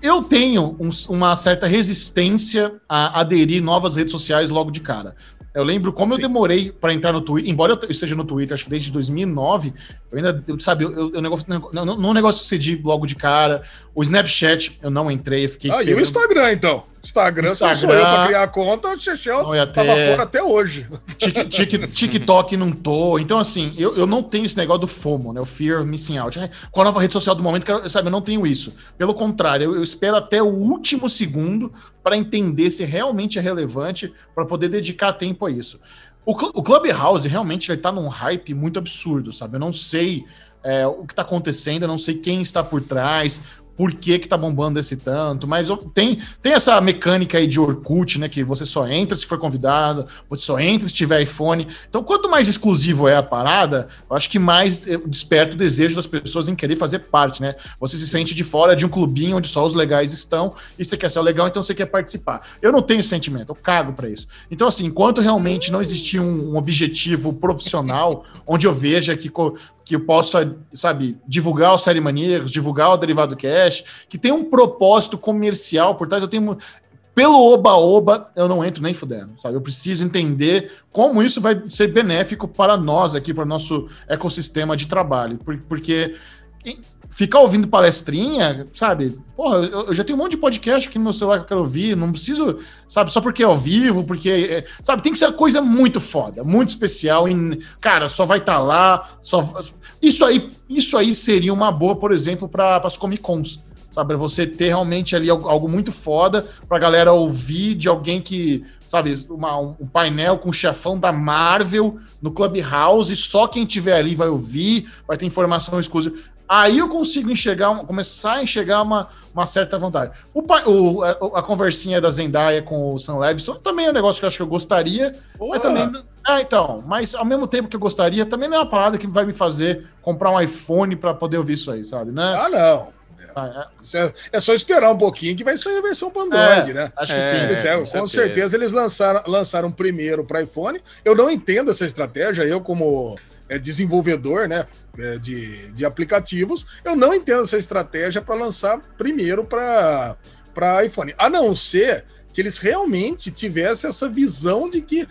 eu tenho um, uma certa resistência a aderir novas redes sociais logo de cara. Eu lembro como Sim. eu demorei para entrar no Twitter, embora eu esteja no Twitter, acho que desde 2009, eu ainda, sabe, eu, eu, eu negócio, não, não, negócio cedi logo de cara. O Snapchat, eu não entrei, eu fiquei Ah, esperando. e o Instagram, então? Instagram, Instagram sou eu pra criar conta, o Chechel tava fora até hoje. TikTok não tô. Então, assim, eu, eu não tenho esse negócio do FOMO, né? O Fear of Missing Out. Com a nova rede social do momento, sabe, eu não tenho isso. Pelo contrário, eu, eu espero até o último segundo para entender se realmente é relevante, para poder dedicar tempo a isso. O, o Clubhouse realmente estar tá num hype muito absurdo, sabe? Eu não sei é, o que está acontecendo, eu não sei quem está por trás, por que que tá bombando esse tanto, mas tem, tem essa mecânica aí de Orkut, né, que você só entra se for convidado, você só entra se tiver iPhone. Então, quanto mais exclusivo é a parada, eu acho que mais eh, desperta o desejo das pessoas em querer fazer parte, né? Você se sente de fora de um clubinho onde só os legais estão e você quer ser legal, então você quer participar. Eu não tenho sentimento, eu cago para isso. Então, assim, enquanto realmente não existir um, um objetivo profissional onde eu veja que que possa, sabe, divulgar o Série Maníacos, divulgar o Derivado Cash, que tem um propósito comercial por trás. Eu tenho. Pelo oba-oba, eu não entro nem fudendo, sabe? Eu preciso entender como isso vai ser benéfico para nós aqui, para o nosso ecossistema de trabalho. Porque ficar ouvindo palestrinha, sabe? Porra, eu, já tenho um monte de podcast aqui no meu celular que eu quero ouvir, não preciso, sabe, só porque é ao vivo, porque, é, sabe, tem que ser uma coisa muito foda, muito especial, e, cara, só vai estar tá lá, só... Isso aí, isso aí seria uma boa, por exemplo, para as Comic Cons, sabe? Você ter realmente ali algo muito foda pra galera ouvir de alguém que, sabe, uma, um painel com o chefão da Marvel no Clubhouse, só quem tiver ali vai ouvir, vai ter informação exclusiva. Aí eu consigo enxergar, começar a enxergar uma, uma certa vontade. O, o a, a, conversinha da Zendaya com o Sam Levinson também é um negócio que eu acho que eu gostaria. Mas também. Ah, então. Mas ao mesmo tempo que eu gostaria, também não é uma parada que vai me fazer comprar um iPhone para poder ouvir isso aí, sabe? Né? Ah, não. Ah, é. é. é. só esperar um pouquinho que vai sair a versão para Android, é, né? Acho que sim. Eles, com, com certeza eles lançaram, lançaram primeiro para iPhone. Eu não entendo essa estratégia. Eu, como é, desenvolvedor né, é, de, de aplicativos, eu não entendo essa estratégia para lançar primeiro para iPhone. A não ser que eles realmente tivessem essa visão de que,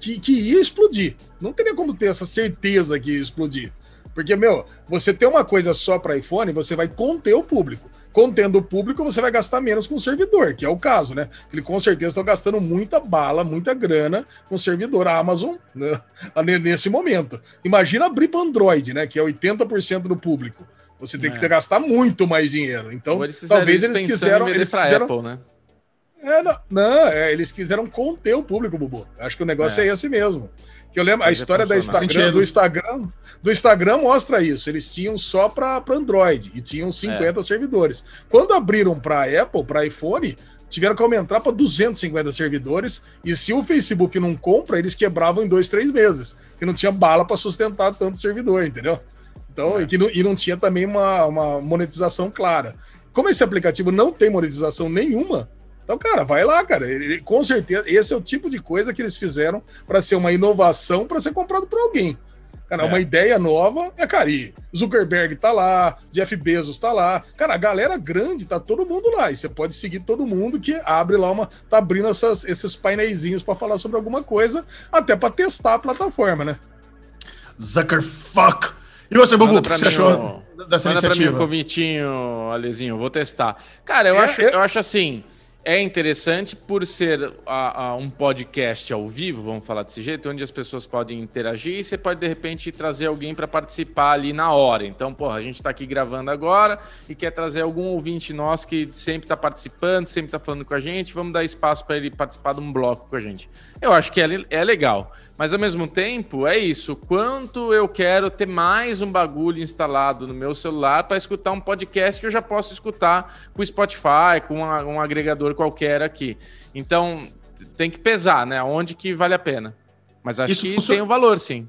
que, que ia explodir. Não teria como ter essa certeza que ia explodir. Porque, meu, você ter uma coisa só para iPhone, você vai conter o público contendo o público, você vai gastar menos com o servidor, que é o caso, né? Ele com certeza está gastando muita bala, muita grana com o servidor Amazon né? nesse momento. Imagina abrir para Android, né? Que é 80% do público. Você tem é. que gastar muito mais dinheiro. Então, talvez eles quiseram. Eles quiseram... Apple, né? É, não, não é, eles quiseram conter o público, Bubu. Acho que o negócio é, é esse mesmo. Que eu lembro, a história da Instagram, do Instagram, do Instagram mostra isso. Eles tinham só para Android e tinham 50 é. servidores. Quando abriram para Apple, para iPhone, tiveram que aumentar para 250 servidores. E se o Facebook não compra, eles quebravam em dois, três meses. Que não tinha bala para sustentar tanto servidor, entendeu? Então, é. e, que não, e não tinha também uma, uma monetização clara. Como esse aplicativo não tem monetização nenhuma, então, cara, vai lá, cara. Ele, com certeza, esse é o tipo de coisa que eles fizeram para ser uma inovação para ser comprado por alguém. Cara, é. uma ideia nova é, cara, e Zuckerberg tá lá, Jeff Bezos tá lá. Cara, a galera grande tá todo mundo lá. E você pode seguir todo mundo que abre lá uma. tá abrindo essas, esses painéisinhos para falar sobre alguma coisa, até para testar a plataforma, né? Zuckerfuck! E você, Bubu, o que você achou dessa Manda iniciativa? Manda pra mim um convitinho, Alezinho, vou testar. Cara, eu, é, acho, é... eu acho assim é interessante por ser a, a um podcast ao vivo, vamos falar desse jeito, onde as pessoas podem interagir e você pode de repente trazer alguém para participar ali na hora. Então, porra, a gente está aqui gravando agora e quer trazer algum ouvinte nosso que sempre está participando, sempre está falando com a gente, vamos dar espaço para ele participar de um bloco com a gente. Eu acho que é, é legal. Mas ao mesmo tempo, é isso. Quanto eu quero ter mais um bagulho instalado no meu celular para escutar um podcast que eu já posso escutar com o Spotify, com um agregador qualquer aqui. Então, tem que pesar, né? Onde que vale a pena. Mas acho isso que funciona... tem um valor, sim.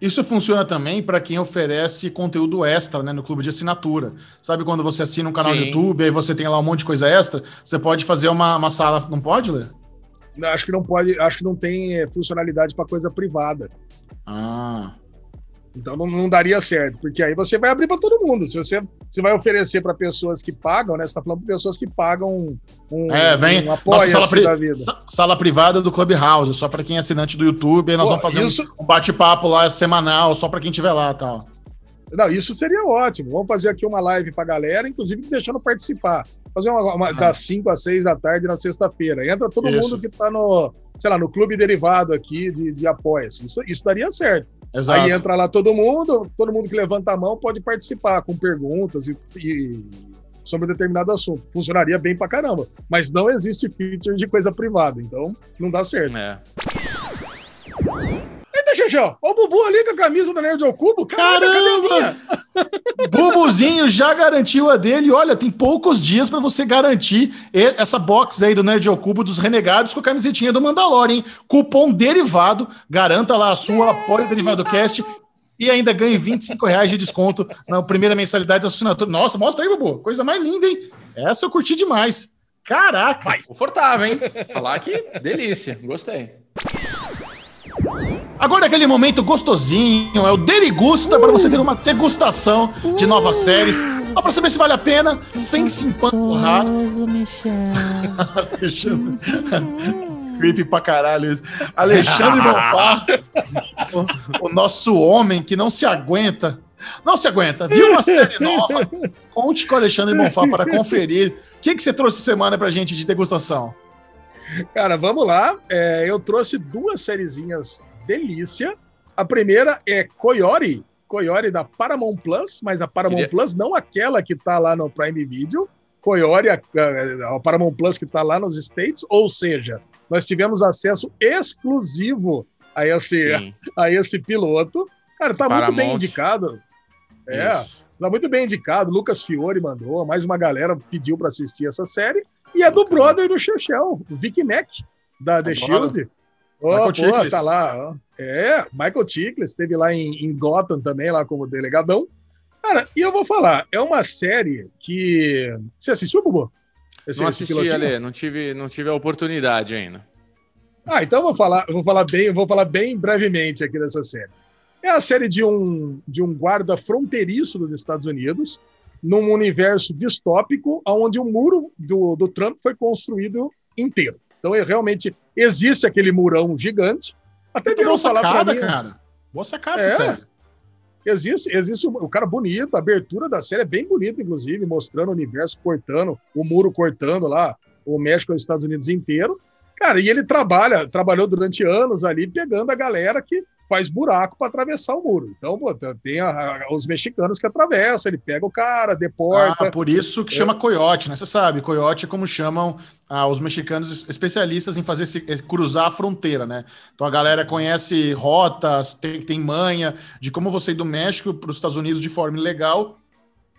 Isso funciona também para quem oferece conteúdo extra né, no clube de assinatura. Sabe quando você assina um canal Sim. no YouTube, aí você tem lá um monte de coisa extra, você pode fazer uma, uma sala. Não pode, ler? Acho que não pode, acho que não tem eh, funcionalidade para coisa privada. Ah. Então não, não, daria certo, porque aí você vai abrir para todo mundo. Se você, você vai oferecer para pessoas que pagam, né? Você está falando para pessoas que pagam um, é, vem, um apoio sala, pri da vida. sala privada do Clubhouse, só para quem é assinante do YouTube. Nós Pô, vamos fazer isso... um, bate-papo lá semanal, só para quem estiver lá tal. Não, isso seria ótimo. Vamos fazer aqui uma live para galera, inclusive deixando participar. Fazer uma, uma ah. das 5 às 6 da tarde na sexta-feira. Entra todo isso. mundo que está no, sei lá, no clube derivado aqui de, de apoia-se. Isso, isso daria certo. Exato. Aí entra lá todo mundo, todo mundo que levanta a mão pode participar com perguntas e, e sobre determinado assunto. Funcionaria bem pra caramba. Mas não existe feature de coisa privada, então não dá certo. É. Xexé, ó o Bubu ali com a camisa do Nerd ao Cubo. Caramba! Bubuzinho já garantiu a dele. Olha, tem poucos dias para você garantir essa box aí do Nerd ao Cubo dos Renegados com a camisetinha do Mandalorian, hein? Cupom derivado. Garanta lá a sua apoio derivado cast e ainda ganhe 25 reais de desconto na primeira mensalidade da assinatura. Nossa, mostra aí, Bubu. Coisa mais linda, hein? Essa eu curti demais. Caraca! Vai. Confortável, hein? Falar que delícia. Gostei. Agora é aquele momento gostosinho, é o Derigusta, uh, para você ter uma degustação uh, de novas séries. Só para saber se vale a pena, sem se empanturrar. Creepy pra caralho isso. Alexandre Bonfá, o, o nosso homem que não se aguenta. Não se aguenta. Viu uma série nova? Conte com o Alexandre Bonfá para conferir. O que, que você trouxe semana pra gente de degustação? Cara, vamos lá. É, eu trouxe duas sériezinhas delícia. A primeira é Coyote, Coyote da Paramount Plus, mas a Paramount Queria... Plus não aquela que tá lá no Prime Video. Coyote, a, a, a Paramount Plus que tá lá nos States, ou seja, nós tivemos acesso exclusivo a esse, a, esse piloto. Cara, tá Paramount. muito bem indicado. É, Isso. tá muito bem indicado. Lucas Fiore mandou, mais uma galera pediu para assistir essa série. E é do brother do Chechel, o Vic Neck, da The Shield. Oh, pô, tá lá. É, Michael Chiklis esteve lá em, em Gotham também, lá como delegadão. Cara, e eu vou falar, é uma série que. Você assistiu, Bubu? Esse, não assisti, Ale, não tive, não tive a oportunidade ainda. Ah, então eu vou falar, eu vou falar bem, vou falar bem brevemente aqui dessa série. É a série de um, de um guarda fronteiriço dos Estados Unidos, num universo distópico, onde o muro do, do Trump foi construído inteiro. Então, é, realmente existe aquele murão gigante. Até de falar para mim. cara. Boa sacada, é, série. Existe, existe o cara bonito, a abertura da série é bem bonita, inclusive, mostrando o universo cortando, o muro cortando lá, o México e os Estados Unidos inteiro. Cara, e ele trabalha, trabalhou durante anos ali, pegando a galera que faz buraco para atravessar o muro. Então, pô, tem a, a, os mexicanos que atravessam, ele pega o cara, deporta. Ah, por isso que é. chama coiote, né? Você sabe, coiote é como chamam ah, os mexicanos especialistas em fazer esse, cruzar a fronteira, né? Então a galera conhece rotas, tem, tem manha de como você ir do México para os Estados Unidos de forma ilegal.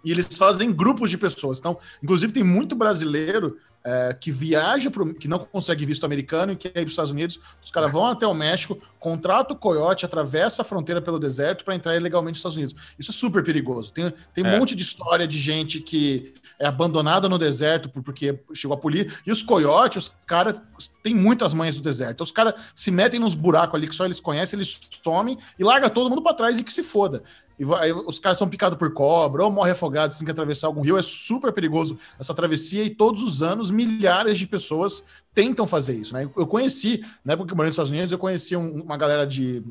E eles fazem grupos de pessoas. Então, inclusive, tem muito brasileiro é, que viaja, pro, que não consegue visto americano e quer ir para os Estados Unidos, os caras vão até o México, contrata o coiote, atravessa a fronteira pelo deserto para entrar ilegalmente nos Estados Unidos. Isso é super perigoso. Tem, tem um é. monte de história de gente que é abandonada no deserto porque chegou a polícia. E os coiotes, os caras têm muitas mães do deserto. Então, os caras se metem nos buracos ali que só eles conhecem, eles somem e larga todo mundo para trás e que se foda. E aí os caras são picados por cobra ou morrem afogados, tem que atravessar algum rio. É super perigoso essa travessia e todos os anos milhares de pessoas tentam fazer isso. Né? Eu conheci, na época que eu morei nos Estados Unidos, eu conheci um, uma galera de.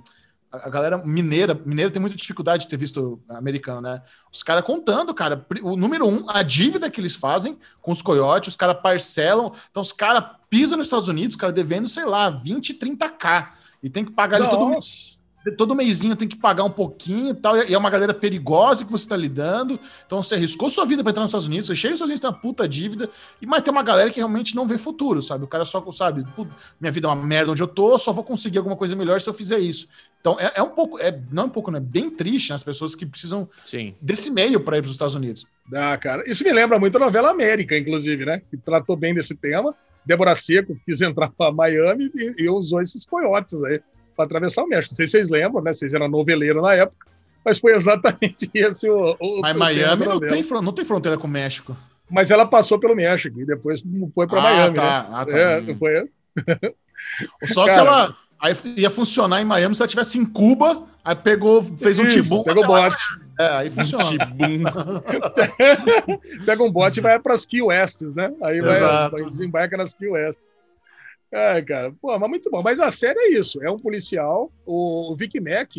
A galera mineira, mineira tem muita dificuldade de ter visto americano, né? Os caras contando, cara, o número um, a dívida que eles fazem com os coiotes, os caras parcelam, então os caras pisam nos Estados Unidos, os caras devendo, sei lá, 20, 30k, e tem que pagar ali todo mês todo mêsinho tem que pagar um pouquinho e tal, e é uma galera perigosa que você está lidando. Então você arriscou sua vida para entrar nos Estados Unidos, você chega nos Estados Unidos, tem uma puta dívida, e mas tem uma galera que realmente não vê futuro, sabe? O cara só sabe, minha vida é uma merda onde eu tô, só vou conseguir alguma coisa melhor se eu fizer isso. Então é, é um pouco, é, não é um pouco, né? Bem triste né? as pessoas que precisam Sim. desse meio para ir para os Estados Unidos. Ah, cara, isso me lembra muito a novela América, inclusive, né? Que tratou bem desse tema. Débora Seco quis entrar para Miami e, e usou esses coiotes aí para atravessar o México. Não sei se vocês lembram, né? Vocês eram noveleiro na época, mas foi exatamente esse o. o mas Miami não tem, não tem fronteira com o México. Mas ela passou pelo México e depois foi para ah, Miami. Tá, né? ah, tá. É, foi. Só Cara, se ela Aí ia funcionar em Miami se ela tivesse em Cuba, aí pegou, fez um tibum. Pegou bote. É, aí funciona. Pega um bote e vai para as Key Wests, né? Aí vai, vai, desembarca nas Key Wests. Ai, cara, pô, mas muito bom. Mas a série é isso: é um policial, o Vic Mac,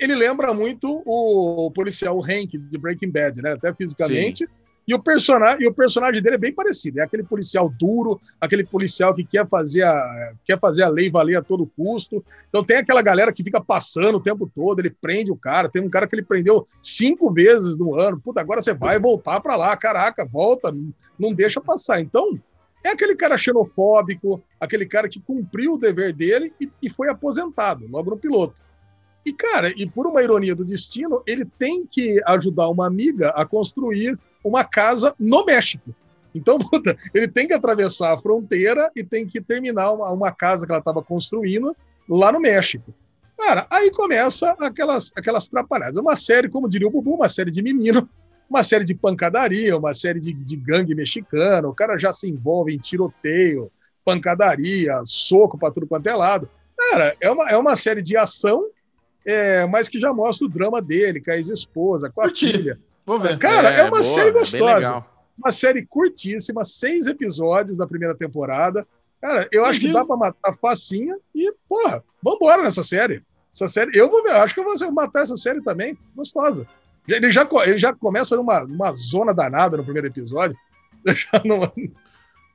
ele lembra muito o policial Hank de Breaking Bad, né? Até fisicamente. Sim. E o, personagem, e o personagem dele é bem parecido. É aquele policial duro, aquele policial que quer fazer, a, quer fazer a lei valer a todo custo. Então tem aquela galera que fica passando o tempo todo, ele prende o cara. Tem um cara que ele prendeu cinco vezes no ano. Puta, agora você vai voltar para lá. Caraca, volta, não deixa passar. Então, é aquele cara xenofóbico, aquele cara que cumpriu o dever dele e, e foi aposentado logo no piloto. E, cara, e por uma ironia do destino, ele tem que ajudar uma amiga a construir uma casa no México. Então, puta, ele tem que atravessar a fronteira e tem que terminar uma, uma casa que ela estava construindo lá no México. Cara, aí começa aquelas, aquelas trapalhadas. É uma série, como diria o Bubu, uma série de menino, uma série de pancadaria, uma série de, de gangue mexicana. O cara já se envolve em tiroteio, pancadaria, soco para tudo quanto é lado. Cara, é uma, é uma série de ação, é, mas que já mostra o drama dele, com a ex-esposa, com a Curti. filha. Vou ver. Cara, é, é uma boa, série gostosa. Uma série curtíssima, seis episódios da primeira temporada. Cara, eu acho que dá pra matar facinha e, porra, vambora nessa série. Essa série, eu vou ver, acho que eu vou matar essa série também. Gostosa. Ele já, ele já começa numa, numa zona danada no primeiro episódio. Não,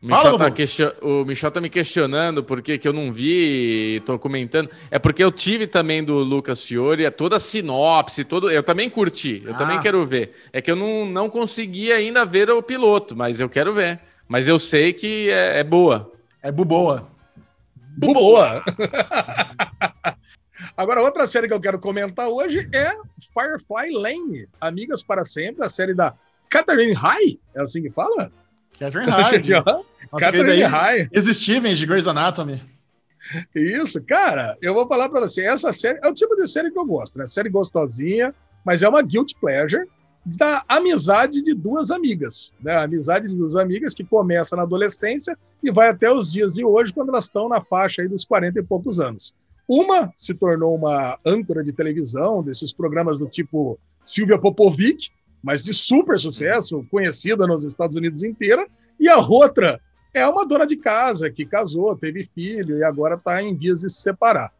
Michel tá question... O Michel tá me questionando por que eu não vi, tô comentando. É porque eu tive também do Lucas Fiore é toda a sinopse, todo... eu também curti, eu ah. também quero ver. É que eu não, não consegui ainda ver o piloto, mas eu quero ver. Mas eu sei que é, é boa. É buboa. Buboa! Agora, outra série que eu quero comentar hoje é Firefly Lane, Amigas para Sempre, a série da Catherine High, é assim que fala? Catherine Hyde. Catherine Hyde. Stevens de Grey's Anatomy. Isso, cara, eu vou falar para você, essa série é o tipo de série que eu gosto, né? Série gostosinha, mas é uma guilty pleasure da amizade de duas amigas, né? A amizade de duas amigas que começa na adolescência e vai até os dias de hoje, quando elas estão na faixa aí dos 40 e poucos anos. Uma se tornou uma âncora de televisão, desses programas do tipo Silvia Popovic, mas de super sucesso, conhecida nos Estados Unidos inteira, e a outra é uma dona de casa que casou, teve filho e agora está em vias de se separar.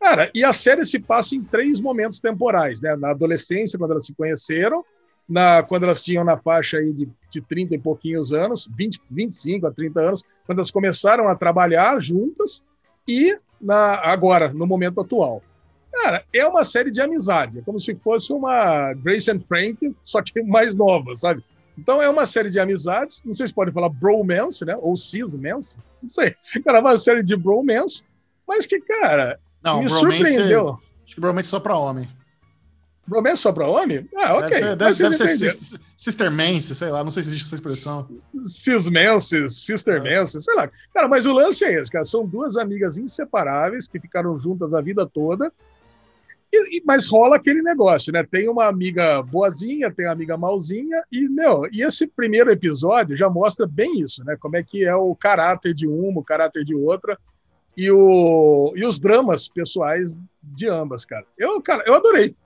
Cara, e a série se passa em três momentos temporais, né? Na adolescência, quando elas se conheceram, na, quando elas tinham na faixa aí de, de 30 e pouquinhos anos, 20, 25 a 30 anos, quando elas começaram a trabalhar juntas, e na, agora, no momento atual. Cara, é uma série de amizade. É como se fosse uma Grace and Frank, só que mais nova, sabe? Então é uma série de amizades. Não sei se pode falar bromance, né? Ou cismance. Não sei. Cara, é uma série de bromance. Mas que, cara, não, me surpreendeu. Acho que bromance é só pra homem. Bromance só pra homem? Ah, ok. Deve ser, deve, deve ser sister, sistermance, sei lá. Não sei se existe essa expressão. Cismance, sistermance, é. sei lá. Cara, mas o lance é esse, cara. São duas amigas inseparáveis que ficaram juntas a vida toda e, mas rola aquele negócio, né? Tem uma amiga boazinha, tem uma amiga malzinha, e, meu, e esse primeiro episódio já mostra bem isso, né? Como é que é o caráter de uma, o caráter de outra, e, o, e os dramas pessoais de ambas, cara. Eu, cara, eu adorei,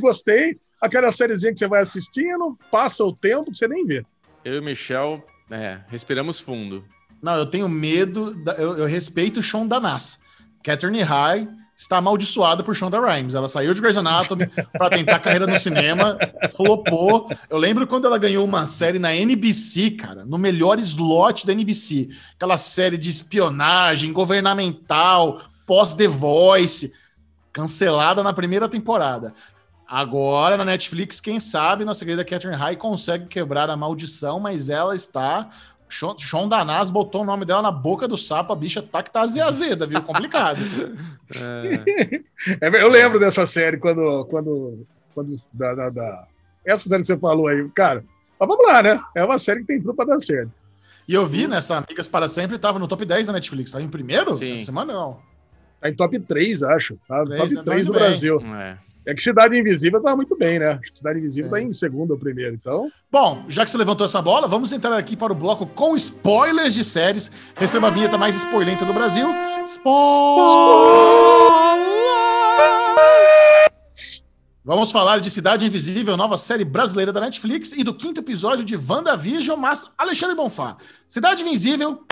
gostei. Aquela sériezinha que você vai assistindo, passa o tempo que você nem vê. Eu e o Michel, é, respiramos fundo. Não, eu tenho medo, da, eu, eu respeito o Sean Danas. Catherine High está amaldiçoada por Shonda Rhimes. Ela saiu de Grey's Anatomy para tentar carreira no cinema, flopou. Eu lembro quando ela ganhou uma série na NBC, cara, no melhor slot da NBC. Aquela série de espionagem governamental, pós-The Voice, cancelada na primeira temporada. Agora, na Netflix, quem sabe, nossa querida Catherine High consegue quebrar a maldição, mas ela está Sean Danaz botou o nome dela na boca do sapo, a bicha tá que tá azeda, viu? Complicado. é. eu lembro dessa série quando. quando, quando da, da, da, Essa série que você falou aí, cara. Mas vamos lá, né? É uma série que tem tudo pra dar certo. E eu vi nessa Amigas para Sempre, tava no top 10 da Netflix. Tava em primeiro? Sim. Essa semana não. Tá em top 3, acho. Tá no top 3 do bem. Brasil. É. É que Cidade Invisível tá muito bem, né? Cidade Invisível tá é. tá em segundo ou primeiro, então. Bom, já que você levantou essa bola, vamos entrar aqui para o bloco com spoilers de séries. Receba a vinheta mais spoilenta do Brasil. Vamos falar de Cidade Invisível, nova série brasileira da Netflix, e do quinto episódio de WandaVision, mas Alexandre Bonfá. Cidade Invisível,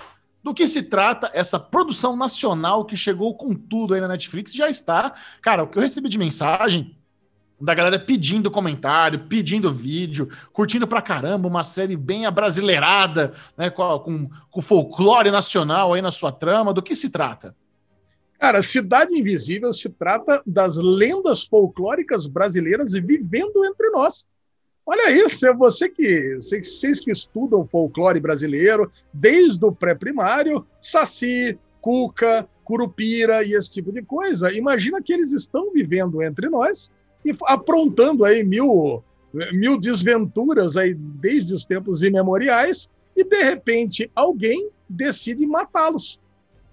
do que se trata essa produção nacional que chegou com tudo aí na Netflix? Já está. Cara, o que eu recebi de mensagem da galera pedindo comentário, pedindo vídeo, curtindo pra caramba uma série bem abrasileirada, né, com, com folclore nacional aí na sua trama. Do que se trata? Cara, Cidade Invisível se trata das lendas folclóricas brasileiras vivendo entre nós. Olha isso, é você que vocês que estudam folclore brasileiro, desde o pré-primário, Saci, Cuca, Curupira e esse tipo de coisa. Imagina que eles estão vivendo entre nós e aprontando aí mil, mil desventuras aí desde os tempos imemoriais e de repente alguém decide matá-los.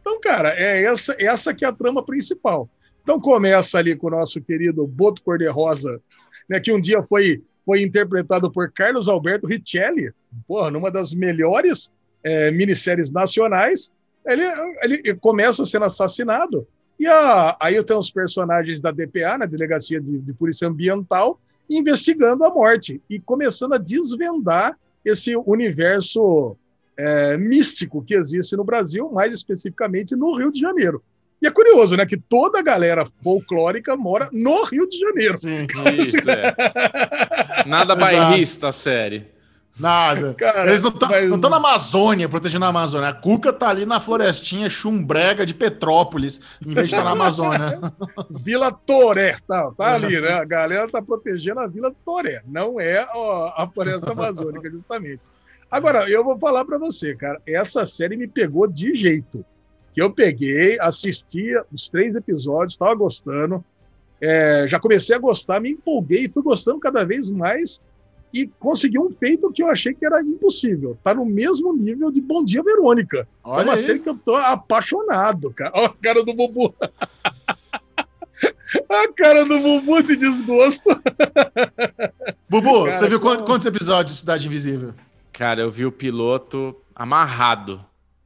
Então, cara, é essa, essa que é a trama principal. Então começa ali com o nosso querido Boto Cor-de-Rosa, né, que um dia foi, foi interpretado por Carlos Alberto Richelli, porra, numa das melhores é, minisséries nacionais. Ele, ele começa sendo assassinado. E a, aí tem os personagens da DPA, na Delegacia de, de Polícia Ambiental, investigando a morte e começando a desvendar esse universo é, místico que existe no Brasil, mais especificamente no Rio de Janeiro. E é curioso, né, que toda a galera folclórica mora no Rio de Janeiro. Sim, isso, é. Nada bairrista a série. Nada. Cara, Eles não estão mas... na Amazônia, protegendo a Amazônia. A Cuca tá ali na florestinha chumbrega de Petrópolis, em vez de estar tá na Amazônia. Vila Toré, tá, tá ali, né? A galera tá protegendo a Vila Toré, não é ó, a floresta amazônica, justamente. Agora, eu vou falar para você, cara, essa série me pegou de jeito. Que eu peguei, assisti os três episódios, estava gostando, é, já comecei a gostar, me empolguei, fui gostando cada vez mais e consegui um feito que eu achei que era impossível. Tá no mesmo nível de Bom Dia Verônica. Olha é uma aí. série que eu tô apaixonado, cara. Olha a cara do Bubu. a cara do Bubu de desgosto. Bubu, cara, você viu quantos, quantos episódios de Cidade Invisível? Cara, eu vi o piloto amarrado.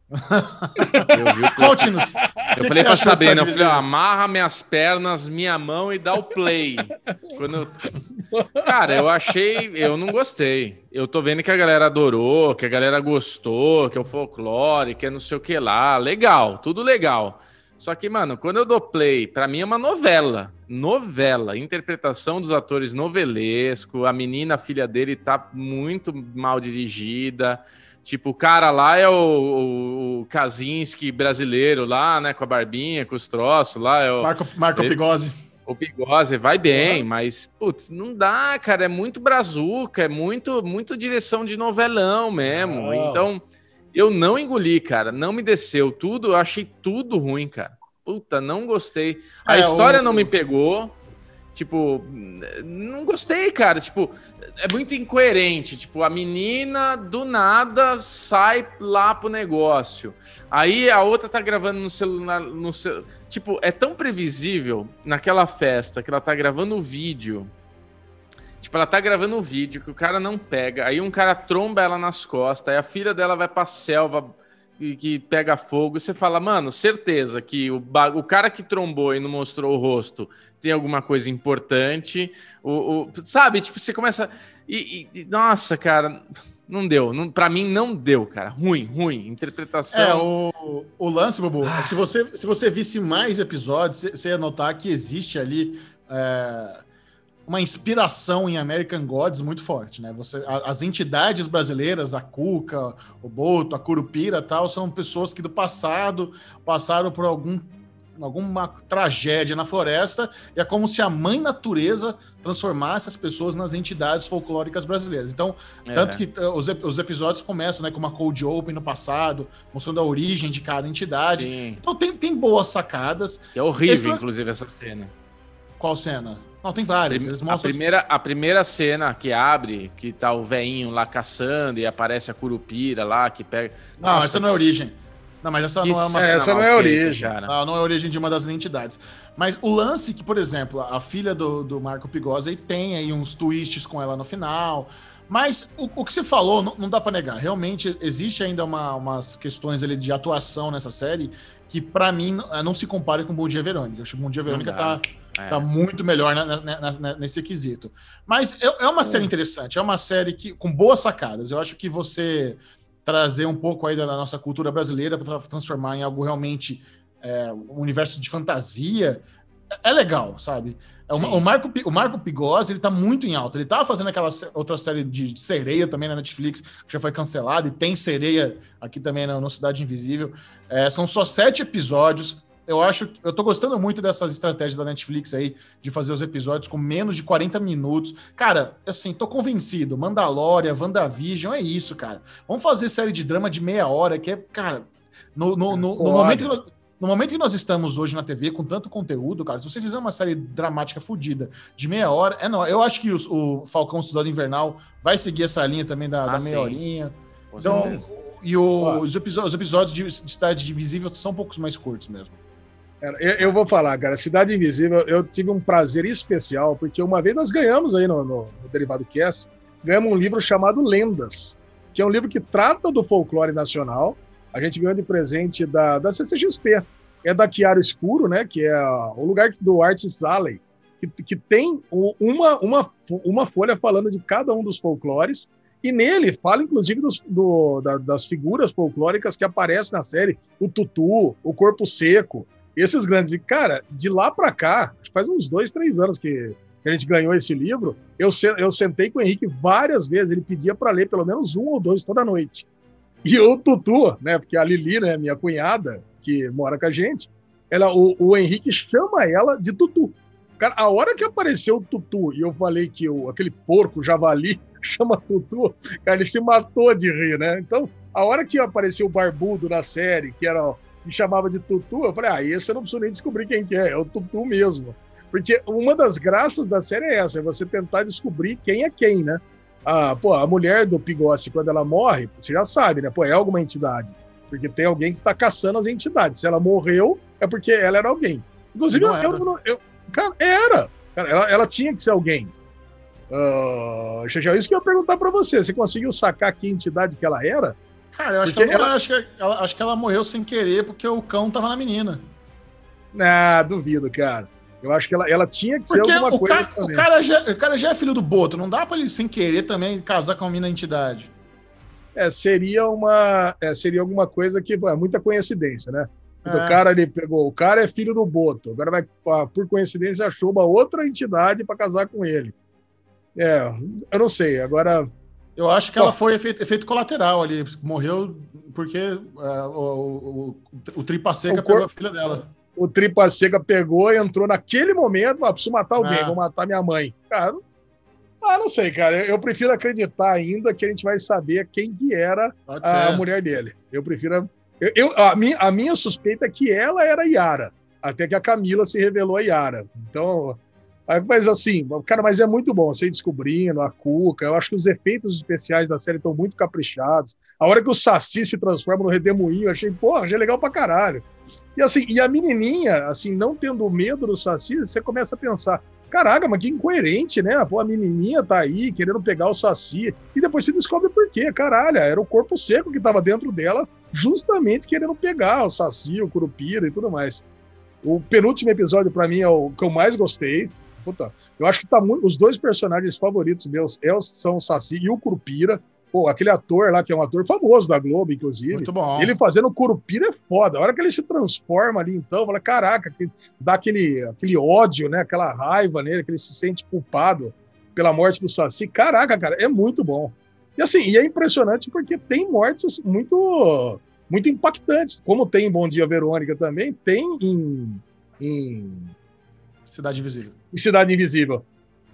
Conte-nos. Eu que falei que pra Sabrina, eu falei, amarra minhas pernas, minha mão e dá o play. Quando eu... Cara, eu achei, eu não gostei. Eu tô vendo que a galera adorou, que a galera gostou, que é o folclore, que é não sei o que lá. Legal, tudo legal. Só que, mano, quando eu dou play, para mim é uma novela. Novela. Interpretação dos atores novelesco. A menina, a filha dele, tá muito mal dirigida. Tipo, o cara lá é o, o, o Kaczynski brasileiro lá, né? Com a barbinha, com os troços lá. É o, Marco, Marco ele, Pigose. O Pigose vai bem, mas, putz, não dá, cara. É muito brazuca, é muito, muito direção de novelão mesmo. Oh. Então, eu não engoli, cara. Não me desceu. Tudo, eu achei tudo ruim, cara. Puta, não gostei. A é, história o... não me pegou. Tipo, não gostei, cara. Tipo, é muito incoerente. Tipo, a menina do nada sai lá pro negócio. Aí a outra tá gravando no celular. No cel... Tipo, é tão previsível naquela festa que ela tá gravando o vídeo Tipo, ela tá gravando um vídeo que o cara não pega, aí um cara tromba ela nas costas, aí a filha dela vai pra selva e que pega fogo, e você fala, mano, certeza que o, o cara que trombou e não mostrou o rosto tem alguma coisa importante, o, o sabe? Tipo, você começa. E, e, nossa, cara, não deu. Não, para mim, não deu, cara. Ruim, ruim. Interpretação. É, o, o lance, Bobo, ah. se, você, se você visse mais episódios, você ia notar que existe ali. É uma inspiração em American Gods muito forte, né? Você, a, as entidades brasileiras, a Cuca, o Boto, a Curupira, tal, são pessoas que do passado passaram por algum alguma tragédia na floresta e é como se a mãe natureza transformasse as pessoas nas entidades folclóricas brasileiras. Então, é. tanto que uh, os, os, episódios começam né, com uma cold open no passado, mostrando a origem de cada entidade. Sim. Então tem, tem boas sacadas. É horrível, Esse... inclusive, essa cena. Qual cena? Não, tem várias. Eles mostram... a, primeira, a primeira cena que abre, que tá o veinho lá caçando e aparece a curupira lá, que pega. Não, Nossa, essa não é origem. Não, mas essa não é uma Essa não é a origem. Cara. Não, não é a origem de uma das entidades. Mas o lance que, por exemplo, a filha do, do Marco Pigosa tem aí uns twists com ela no final. Mas o, o que você falou não, não dá para negar. Realmente existe ainda uma, umas questões ali de atuação nessa série que, para mim, não se compara com Bom Dia Verônica. Eu acho que Bom Dia Verônica tá, é. tá muito melhor na, na, na, nesse quesito. Mas é, é uma série é. interessante, é uma série que, com boas sacadas. Eu acho que você trazer um pouco aí da nossa cultura brasileira para transformar em algo realmente é, um universo de fantasia é legal, sabe? É, o, Marco, o Marco Pigossi, ele tá muito em alta. Ele tava fazendo aquela outra série de sereia também na Netflix, que já foi cancelada, e tem sereia aqui também na, Cidade Invisível. É, são só sete episódios. Eu acho eu tô gostando muito dessas estratégias da Netflix aí, de fazer os episódios com menos de 40 minutos. Cara, assim, tô convencido. Mandalorian, WandaVision, é isso, cara. Vamos fazer série de drama de meia hora, que é, cara, no, no, no, no momento que nós no momento que nós estamos hoje na TV com tanto conteúdo, cara, se você fizer uma série dramática fodida de meia hora, é não. Eu acho que os, o Falcão Estudado Invernal vai seguir essa linha também da, ah, da meia sim. horinha. Com então, certeza. e o, os, episódios, os episódios de, de Cidade Invisível são um pouco mais curtos mesmo. Eu, eu, vou falar, cara, Cidade Invisível, eu tive um prazer especial, porque uma vez nós ganhamos aí no, no, no Derivado Cast, ganhamos um livro chamado Lendas, que é um livro que trata do folclore nacional, a gente ganhou de presente da, da CCXP. É da Chiaro Escuro, né? Que é o lugar do Artist Alley, que, que tem uma, uma, uma folha falando de cada um dos folclores. E nele fala, inclusive, dos, do, da, das figuras folclóricas que aparecem na série. O Tutu, o Corpo Seco, esses grandes. E, cara, de lá para cá, faz uns dois, três anos que, a gente ganhou esse livro, eu, eu sentei com o Henrique várias vezes, ele pedia para ler pelo menos um ou dois toda noite. E o Tutu, né? Porque a Lili, né, minha cunhada, que mora com a gente, ela, o, o Henrique chama ela de Tutu. Cara, a hora que apareceu o Tutu e eu falei que o, aquele porco javali chama Tutu, cara, ele se matou de rir, né? Então, a hora que apareceu o Barbudo na série, que era me chamava de Tutu, eu falei, ah, esse eu não preciso nem descobrir quem que é, é o Tutu mesmo. Porque uma das graças da série é essa, é você tentar descobrir quem é quem, né? a, pô, a mulher do Pigossi, quando ela morre, você já sabe, né? Pô, é alguma entidade. Porque tem alguém que está caçando as entidades. Se ela morreu, é porque ela era alguém. Inclusive, eu, eu, eu, Cara, era. Cara, ela, ela tinha que ser alguém. Uh, isso que eu ia perguntar para você. Você conseguiu sacar que entidade que ela era? Cara, eu acho, que ela, acho, que ela, acho que ela morreu sem querer porque o cão tava na menina. Ah, duvido, cara. Eu acho que ela, ela tinha que Porque ser alguma o coisa. Cara, o, cara já, o cara já é filho do Boto, não dá para ele, sem querer, também casar com a mina entidade. É, seria uma. É, seria alguma coisa que. É muita coincidência, né? É. O cara ele pegou. O cara é filho do Boto. Agora vai, por coincidência, achou uma outra entidade para casar com ele. É, eu não sei. Agora. Eu acho que Bom, ela foi efeito, efeito, colateral ali. Morreu porque uh, o, o, o, Tripa Seca pegou a filha dela o Tripa Seca pegou e entrou naquele momento, ah, preciso matar alguém, ah. vou matar minha mãe. Cara, ah, não sei, cara. Eu prefiro acreditar ainda que a gente vai saber quem que era a, mulher dele. Eu prefiro. Eu, eu, a, minha, a minha suspeita é que ela era Yara, até que a Camila se revelou a Yara. Então, mas assim, cara, mas é muito bom. Você descobrindo a Cuca, eu acho que os efeitos especiais da série estão muito caprichados. A hora que o Saci se transforma no Redemoinho, achei, porra, achei legal pra caralho. E assim, e a menininha, assim, não tendo medo do Saci, você começa a pensar, caraca, mas que incoerente, né? Pô, a menininha tá aí querendo pegar o Saci, e depois você descobre por quê, caralho, era o corpo seco que tava dentro dela, justamente querendo pegar o Saci, o Curupira e tudo mais. O penúltimo episódio, para mim, é o que eu mais gostei. Puta, eu acho que tá muito, os dois personagens favoritos meus é são o Saci e o Curupira. Pô, aquele ator lá, que é um ator famoso da Globo, inclusive. Muito bom. Ele fazendo Curupira é foda. A hora que ele se transforma ali, então, fala, caraca, que dá aquele, aquele ódio, né? Aquela raiva nele, que ele se sente culpado pela morte do Saci. Caraca, cara, é muito bom. E assim, e é impressionante porque tem mortes muito muito impactantes, como tem em Bom Dia Verônica também, tem em, em... Cidade Invisível. Em Cidade Invisível.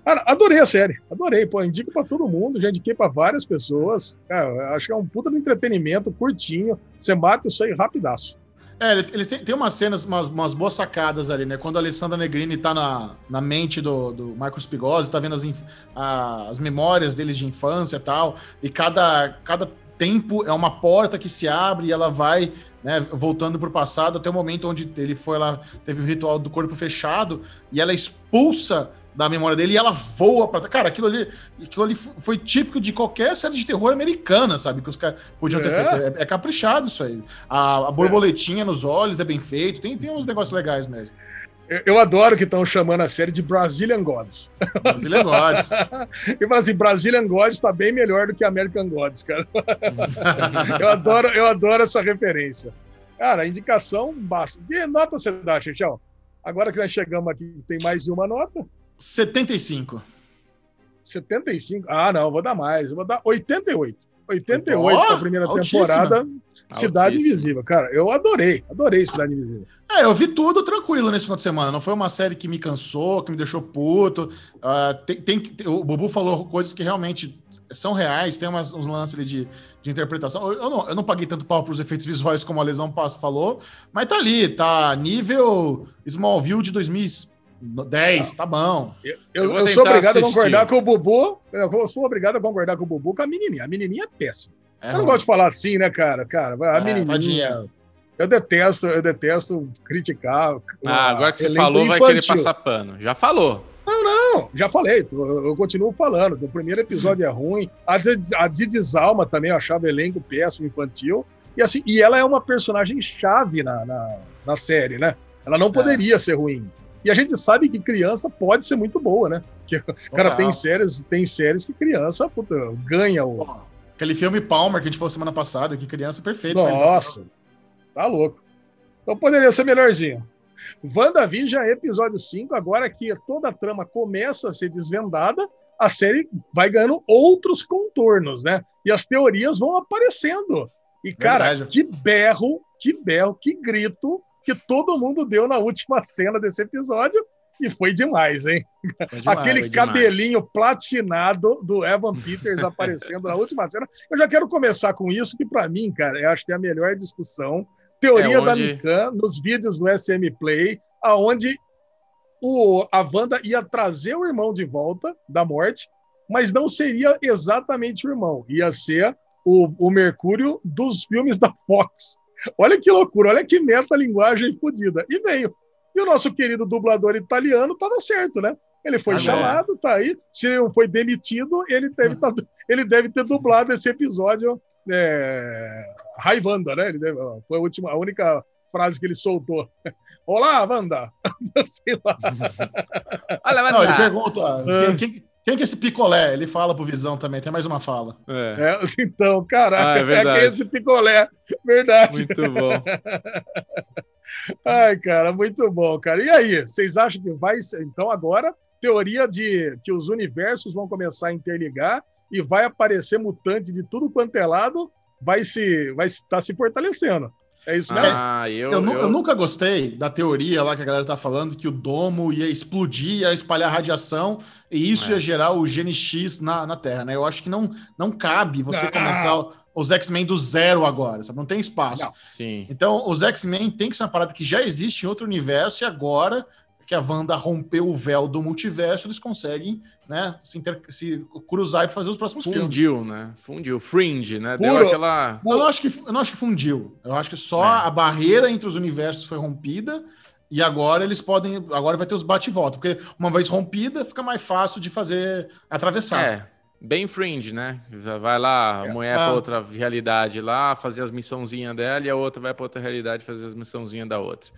Cara, adorei a série, adorei, pô, indico para todo mundo, já indiquei para várias pessoas. Cara, acho que é um puta de entretenimento curtinho, você mata isso aí rapidaço. É, ele, tem, tem umas cenas, umas, umas, boas sacadas ali, né? Quando a Alessandra Negrini tá na, na mente do, do Marcos Pigozzi, tá vendo as, a, as memórias deles de infância e tal, e cada, cada tempo é uma porta que se abre e ela vai né, voltando para o passado até o momento onde ele foi lá, teve o ritual do corpo fechado e ela expulsa da memória dele e ela voa para Cara, aquilo ali, aquilo ali foi típico de qualquer série de terror americana, sabe? Que os caras podiam ter é. feito. É, é, caprichado isso aí. A, a borboletinha é. nos olhos é bem feito, tem, tem uns negócios legais mesmo. Eu, adoro que estão chamando a série de Brazilian Gods. Brazilian Gods. e fala assim, Brazilian Gods está bem melhor do que American Gods, cara. eu, adoro, eu adoro essa referência. Cara, a indicação basta. Que nota você dá, Xixão? Agora que nós chegamos aqui, tem mais uma nota? 75. 75? Ah, não, vou dar mais. Eu vou dar 88. 88 oh, para a primeira altíssima. temporada. Cidade. Invisível. Cara, eu adorei. Adorei Cidade Invisível. É, eu vi tudo tranquilo nesse final de semana. Não foi uma série que me cansou, que me deixou puto. Uh, tem, tem, o Bubu falou coisas que realmente são reais, tem umas, uns lances ali de, de interpretação. Eu, eu, não, eu não paguei tanto pau para os efeitos visuais como a Lesão falou, mas tá ali, tá nível Smallville de 2000 10, tá bom. Eu, eu, eu sou obrigado assistir. a concordar com o Bubu. Eu sou obrigado a concordar com o Bubu com a menininha. A menininha é péssima. É eu não gosto de falar assim, né, cara? Cara, a é, menininha. Tadinha. Eu detesto, eu detesto criticar. Ah, agora que você falou, infantil. vai querer passar pano. Já falou. Não, não, já falei, eu continuo falando. O primeiro episódio é ruim. A de, a de Desalma também eu achava elenco péssimo infantil. E assim, e ela é uma personagem chave na, na, na série, né? Ela não é. poderia é. ser ruim. E a gente sabe que criança pode ser muito boa, né? Que, cara, tem séries, tem séries que criança puta, ganha o. Aquele filme Palmer que a gente falou semana passada, que criança perfeita. Nossa, tá louco. Então poderia ser melhorzinho. WandaVision, episódio 5, agora que toda a trama começa a ser desvendada, a série vai ganhando outros contornos, né? E as teorias vão aparecendo. E, cara, Verdade. que berro, que berro, que grito que todo mundo deu na última cena desse episódio. E foi demais, hein? Foi demais, Aquele cabelinho demais. platinado do Evan Peters aparecendo na última cena. Eu já quero começar com isso, que para mim, cara, eu acho que é a melhor discussão. Teoria é onde... da Mikan, nos vídeos do SM Play, aonde o, a Wanda ia trazer o irmão de volta da morte, mas não seria exatamente o irmão, ia ser o, o Mercúrio dos filmes da Fox. Olha que loucura, olha que meta-linguagem fodida. E veio. E o nosso querido dublador italiano estava certo, né? Ele foi ah, chamado, tá aí. Se ele não foi demitido, ele deve, tá, ele deve ter dublado esse episódio é, Raivanda, né? Ele deve, foi a, última, a única frase que ele soltou. Olá, Wanda! Sei lá. Olha, Wanda! Não, ele pergunta, ah. quem, quem que é esse picolé? Ele fala pro Visão também, tem mais uma fala. É. É, então, caraca, ah, é, é, que é esse picolé. Verdade. Muito bom. Ai, cara, muito bom, cara. E aí, vocês acham que vai ser, então agora, teoria de que os universos vão começar a interligar e vai aparecer mutante de tudo quanto é lado, vai se vai estar tá se fortalecendo. É isso mesmo? Ah, eu, eu, eu... eu, nunca gostei da teoria lá que a galera tá falando que o domo ia explodir, ia espalhar radiação e isso é. ia gerar o gene X na, na Terra, né? Eu acho que não, não cabe você ah. começar os X-Men do zero agora, sabe? Não tem espaço. Não. Sim. Então, os X-Men tem que ser uma parada que já existe em outro universo e agora que a Wanda rompeu o véu do multiverso, eles conseguem né, se, inter... se cruzar e fazer os próximos fundiu, filmes. Fundiu, né? Fundiu. Fringe, né? Puro. Deu aquela. Eu não, acho que, eu não acho que fundiu. Eu acho que só é. a barreira entre os universos foi rompida. E agora eles podem. Agora vai ter os bate-volta. Porque uma vez rompida, fica mais fácil de fazer atravessar. É. Bem fringe, né? Vai lá, a é. mulher é. para outra realidade lá, fazer as missãozinhas dela, e a outra vai para outra realidade fazer as missãozinhas da outra.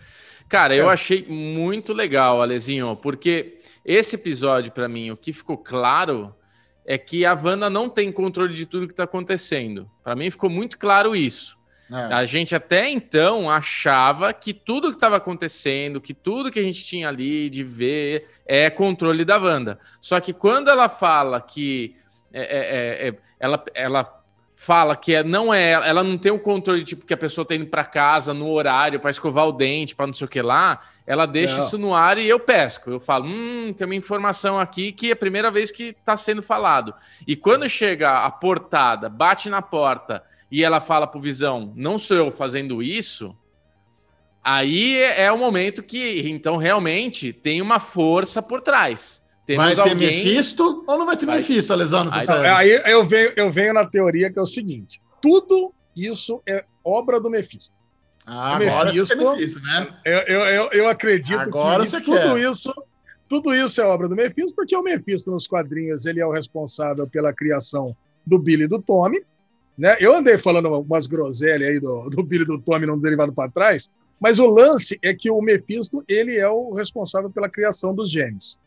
Cara, eu é. achei muito legal, Alezinho, porque esse episódio, para mim, o que ficou claro é que a Wanda não tem controle de tudo que está acontecendo. Para mim, ficou muito claro isso. É. A gente até então achava que tudo que estava acontecendo, que tudo que a gente tinha ali de ver é controle da Wanda. Só que quando ela fala que é, é, é, é ela, ela fala que é, não é, ela não tem o um controle tipo que a pessoa tá indo para casa no horário para escovar o dente, para não sei o que lá, ela deixa não. isso no ar e eu pesco. Eu falo, hum, tem uma informação aqui que é a primeira vez que está sendo falado. E quando chega a portada, bate na porta e ela fala pro Visão, não sou eu fazendo isso, aí é o momento que então realmente tem uma força por trás. Temos vai ter alguém... Mephisto ou não vai ter vai... Mephisto, Alessandro? Aí, aí eu, venho, eu venho na teoria que é o seguinte: tudo isso é obra do Mephisto. Ah, o agora Mephisto, Mephisto, né? Eu, eu, eu, eu acredito agora que tudo quer. isso tudo isso é obra do Mephisto, porque o Mephisto nos quadrinhos ele é o responsável pela criação do Billy e do Tommy. Né? Eu andei falando umas groselhas aí do, do Billy e do Tommy não derivado para trás, mas o lance é que o Mephisto ele é o responsável pela criação dos gêmeos.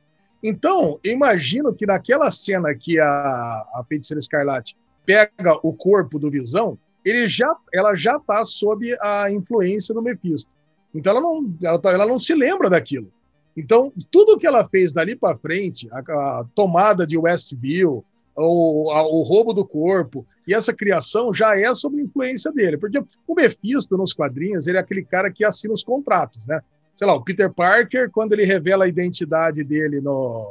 Então, imagino que naquela cena que a, a Feiticeira Escarlate pega o corpo do Visão, ele já, ela já está sob a influência do Mephisto. Então ela não, ela, tá, ela não se lembra daquilo. Então, tudo que ela fez dali para frente, a, a, tomada de Westview, o, a, o roubo do corpo e essa criação já é sob influência dele. Porque o Mephisto, nos quadrinhos, ele é aquele cara que assina os contratos, né? Sei lá, o Peter Parker, quando ele revela a identidade dele no,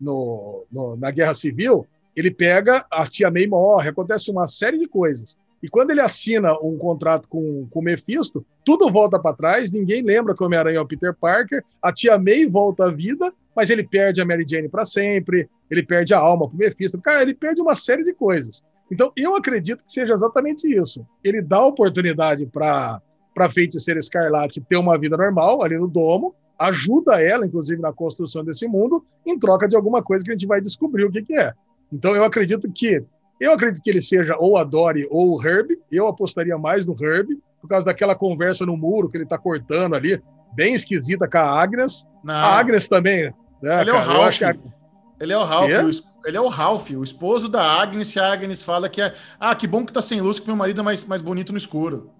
no, no na Guerra Civil, ele pega, a tia May morre, acontece uma série de coisas. E quando ele assina um contrato com, com o Mephisto, tudo volta para trás, ninguém lembra que o Homem-Aranha é o Peter Parker, a tia May volta à vida, mas ele perde a Mary Jane para sempre, ele perde a alma para o Mephisto. Cara, ele perde uma série de coisas. Então, eu acredito que seja exatamente isso. Ele dá oportunidade para a feiticeira Escarlate ter uma vida normal ali no domo, ajuda ela, inclusive, na construção desse mundo, em troca de alguma coisa que a gente vai descobrir o que, que é. Então, eu acredito que eu acredito que ele seja ou a Dory ou o Herb. Eu apostaria mais no Herb, por causa daquela conversa no muro que ele está cortando ali, bem esquisita com a Agnes. Não. A Agnes também. Né, ele, é o Ralph. Ele é o Ralph. O, ele é o Ralph, o esposo da Agnes. E a Agnes fala que é. Ah, que bom que tá sem luz, que meu marido é mais, mais bonito no escuro.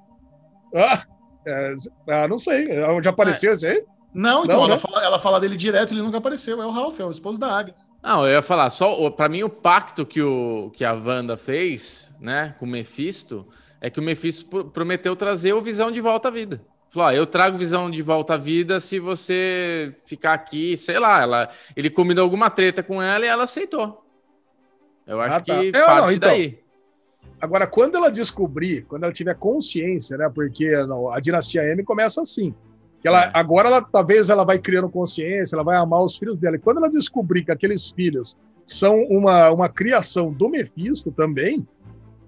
Ah, é, ah não sei. Já apareceu esse aí? Não, então não, ela, né? fala, ela, fala, dele direto, ele nunca apareceu. É o Ralph, é o esposo da Agnes. Não, eu ia falar, só para mim o pacto que, o, que a Wanda fez, né, com o Mephisto, é que o Mephisto prometeu trazer o Visão de volta à vida. Falou, ó, eu trago Visão de volta à vida se você ficar aqui, sei lá, ela, ele combinou alguma treta com ela e ela aceitou. Eu acho ah, tá. que eu, parte não, então, daí. Agora, quando ela descobrir, quando ela tiver consciência, né, porque a dinastia M começa assim, que ela, é. Agora, ela, talvez ela vai criando consciência, ela vai amar os filhos dela. E quando ela descobrir que aqueles filhos são uma, uma criação do Mephisto também,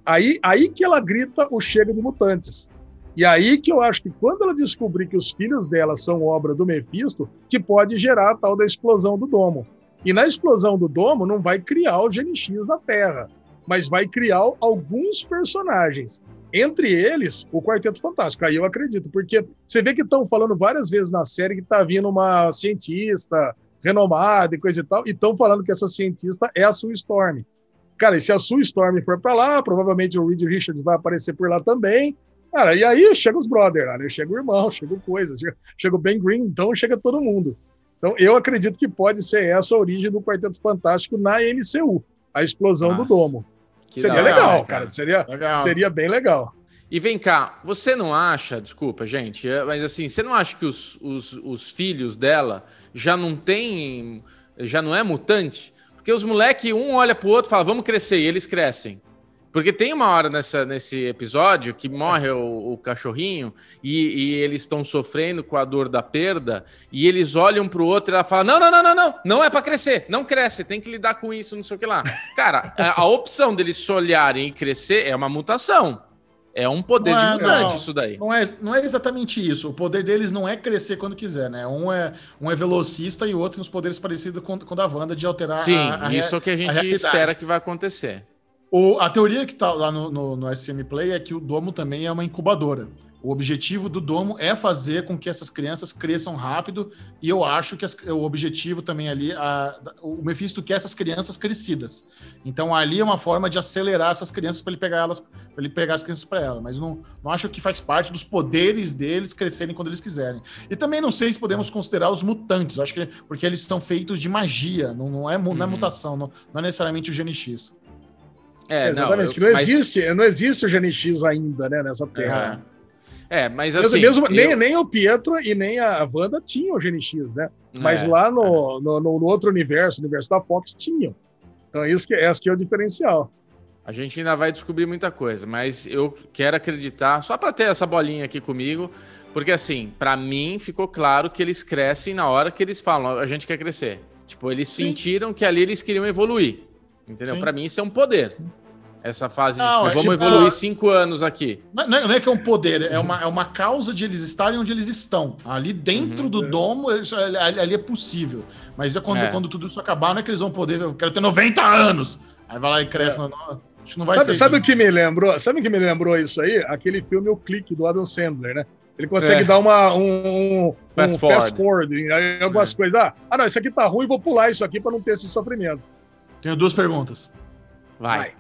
aí, aí que ela grita o chega de mutantes. E aí que eu acho que quando ela descobrir que os filhos dela são obra do Mephisto, que pode gerar a tal da explosão do domo. E na explosão do domo não vai criar o GNX na Terra, mas vai criar alguns personagens entre eles, o Quarteto Fantástico. Aí eu acredito, porque você vê que estão falando várias vezes na série que está vindo uma cientista renomada e coisa e tal, e estão falando que essa cientista é a Sue Storm. Cara, e se a Sue Storm for para lá, provavelmente o Reed Richards vai aparecer por lá também. Cara, e aí chega os brothers, né? chega o irmão, chega o coisa, chega, chega o Ben Green, então chega todo mundo. Então eu acredito que pode ser essa a origem do Quarteto Fantástico na MCU, a explosão Nossa. do domo. Que seria legal, legal cara. cara. Seria, legal. seria bem legal. E vem cá, você não acha, desculpa, gente, é, mas assim, você não acha que os, os, os filhos dela já não tem, já não é mutante? Porque os moleques, um olha pro outro e fala, vamos crescer, e eles crescem. Porque tem uma hora nessa, nesse episódio que morre o, o cachorrinho e, e eles estão sofrendo com a dor da perda e eles olham pro outro e ela fala: Não, não, não, não, não, não é para crescer, não cresce, tem que lidar com isso, não sei o que lá. Cara, a, a opção deles se olharem e crescer é uma mutação. É um poder é, de mutante não, isso daí. Não é, não é exatamente isso. O poder deles não é crescer quando quiser, né? Um é, um é velocista e o outro nos poderes parecidos com, com o da Wanda de alterar Sim, a, a isso é o que a gente a espera que vai acontecer. O, a teoria que está lá no, no, no SM Play é que o domo também é uma incubadora. O objetivo do domo é fazer com que essas crianças cresçam rápido, e eu acho que as, o objetivo também ali, a, o Mephisto quer essas crianças crescidas. Então ali é uma forma de acelerar essas crianças para ele pegar elas, para ele pegar as crianças para ela. Mas não, não acho que faz parte dos poderes deles crescerem quando eles quiserem. E também não sei se podemos considerar os mutantes, acho que porque eles são feitos de magia, não, não, é, não é uhum. mutação, não, não é necessariamente o GNX. É, Exatamente, não, que não mas... existe, não existe o GNX ainda, né, nessa terra. É, é mas assim. Mesmo, eu... nem, nem o Pietro e nem a Wanda tinham o GNX, né? Mas é, lá no, é. no, no, no, outro universo, o universo da Fox, tinham. Então, isso que, esse que é o diferencial. A gente ainda vai descobrir muita coisa, mas eu quero acreditar, só para ter essa bolinha aqui comigo, porque assim, para mim ficou claro que eles crescem na hora que eles falam, a gente quer crescer. Tipo, eles Sim. sentiram que ali eles queriam evoluir. Entendeu? Para mim isso é um poder. essa fase não, de tipo, vamos tipo, evoluir cinco anos aqui. Não, não, é que é um poder, é uma, é uma causa de eles estarem onde eles estão. Ali dentro uhum. do domo, ali, ali, é possível. Mas quando, é. quando tudo isso acabar, não é que eles vão poder. Eu quero ter 90 anos. Aí vai lá e cresce. É. No, acho que não vai sabe, ser. Sabe o que me lembrou? Sabe o que me lembrou isso aí? Aquele filme O Clique do Adam Sandler, né? Ele consegue é. dar uma, um, um, fast, um forward. fast forward em algumas é. coisas. Ah, ah, não, isso aqui tá ruim, vou pular isso aqui para não ter esse sofrimento. Tenho duas perguntas. Vai. Vai.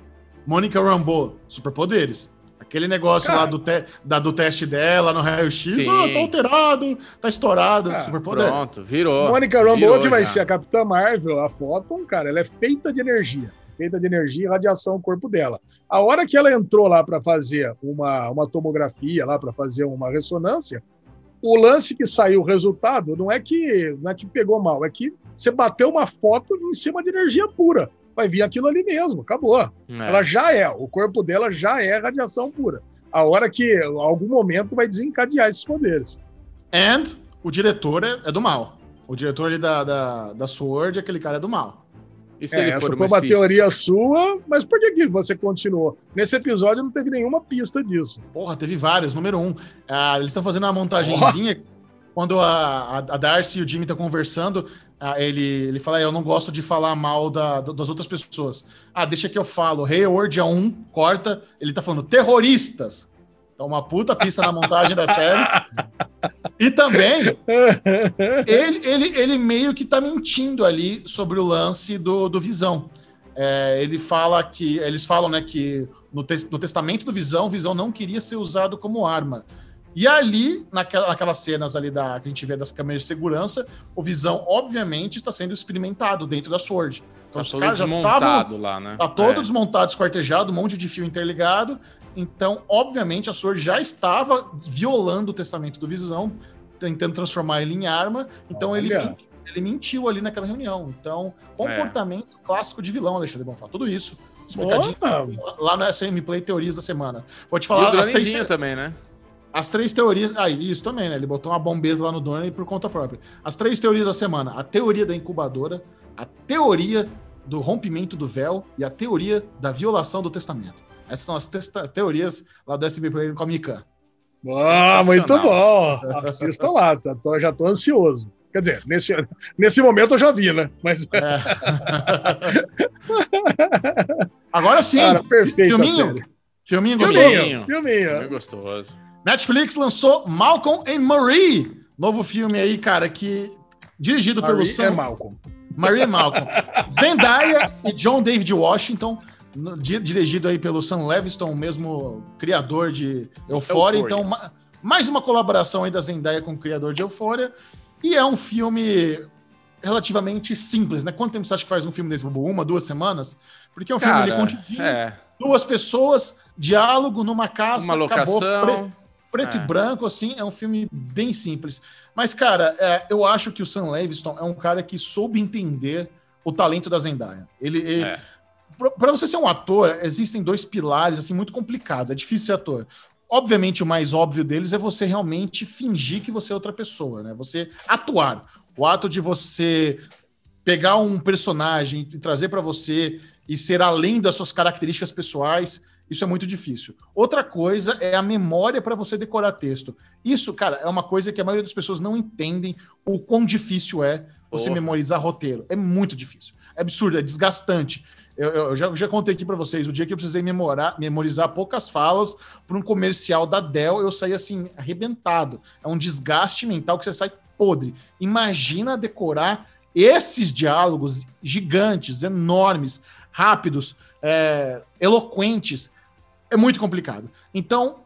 Mônica Rambeau, superpoderes. Aquele negócio Cara. lá do, te, da, do teste dela no raio-x, oh, tá alterado, tá estourado, super superpoder. Pronto, virou. Mônica Rambeau, que vai já. ser a Capitã Marvel, a Photon, cara, ela é feita de energia. Feita de energia e radiação no corpo dela. A hora que ela entrou lá para fazer uma, uma tomografia, lá para fazer uma ressonância, o lance que saiu o resultado não é que não é que pegou mal, é que você bateu uma foto em cima de energia pura vai vir aquilo ali mesmo, acabou. É. Ela já é, o corpo dela já é radiação pura. A hora que, algum momento, vai desencadear esses poderes. And o diretor é, é do mal. O diretor ali da, da, da Sword, aquele cara é do mal. E se é, ele for essa foi uma teoria sua, mas por que, que você continuou? Nesse episódio não teve nenhuma pista disso. Porra, teve várias. Número um, ah, eles estão fazendo uma montagenzinha. Oh. Quando a, a Darcy e o Jimmy estão conversando, ele, ele fala, eu não gosto de falar mal da, das outras pessoas. Ah, deixa que eu falo. Hayward é um, corta, ele tá falando terroristas. Então, uma puta pista na montagem da série. E também, ele, ele, ele meio que tá mentindo ali sobre o lance do, do Visão. É, ele fala que, eles falam, né, que no, te, no testamento do Visão, Visão não queria ser usado como arma. E ali, naquela, naquelas cenas ali da, que a gente vê das câmeras de segurança, o Visão, obviamente, está sendo experimentado dentro da Sword. Então tá os caras já estavam. lá, né? Tá todo é. desmontado, esquartejado, um monte de fio interligado. Então, obviamente, a Sword já estava violando o testamento do Visão, tentando transformar ele em arma. Então ele, ele mentiu ali naquela reunião. Então, comportamento é. clássico de vilão, Alexandre Bonfá. Tudo isso. Explicadinho lá no SM Play Teorias da Semana. Vou te falar. E o as três... também, né? As três teorias. Ah, isso também, né? Ele botou uma bombeta lá no Donnie por conta própria. As três teorias da semana: a teoria da incubadora, a teoria do rompimento do véu e a teoria da violação do testamento. Essas são as teorias lá do SB Play com a Mika. Ah, muito bom! Assista lá, tá, tô, já tô ansioso. Quer dizer, nesse, nesse momento eu já vi, né? Mas. É. Agora sim! Cara, perfeito. Filminho? Filminho gostoso. Filminho. Filminho. Filminho gostoso. Netflix lançou Malcolm and Marie, novo filme aí, cara, que dirigido Marie pelo Sam. É Malcolm. Marie e Malcolm. Zendaya e John David Washington, dirigido aí pelo Sam Levinson, o mesmo criador de Euphoria. Então, mais uma colaboração aí da Zendaya com o criador de Euphoria. E é um filme relativamente simples, né? Quanto tempo você acha que faz um filme desse, Uma, duas semanas? Porque é um Cara, filme ali contínuo, é. duas pessoas, diálogo numa casa, uma locação. Acabou, preto é. e branco, assim, é um filme bem simples. Mas, cara, é, eu acho que o Sam Levinson é um cara que soube entender o talento da Zendaya. Ele, ele é. para você ser um ator, existem dois pilares assim muito complicados. É difícil ser ator. Obviamente, o mais óbvio deles é você realmente fingir que você é outra pessoa, né? Você atuar. O ato de você pegar um personagem e trazer para você e ser além das suas características pessoais isso é muito difícil. Outra coisa é a memória para você decorar texto. Isso, cara, é uma coisa que a maioria das pessoas não entendem o quão difícil é você oh. memorizar roteiro. É muito difícil. É absurdo, é desgastante. Eu, eu já, já, contei aqui para vocês, o dia que eu precisei memorar, memorizar poucas falas para um comercial da Dell, eu saí assim, arrebentado. É um desgaste mental que você sai podre. Imagina decorar esses diálogos gigantes, enormes, rápidos, é, eloquentes é muito complicado. Então,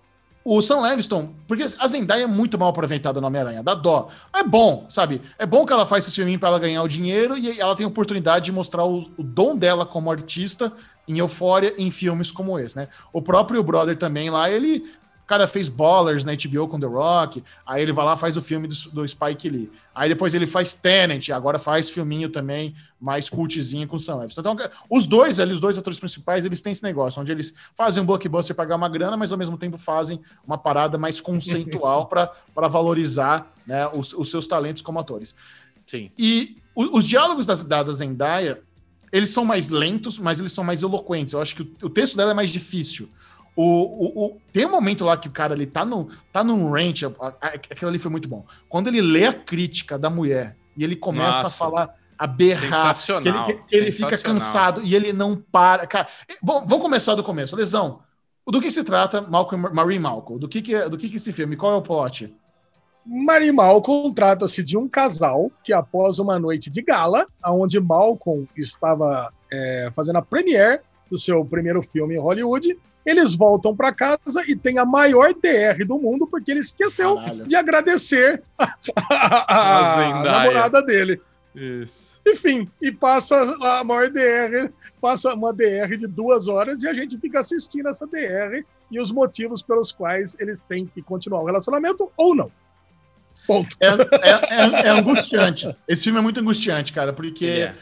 o Sam Levinson, porque a Zendaya é muito mal aproveitada no Homem-Aranha, dá dó. É bom, sabe? É bom que ela faz esse filminho para ela ganhar o dinheiro e ela tem a oportunidade de mostrar o, o dom dela como artista em Eufória em filmes como esse, né? O próprio Brother também lá, ele cara fez Ballers na HBO com The Rock, aí ele vai lá faz o filme do, do Spike Lee. Aí depois ele faz Tenet, agora faz filminho também mais cultzinho com Sam Levinson. Então, os dois ali, os dois atores principais, eles têm esse negócio, onde eles fazem um blockbuster pagar uma grana, mas ao mesmo tempo fazem uma parada mais conceitual para valorizar né, os, os, seus talentos como atores. Sim. E os, os diálogos da, da Zendaya eles são mais lentos, mas eles são mais eloquentes. Eu acho que o, o texto dela é mais difícil. O, o, o, tem um momento lá que o cara ele tá, no, tá num range, aquilo ali foi muito bom. Quando ele lê a crítica da mulher e ele começa Nossa. a falar, a berrar, que ele, que ele fica cansado e ele não para. Cara, vamos começar do começo. Lesão, do que se trata Malcolm, Marie Malcolm? Do que, que, é, do que, que esse filme? Qual é o plot? Marie Malcolm trata-se de um casal que, após uma noite de gala, onde Malcolm estava é, fazendo a premiere do seu primeiro filme em Hollywood, eles voltam para casa e tem a maior DR do mundo porque ele esqueceu Caralho. de agradecer a, a, a namorada dele. Isso. Enfim, e passa a maior DR, passa uma DR de duas horas e a gente fica assistindo essa DR e os motivos pelos quais eles têm que continuar o relacionamento ou não. Ponto. É, é, é, é angustiante. Esse filme é muito angustiante, cara, porque. Yeah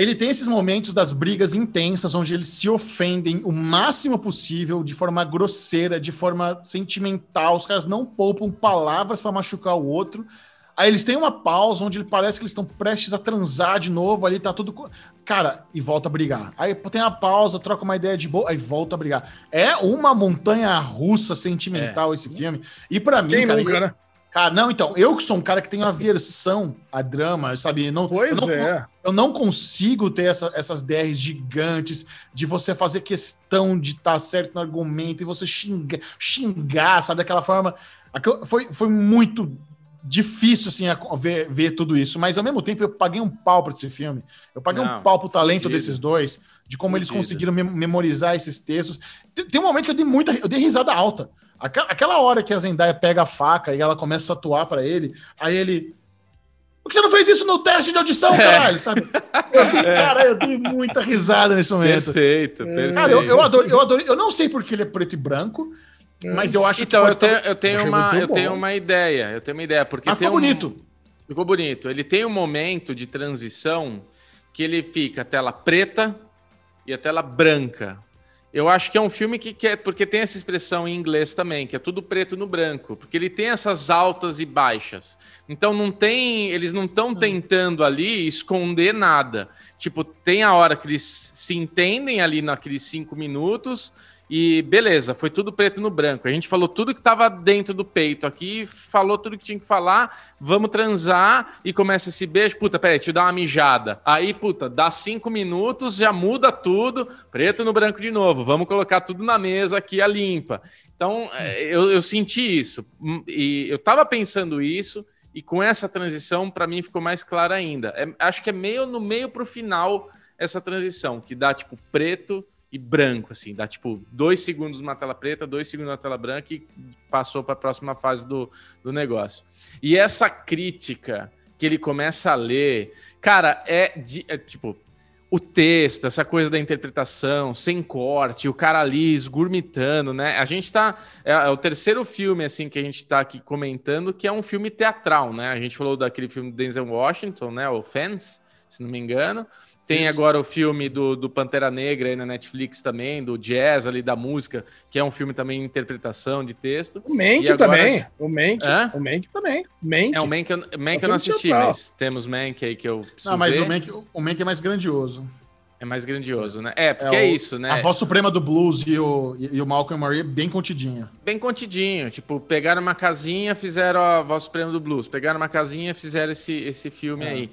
ele tem esses momentos das brigas intensas, onde eles se ofendem o máximo possível, de forma grosseira, de forma sentimental. Os caras não poupam palavras para machucar o outro. Aí eles têm uma pausa onde parece que eles estão prestes a transar de novo, ali tá tudo. Cara, e volta a brigar. Aí tem a pausa, troca uma ideia de boa, aí volta a brigar. É uma montanha russa sentimental é. esse filme. E para mim, Quem cara, nunca, né? Cara, não, então, eu que sou um cara que tenho aversão a drama, sabe? Não, pois eu não, é. Eu não consigo ter essa, essas DRs gigantes de você fazer questão de estar tá certo no argumento e você xingar, xingar sabe? Daquela forma. Foi, foi muito difícil, assim, ver, ver tudo isso. Mas, ao mesmo tempo, eu paguei um pau para esse filme. Eu paguei não, um pau pro talento fugido. desses dois, de como fugido. eles conseguiram memorizar esses textos. Tem, tem um momento que eu dei muita... Eu dei risada alta. Aquela hora que a Zendaya pega a faca e ela começa a atuar para ele, aí ele. Por que você não fez isso no teste de audição, é. caralho? Sabe? Eu, é. Cara, eu dei muita risada nesse momento. Perfeito, perfeito. Cara, eu, eu adoro, eu adoro. Eu não sei porque ele é preto e branco, é. mas eu acho então, que. Então, eu tenho, eu tenho, uma, eu tenho uma ideia. Eu tenho uma ideia. Porque mas ficou um, bonito. Ficou bonito. Ele tem um momento de transição que ele fica a tela preta e a tela branca. Eu acho que é um filme que quer, porque tem essa expressão em inglês também, que é tudo preto no branco, porque ele tem essas altas e baixas. Então não tem, eles não estão hum. tentando ali esconder nada. Tipo, tem a hora que eles se entendem ali naqueles cinco minutos e beleza, foi tudo preto no branco. A gente falou tudo que estava dentro do peito aqui, falou tudo que tinha que falar. Vamos transar e começa esse beijo. Puta, peraí, deixa eu dar uma mijada. Aí, puta, dá cinco minutos, já muda tudo, preto no branco de novo. Vamos colocar tudo na mesa aqui, a limpa. Então, é, eu, eu senti isso. E eu tava pensando isso, e com essa transição, para mim, ficou mais claro ainda. É, acho que é meio no meio para o final essa transição, que dá tipo preto e branco, assim, dá tipo dois segundos numa tela preta, dois segundos na tela branca e passou para a próxima fase do, do negócio. E essa crítica que ele começa a ler, cara, é, de, é tipo o texto, essa coisa da interpretação, sem corte, o cara ali esgurmitando, né? A gente tá. É, é, o terceiro filme, assim, que a gente tá aqui comentando, que é um filme teatral, né? A gente falou daquele filme Denzel Washington, né? O Fans, se não me engano. Tem Isso. agora o filme do, do Pantera Negra aí na Netflix também, do jazz ali, da música, que é um filme também de interpretação de texto. O Mank agora... também. O Mank. Hã? O Mank também. Mank. É, o Mank, Mank é eu não assisti, central. mas temos Mank aí que eu Não, mas ver. o Mank, o Mank é mais grandioso. É mais grandioso, né? É, porque é, é, isso, né? A voz suprema do blues e o, e o Malcolm Marie bem contidinha. Bem contidinho. Tipo, pegaram uma casinha, fizeram a voz suprema do blues. Pegaram uma casinha, fizeram esse, esse filme é. aí.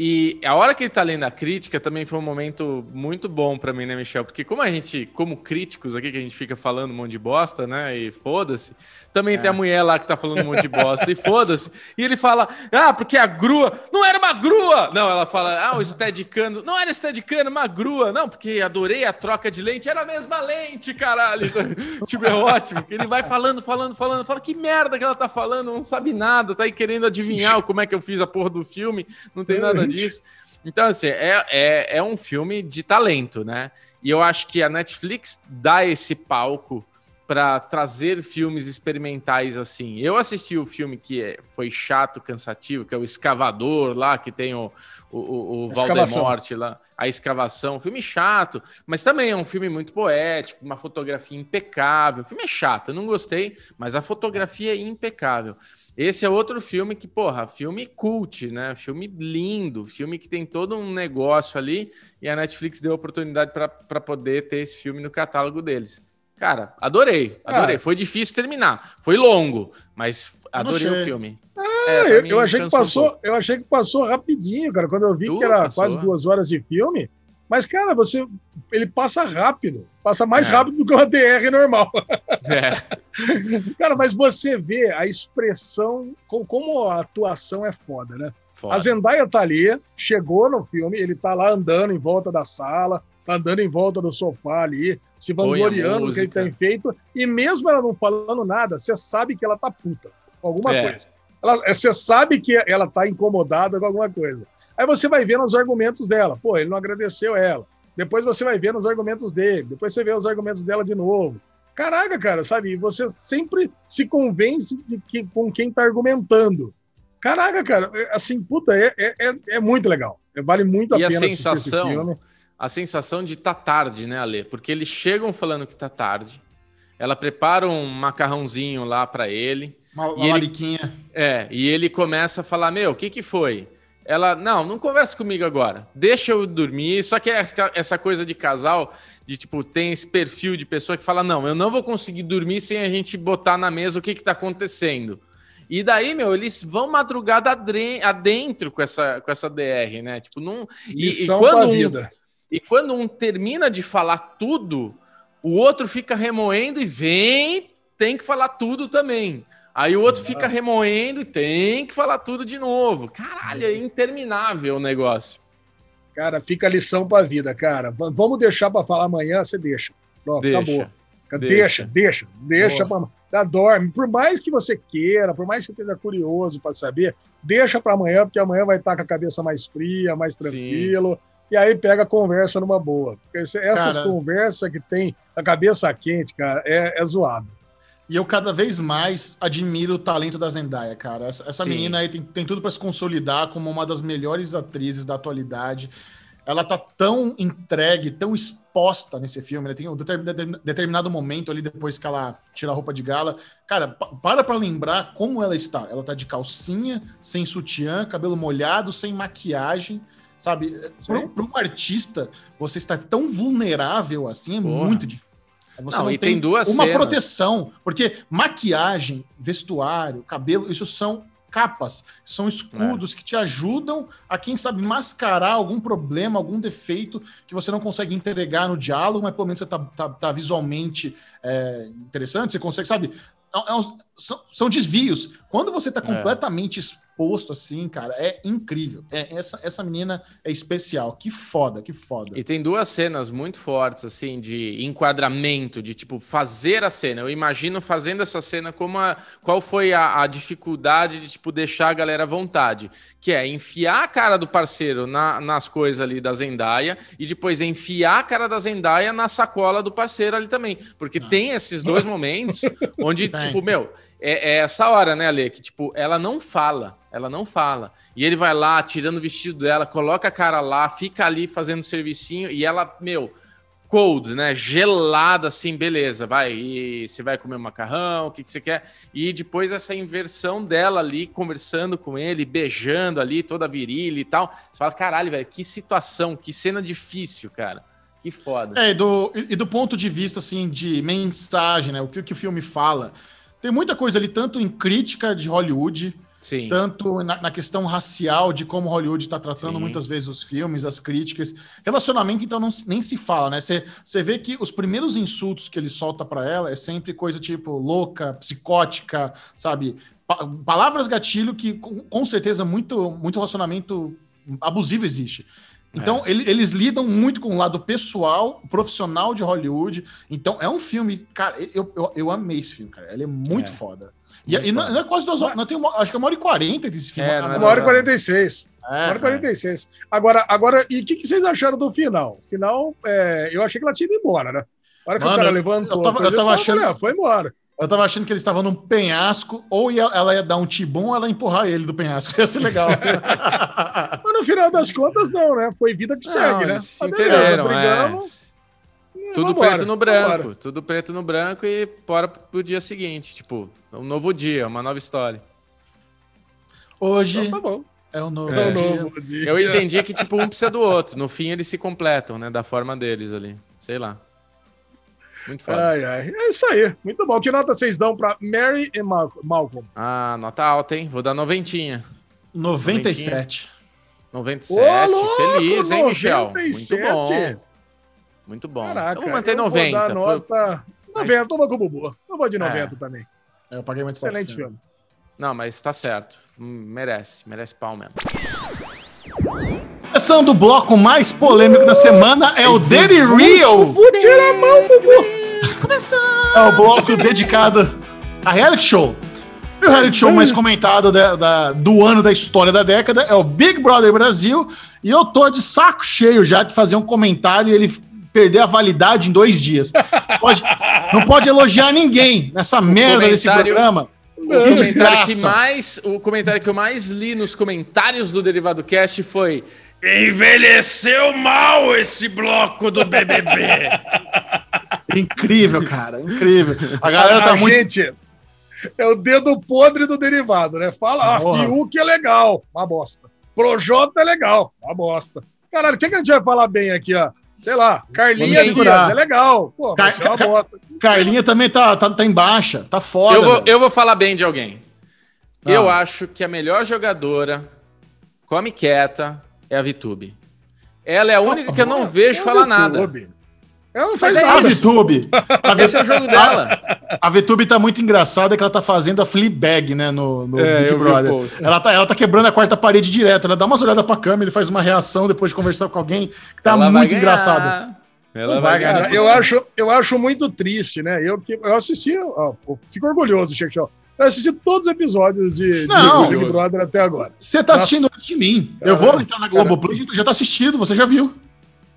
E a hora que ele tá lendo a crítica também foi um momento muito bom para mim, né, Michel? Porque como a gente, como críticos aqui, que a gente fica falando um monte de bosta, né? E foda-se. Também é. tem a mulher lá que tá falando um monte de bosta e foda-se. E ele fala, ah, porque a grua não era uma grua! Não, ela fala, ah, o Steadicam não era Steadicam, uma grua. Não, porque adorei a troca de lente, era a mesma lente, caralho. tipo, é ótimo. Que ele vai falando, falando, falando, fala, que merda que ela tá falando, não sabe nada, tá aí querendo adivinhar como é que eu fiz a porra do filme, não tem nada disso. Então, assim, é, é, é um filme de talento, né? E eu acho que a Netflix dá esse palco para trazer filmes experimentais assim. Eu assisti o filme que é, foi chato, cansativo, que é o Escavador lá, que tem o, o, o Valdemorte lá, a escavação. Filme chato, mas também é um filme muito poético, uma fotografia impecável. O filme é chato, eu não gostei, mas a fotografia é impecável. Esse é outro filme que, porra, filme cult, né? Filme lindo, filme que tem todo um negócio ali e a Netflix deu a oportunidade para poder ter esse filme no catálogo deles. Cara, adorei, adorei. Foi difícil terminar, foi longo, mas adorei o filme. É, é eu, eu, achei que passou, um eu achei que passou rapidinho, cara. Quando eu vi que era passou. quase duas horas de filme, mas cara, você, ele passa rápido, passa mais é. rápido do que uma DR normal. É. cara, mas você vê a expressão, como a atuação é foda, né? Foda. A Zendaya tá ali, chegou no filme, ele tá lá andando em volta da sala, tá andando em volta do sofá ali, se vangloriando do que ele tem feito, e mesmo ela não falando nada, você sabe que ela tá puta com alguma é. coisa. Ela, você sabe que ela tá incomodada com alguma coisa. Aí você vai vendo os argumentos dela. Pô, ele não agradeceu ela. Depois você vai vendo os argumentos dele. Depois você vê os argumentos dela de novo. Caraca, cara, sabe? Você sempre se convence de que, com quem tá argumentando. Caraca, cara, é, assim, puta, é, é, é, é muito legal. Vale muito a e pena a sensação, assistir esse filme a sensação de tá tarde, né, Ale? Porque eles chegam falando que tá tarde. Ela prepara um macarrãozinho lá para ele. Uma, uma mariquinha. Ele, é, e ele começa a falar: Meu, o que que foi? Ela, não, não conversa comigo agora. Deixa eu dormir. Só que essa, essa coisa de casal, de tipo, tem esse perfil de pessoa que fala: Não, eu não vou conseguir dormir sem a gente botar na mesa o que que tá acontecendo. E daí, meu, eles vão madrugada adentro com essa, com essa DR, né? Tipo, não. E, e quando um, e quando um termina de falar tudo, o outro fica remoendo e vem, tem que falar tudo também. Aí o outro fica remoendo e tem que falar tudo de novo. Caralho, é interminável o negócio. Cara, fica a lição para a vida, cara. Vamos deixar para falar amanhã, você deixa. Pronto, deixa. acabou. Deixa, deixa, deixa. Pra... Dorme. Por mais que você queira, por mais que você esteja curioso para saber, deixa para amanhã, porque amanhã vai estar com a cabeça mais fria, mais tranquilo. Sim e aí pega a conversa numa boa. Porque essas cara, conversas que tem a cabeça quente, cara, é, é zoado. E eu cada vez mais admiro o talento da Zendaya, cara. Essa, essa menina aí tem, tem tudo para se consolidar como uma das melhores atrizes da atualidade. Ela tá tão entregue, tão exposta nesse filme. Né? Tem um determinado momento ali, depois que ela tira a roupa de gala. Cara, para pra lembrar como ela está. Ela tá de calcinha, sem sutiã, cabelo molhado, sem maquiagem Sabe? Para um artista, você estar tão vulnerável assim é Porra. muito difícil. Você não, não e tem, tem duas uma cenas. proteção, porque maquiagem, vestuário, cabelo, isso são capas, são escudos é. que te ajudam a, quem sabe, mascarar algum problema, algum defeito que você não consegue entregar no diálogo, mas pelo menos você tá, tá, tá visualmente é, interessante, você consegue, sabe? É, é são, são, desvios. Quando você está é. completamente posto assim, cara, é incrível. É, essa, essa menina é especial. Que foda, que foda. E tem duas cenas muito fortes, assim, de enquadramento, de tipo, fazer a cena. Eu imagino fazendo essa cena como a, qual foi a, a dificuldade de, tipo, deixar a galera à vontade. Que é enfiar a cara do parceiro na, nas coisas ali da Zendaya e depois enfiar a cara da Zendaya na sacola do parceiro ali também. Porque ah. tem esses dois momentos onde, tipo, meu é, é, essa hora, né, Ale? Que, tipo, ela não fala. Ela não fala. E ele vai lá, tirando o vestido dela, coloca a cara lá, fica ali fazendo servicinho e ela, meu, cold, né? Gelada, assim, beleza, vai. E você vai comer um macarrão, o que, que você quer? E depois essa inversão dela ali, conversando com ele, beijando ali, toda virilha e tal. Você fala, caralho, velho, que situação, que cena difícil, cara. Que foda. É, e do, e do ponto de vista, assim, de mensagem, né? O que, que o filme fala tem muita coisa ali, tanto em crítica de Hollywood, Sim. tanto na, na questão racial, de como Hollywood está tratando Sim. muitas vezes os filmes, as críticas. Relacionamento, então, não, nem se fala, né? Você vê que os primeiros insultos que ele solta para ela é sempre coisa tipo louca, psicótica, sabe? Pa palavras gatilho que, com, com certeza, muito, muito relacionamento abusivo existe. Então, é. ele, eles lidam muito com o lado pessoal, profissional de Hollywood. Então, é um filme, cara, eu, eu, eu amei esse filme, cara. Ele é muito é. foda. E, muito e não, não, é quase duas horas, não tem uma, acho que é uma hora e quarenta desse filme. É, uma hora e quarenta e seis. É, uma hora e quarenta e seis. Agora, agora, e o que, que, vocês acharam do final? O final, é, eu achei que ela tinha ido embora, né? A hora que Mano, o cara levantou, eu tava, eu tava achando. Falei, ah, foi embora. Eu tava achando que eles estavam num penhasco, ou ia, ela ia dar um tibum ou ela ia empurrar ele do penhasco. Ia ser legal. Mas no final das contas, não, né? Foi vida que não, segue, né? Se ah, beleza, brigamos. É. Tudo vambora, preto no branco. Vambora. Tudo preto no branco e bora pro dia seguinte. Tipo, um novo dia, uma nova história. Hoje então, tá é um novo, é. dia. novo dia. Eu entendi que, tipo, um precisa do outro. No fim, eles se completam, né? Da forma deles ali. Sei lá. Muito foda. Ai, ai. É isso aí. Muito bom. Que nota vocês dão para Mary e Mal Malcolm? Ah, nota alta, hein? Vou dar noventinha. 97. 97. Ô, louco, Feliz, hein, 97. Michel? Muito bom. Muito bom. Caraca, eu vou manter eu 90. Vou dar nota... 90, toma como boa. Eu vou de 90 é. também. Eu paguei muito Excelente filme. filme. Não, mas tá certo. Hum, merece. Merece pau mesmo. Começando o bloco mais polêmico da semana é o Daily Real. Bubu, tira a mão, Bubu. É o bloco dedicado a reality show. E o reality show mais comentado da, da, do ano da história da década é o Big Brother Brasil. E eu tô de saco cheio já de fazer um comentário e ele perder a validade em dois dias. Pode, não pode elogiar ninguém nessa o merda desse programa. O comentário, que mais, o comentário que eu mais li nos comentários do Derivado Cast foi Envelheceu mal esse bloco do BBB. incrível, cara, incrível. A galera tá a muito. Gente, é o dedo podre do derivado, né? Fala, ah, Fiuk é legal, uma bosta. Projota é legal, uma bosta. Caralho, o que, que a gente vai falar bem aqui, ó? Sei lá, Carlinha Dias, é legal. Pô, Car é uma bosta. Carlinha também tá, tá, tá em baixa, tá foda. Eu vou, eu vou falar bem de alguém. Ah. Eu acho que a melhor jogadora come quieta, é a VTube. Ela é a única que eu não vejo é falar nada. Ela não faz é nada. A VTube. Esse é o jogo dela. A VTube tá muito engraçada que ela tá fazendo a Fleabag, né, no, no é, Big Brother. Ela tá, ela tá quebrando a quarta parede direto. Ela dá umas olhadas pra câmera, ele faz uma reação depois de conversar com alguém que tá ela muito engraçada. Ela vai ganhar. Eu acho, eu acho muito triste, né? Eu, eu assisti, ó, fico orgulhoso, Chechão. Eu assisti todos os episódios de, não, de Big Brother até agora. Você tá assistindo antes de mim. Eu vou entrar na Globoplay, Play, já tá assistido, você já viu.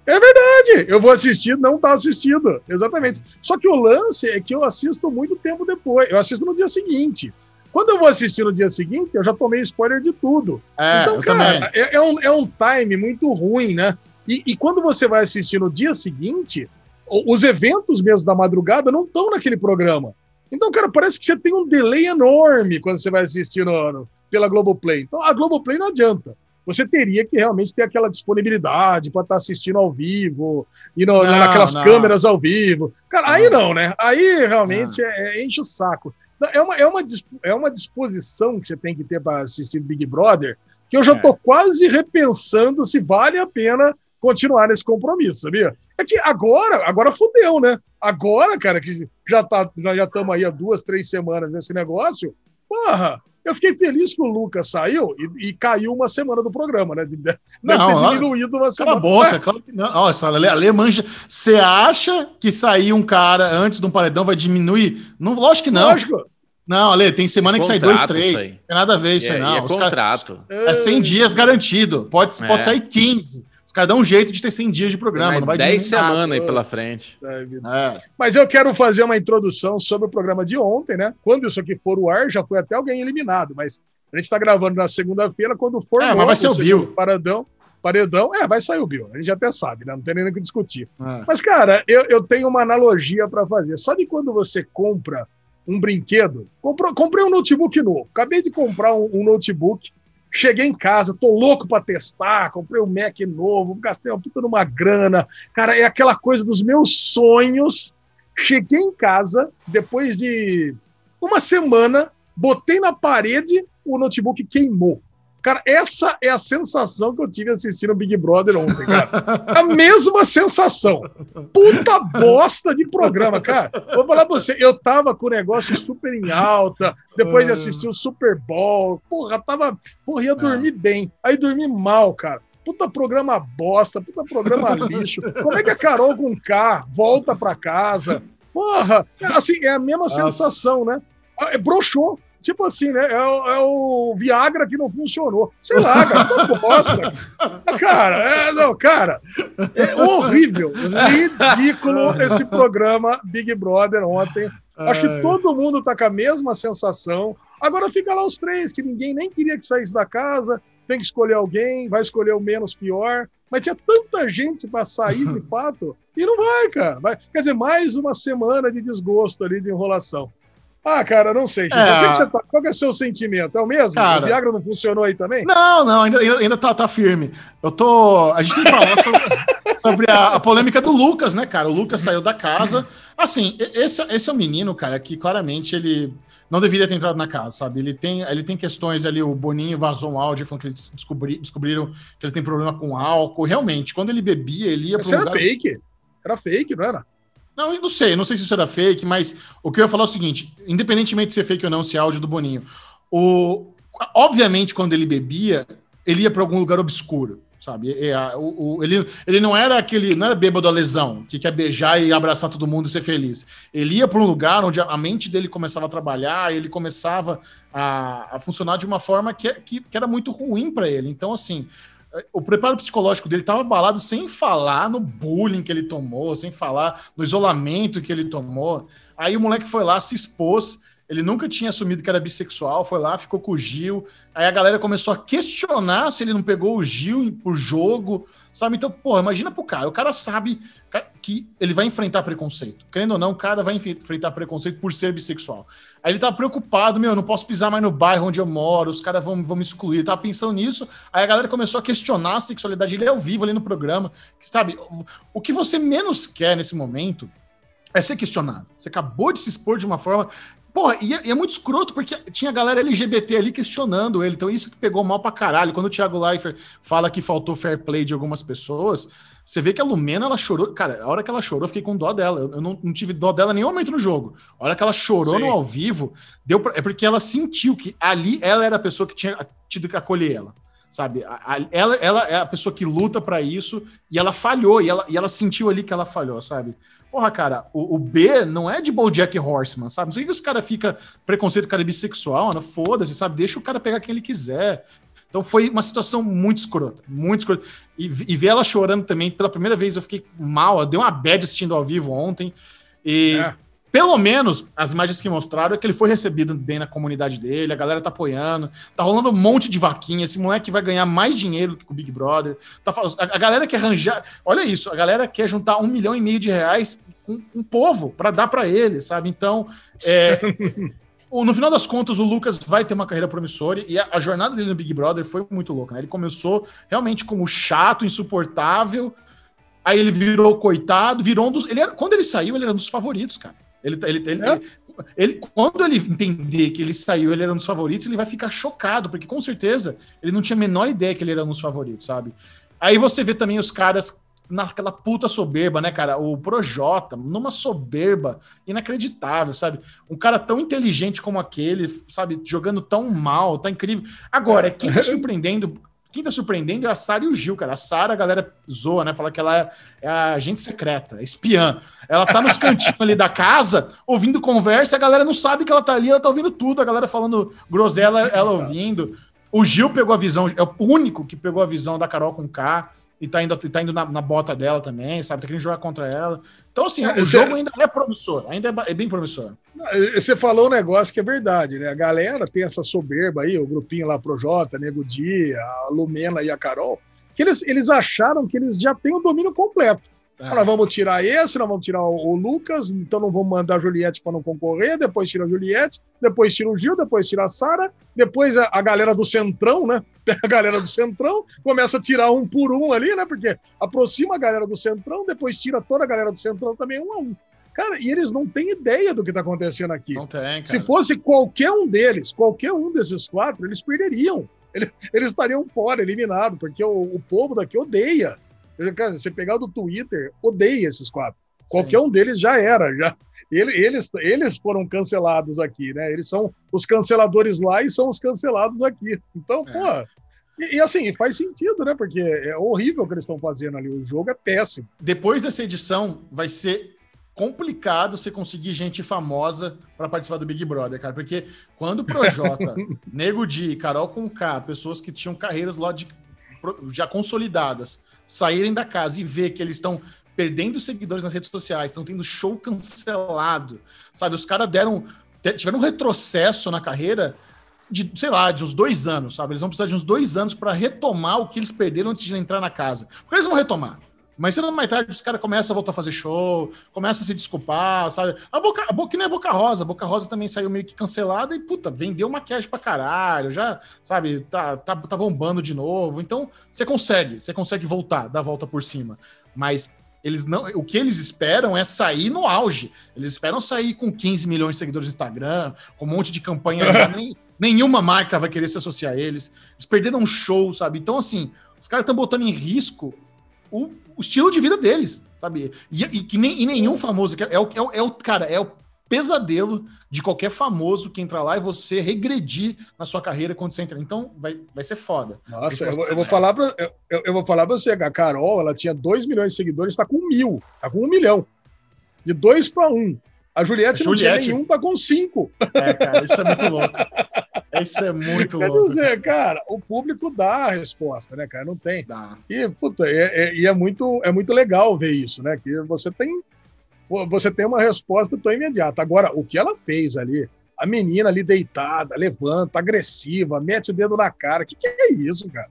É verdade, eu vou assistir, não tá assistindo. Exatamente. Só que o lance é que eu assisto muito tempo depois. Eu assisto no dia seguinte. Quando eu vou assistir no dia seguinte, eu já tomei spoiler de tudo. É, então, cara, é, é, um, é um time muito ruim, né? E, e quando você vai assistir no dia seguinte, os eventos mesmo da madrugada não estão naquele programa. Então, cara, parece que você tem um delay enorme quando você vai assistir no, no, pela Globoplay. Então, a Globoplay não adianta. Você teria que realmente ter aquela disponibilidade para estar tá assistindo ao vivo, e no, não, naquelas não. câmeras ao vivo. Cara, aí não, né? Aí realmente é, é, enche o saco. É uma, é, uma, é uma disposição que você tem que ter para assistir Big Brother, que eu já estou é. quase repensando se vale a pena continuar nesse compromisso, sabia? É que agora, agora fudeu, né? Agora, cara, que já tá, já estamos aí há duas, três semanas nesse negócio, porra, eu fiquei feliz que o Lucas saiu e, e caiu uma semana do programa, né? Deve não, ter diminuído uma semana. Cala a boca, é. claro que não. Nossa, Ale manja. Você acha que sair um cara antes de um paredão vai diminuir? Não, lógico que não. Lógico. Não, Ale, tem semana é que sai dois, três. Tem nada a ver isso aí, é, não. É contrato. Cara, é 100 dias garantido. Pode, pode é. sair 15. Os caras dão um jeito de ter 100 dias de programa, não vai 10 semanas aí pela frente. É, é. Mas eu quero fazer uma introdução sobre o programa de ontem, né? Quando isso aqui for o ar, já foi até alguém eliminado, mas a gente está gravando na segunda-feira, quando for é, mas vai ser o Bill. Paradão, paredão, é, vai sair o Bill, a gente até sabe, né? Não tem nem o que discutir. É. Mas, cara, eu, eu tenho uma analogia para fazer. Sabe quando você compra um brinquedo? Comprou, comprei um notebook novo, acabei de comprar um, um notebook Cheguei em casa, tô louco para testar, comprei um Mac novo, gastei uma puta numa grana. Cara, é aquela coisa dos meus sonhos. Cheguei em casa, depois de uma semana, botei na parede, o notebook queimou. Cara, essa é a sensação que eu tive assistindo Big Brother ontem, cara. A mesma sensação. Puta bosta de programa, cara. Vou falar pra você, eu tava com o negócio super em alta, depois de assistir o Super Bowl, porra, tava. Porra, ia dormir bem. Aí dormi mal, cara. Puta programa bosta, puta programa lixo. Como é que a Carol com K volta pra casa? Porra, assim, é a mesma Nossa. sensação, né? É, broxou tipo assim, né? É o, é o, Viagra que não funcionou. Sei lá, cara, não bosta. cara, é, não, cara, é horrível, ridículo esse programa Big Brother ontem. Acho que todo mundo tá com a mesma sensação. Agora fica lá os três, que ninguém nem queria que saísse da casa, tem que escolher alguém, vai escolher o menos pior. Mas tinha tanta gente para sair de fato, e não vai, cara. Vai, quer dizer, mais uma semana de desgosto ali, de enrolação. Ah, cara, não sei. É... Que tá, qual é o seu sentimento? É o mesmo? Cara... O Viagra não funcionou aí também? Não, não, ainda, ainda tá, tá firme. Eu tô. A gente tem que falar sobre, sobre a, a, polêmica do Lucas, né, cara? O Lucas saiu da casa. Assim, esse, esse é um menino, cara, que claramente ele não deveria ter entrado na casa, sabe? Ele tem, ele tem questões ali, o Boninho vazou um áudio falando que eles descobri, descobriram que ele tem problema com álcool. Realmente, quando ele bebia, ele ia um lugar... era fake. Era fake, não era? Não, eu não sei, não sei se isso era fake, mas o que eu ia falar é o seguinte: independentemente de ser fake ou não, esse áudio do Boninho, o, obviamente, quando ele bebia, ele ia para algum lugar obscuro sabe? É, é, ele, ele não era aquele, não era bêbado a lesão, que quer beijar e abraçar todo mundo e ser feliz. Ele ia para um lugar onde a mente dele começava a trabalhar, ele começava a, a funcionar de uma forma que, que, que era muito ruim para ele. Então, assim, o preparo psicológico dele estava abalado sem falar no bullying que ele tomou, sem falar no isolamento que ele tomou. Aí o moleque foi lá, se expôs ele nunca tinha assumido que era bissexual, foi lá, ficou com o Gil. Aí a galera começou a questionar se ele não pegou o Gil por jogo, sabe? Então, porra, imagina pro cara. O cara sabe que ele vai enfrentar preconceito. Querendo ou não, o cara vai enfrentar preconceito por ser bissexual. Aí ele tá preocupado, meu, não posso pisar mais no bairro onde eu moro, os caras vão, vão me excluir. Ele tava pensando nisso. Aí a galera começou a questionar a sexualidade. Ele é ao vivo ali no programa. Sabe? O que você menos quer nesse momento é ser questionado. Você acabou de se expor de uma forma Porra, e é, e é, muito escroto, porque tinha galera LGBT ali questionando ele, então isso que pegou mal pra caralho. Quando o Thiago Leifert fala que faltou fair play de algumas pessoas, você vê que a Lumena, ela chorou. Cara, a hora que ela chorou, eu fiquei com dó dela. Eu não, não tive dó dela em nenhum momento no jogo. A hora que ela chorou Sim. no ao vivo, deu pra, é porque ela sentiu que ali ela era a pessoa que tinha tido que acolher ela sabe? A, a, ela, ela é a pessoa que luta para isso e ela falhou, e ela, e ela sentiu ali que ela falhou, sabe? Porra, cara, o, o, B não é de Bojack Horseman, sabe? Não sei que os caras ficam preconceito cara é bissexual, né? foda-se, sabe? Deixa o cara pegar quem ele quiser. Então foi uma situação muito escrota, muito escrota. E, e ver ela chorando também, pela primeira vez eu fiquei mal, deu uma bad assistindo ao vivo ontem. E é. Pelo menos as imagens que mostraram é que ele foi recebido bem na comunidade dele, a galera tá apoiando, tá rolando um monte de vaquinha, esse moleque vai ganhar mais dinheiro do que o Big Brother. Tá, a, a galera quer arranjar, olha isso, a galera quer juntar um milhão e meio de reais um, um povo para dar para ele, sabe? Então, é, no final das contas, o Lucas vai ter uma carreira promissora e a, a, jornada dele no Big Brother foi muito louca, né? Ele começou realmente como chato, insuportável, aí ele virou coitado, virou um dos. Ele era, quando ele saiu, ele era um dos favoritos, cara. Ele, ele, ele, é? ele, quando ele entender que ele saiu, ele era um dos favoritos, ele vai ficar chocado, porque com certeza ele não tinha a menor ideia que ele era um dos favoritos, sabe? Aí você vê também os caras naquela puta soberba, né, cara? O Projota, numa soberba inacreditável, sabe? Um cara tão inteligente como aquele, sabe? Jogando tão mal, tá incrível. Agora, quem tá surpreendendo. Quem tá surpreendendo é a Sara e o Gil, cara. A Sara, a galera zoa, né? Fala que ela é, é a agente secreta, é espiã. Ela tá nos cantinhos ali da casa, ouvindo conversa, a galera não sabe que ela tá ali, ela tá ouvindo tudo, a galera falando groselha, ela ouvindo. O Gil pegou a visão, é o único que pegou a visão da Carol com K e tá indo, tá indo na, na, bota dela também, sabe? Tá querendo jogar contra ela. Então, assim, é, o jogo ainda é promissor, ainda é, é, bem promissor. Você falou um negócio que é verdade, né? A galera tem essa soberba aí, o grupinho lá pro Jota, Nego Dia, a Lumena e a Carol, que eles, eles acharam que eles já têm o domínio completo. É. Nós vamos tirar esse, nós vamos tirar o, o Lucas, então não vamos mandar a Juliette para não concorrer, depois tira a Juliette, depois tira o Gil, depois tira a Sara, depois a, a, galera do Centrão, né? A galera do Centrão começa a tirar um por um ali, né? Porque aproxima a galera do Centrão, depois tira toda a galera do Centrão também um a um. Cara, e eles não têm ideia do que está acontecendo aqui. Não tem, cara. Se fosse qualquer um deles, qualquer um desses quatro, eles perderiam. Eles, eles estariam fora, eliminados, porque o, o povo daqui odeia Cara, você pegar o do Twitter, odeia esses quatro. Sim. Qualquer um deles já era, já. Eles, eles foram cancelados aqui, né? Eles são os canceladores lá e são os cancelados aqui. Então, é. pô, e, e, assim, faz sentido, né? Porque é horrível o que eles estão fazendo ali. O jogo é péssimo. Depois dessa edição, vai ser complicado você conseguir gente famosa para participar do Big Brother, cara, porque quando o Projota, Nego Di, Carol com K, pessoas que tinham carreiras lá de, já consolidadas, saírem da casa e ver que eles estão perdendo seguidores nas redes sociais, estão tendo show cancelado, sabe? Os caras deram tiveram um retrocesso na carreira de, sei lá, de uns dois anos, sabe? Eles vão precisar de uns dois anos para retomar o que eles perderam antes de entrar na casa. Porque eles vão retomar. Mas sendo mais tarde, os caras começam a voltar a fazer show, começam a se desculpar, sabe? A Boca, a Boca não é Boca Rosa, a Boca Rosa também saiu meio que cancelada e, puta, vendeu maquiagem pra caralho, já, sabe, tá, tá, tá bombando de novo. Então, você consegue, você consegue voltar, dar a volta por cima. Mas eles não, o que eles esperam é sair no auge. Eles esperam sair com 15 milhões de seguidores no Instagram, com um monte de campanha. nem, nenhuma marca vai querer se associar a eles. Eles perderam um show, sabe? Então, assim, os caras estão botando em risco o, o estilo de vida deles, sabe? E, e que nem, e nenhum famoso. É o, é, o, é o, cara, é o pesadelo de qualquer famoso que entra lá e você regredir na sua carreira quando você entra. Então, vai, vai ser foda. Nossa, eu, eu, vou falar pra, eu, eu, vou falar pra você, a Carol, ela tinha 2 milhões de seguidores, tá com mil, tá com um milhão. De dois para um. A Juliette, a não Juliette... tinha nenhum, tá com cinco. É, cara, isso é muito louco. Isso é muito Quer louco. Quer dizer, cara, o público dá a resposta, né, cara? Não tem. Dá. E, puta, é, é, e é muito, é muito legal ver isso, né? Que você tem, você tem uma resposta tão imediata. Agora, o que ela fez ali, a menina ali deitada, levanta, agressiva, mete o dedo na cara. O que, que é isso, cara?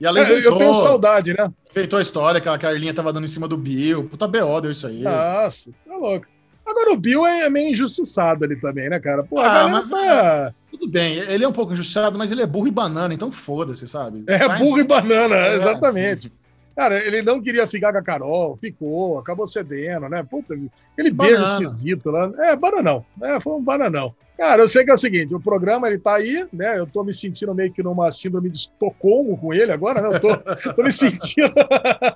E ela inventou, eu tenho saudade, né? Inventou a história que a Carlinha tava dando em cima do Bill. Puta BO deu isso aí. Nossa, tá louco. Agora o Bill é meio injustiçado ali também, né, cara? Pô, ah, mas, tá... Tudo bem, ele é um pouco injustiçado, mas ele é burro e banana, então foda-se, sabe? É, Sai... burro e banana, é. exatamente. Cara, ele não queria ficar com a Carol, ficou, acabou cedendo, né? Puta, aquele banana. beijo esquisito lá. É, bananão. É, foi um bananão. Cara, eu sei que é o seguinte, o programa ele tá aí, né? Eu tô me sentindo meio que numa síndrome de Estocolmo com ele agora, né? Eu tô, tô me sentindo.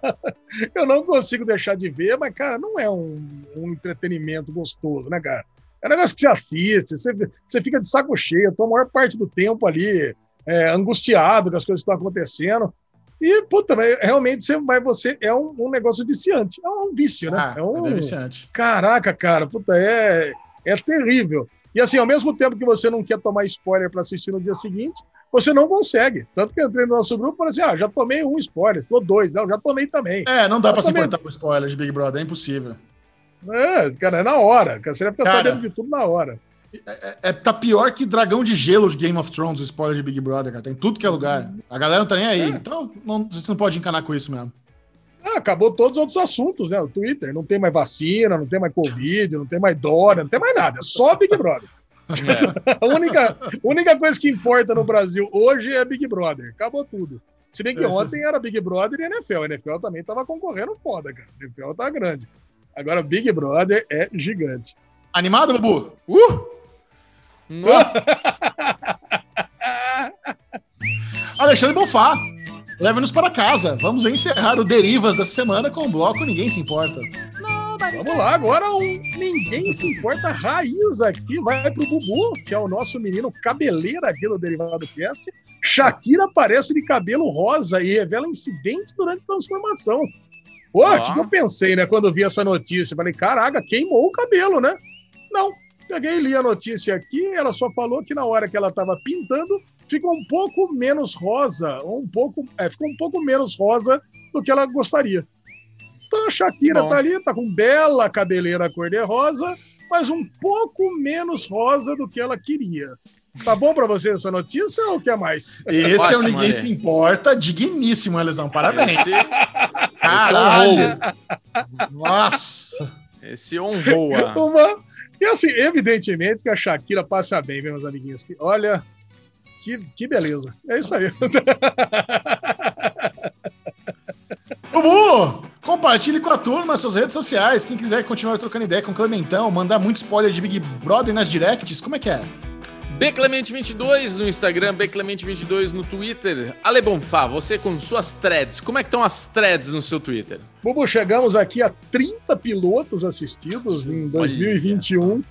eu não consigo deixar de ver, mas, cara, não é um, um entretenimento gostoso, né, cara? É um negócio que você assiste, você, você fica de saco cheio, eu tô a maior parte do tempo ali é, angustiado com as coisas que estão acontecendo. E, puta, realmente você vai, você é um, um negócio viciante. É um vício, né? Ah, é um é viciante. Caraca, cara, puta, é, é terrível. E assim, ao mesmo tempo que você não quer tomar spoiler para assistir no dia seguinte, você não consegue. Tanto que eu entrei no nosso grupo e falei assim: ah, já tomei um spoiler, tô dois, não, já tomei também. É, não dá para se importar com spoiler de Big Brother, é impossível. É, cara, é na hora. Você vai ficar cara, sabendo de tudo na hora. É, é, é, tá pior que Dragão de Gelo de Game of Thrones, o spoiler de Big Brother, cara. Tem tudo que é lugar. A galera não tá nem aí. É. Então, não, você não pode encanar com isso mesmo. Ah, acabou todos os outros assuntos, né? O Twitter. Não tem mais vacina, não tem mais Covid, não tem mais Dória, não tem mais nada. É só Big Brother. É. a única, única coisa que importa no Brasil hoje é Big Brother. Acabou tudo. Se bem que Essa... ontem era Big Brother e NFL. A NFL também tava concorrendo foda, cara. A NFL tá grande. Agora, Big Brother é gigante. Animado, Bubu? Uh! Alexandre Bonfá, leve-nos para casa. Vamos encerrar o Derivas dessa semana com o bloco Ninguém Se Importa. Vamos lá, agora um Ninguém Se Importa raiz aqui. Vai pro Bubu, que é o nosso menino cabeleira aqui do Derivado Cast. Shakira aparece de cabelo rosa e revela incidente durante transformação. Pô, o que, que eu pensei, né, quando vi essa notícia? Falei, caraca, queimou o cabelo, né? Não, Peguei e li a notícia aqui, ela só falou que na hora que ela estava pintando, ficou um pouco menos rosa, um pouco, é, ficou um pouco menos rosa do que ela gostaria. Então a Shakira Bom. tá ali, tá com bela cabeleira cor-de-rosa, mas um pouco menos rosa do que ela queria. Tá bom para você essa notícia ou quer mais? Esse Ótimo, é o Ninguém Se Importa, digníssimo, Elisão. Parabéns. Esse, Caralho. Esse Nossa. Esse honrou. Uma, e assim, evidentemente que a Shakira passa bem, meus amiguinhos. Que, olha, que, que beleza. É isso aí. Bubu, compartilhe com a turma suas redes sociais. Quem quiser continuar trocando ideia com o Clementão, mandar muito spoiler de Big Brother nas directs, como é que é? Bclemente22 no Instagram, Bclemente22 no Twitter. Ale Bonfá, você com suas threads. Como é que estão as threads no seu Twitter? Bubu, chegamos aqui a 30 pilotos assistidos em 2021.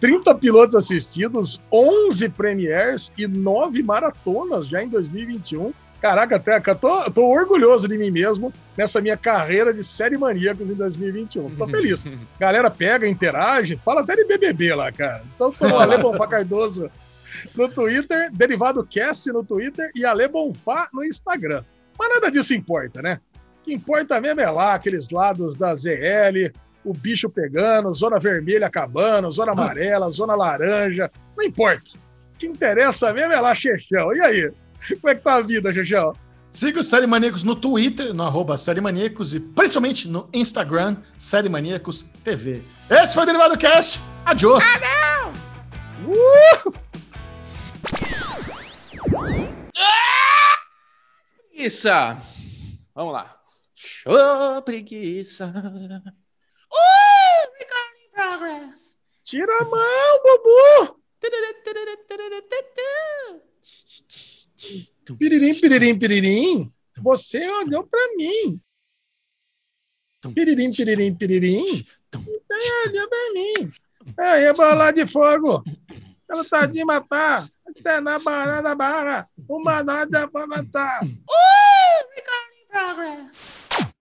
30 pilotos assistidos, 11 premieres e 9 maratonas já em 2021. Caraca, até tô, tô orgulhoso de mim mesmo nessa minha carreira de série maníacos em 2021. Tô feliz. Galera pega, interage, fala até de BBB lá, cara. Então tô no Ale Bonfá Cardoso no Twitter, Derivado Cast no Twitter e Ale Bonfá no Instagram. Mas nada disso importa, né? O que importa mesmo é lá, aqueles lados da ZL, o bicho pegando, zona vermelha acabando, zona amarela, zona laranja, não importa. O que interessa mesmo é lá, Chechão. E aí? Como é que tá a vida, Chechão? Siga o Série Maníacos no Twitter, no arroba Série Maníacos e principalmente no Instagram, Série Maníacos TV. Esse foi o Derivado Cast. Adiós! Ah, não! Uh! Preguiça! Vamos lá. Show, preguiça. Uh, recording progress. Tira a mão, Bubu. Piririm, piririm, piririm. Você olhou pra mim. Piririm, piririm, piririm. Você olhou pra mim. Aí, a bola de fogo. Ela tá de matar. Você é na barra da barra. Uma nada pra matar. Uh, recording progress.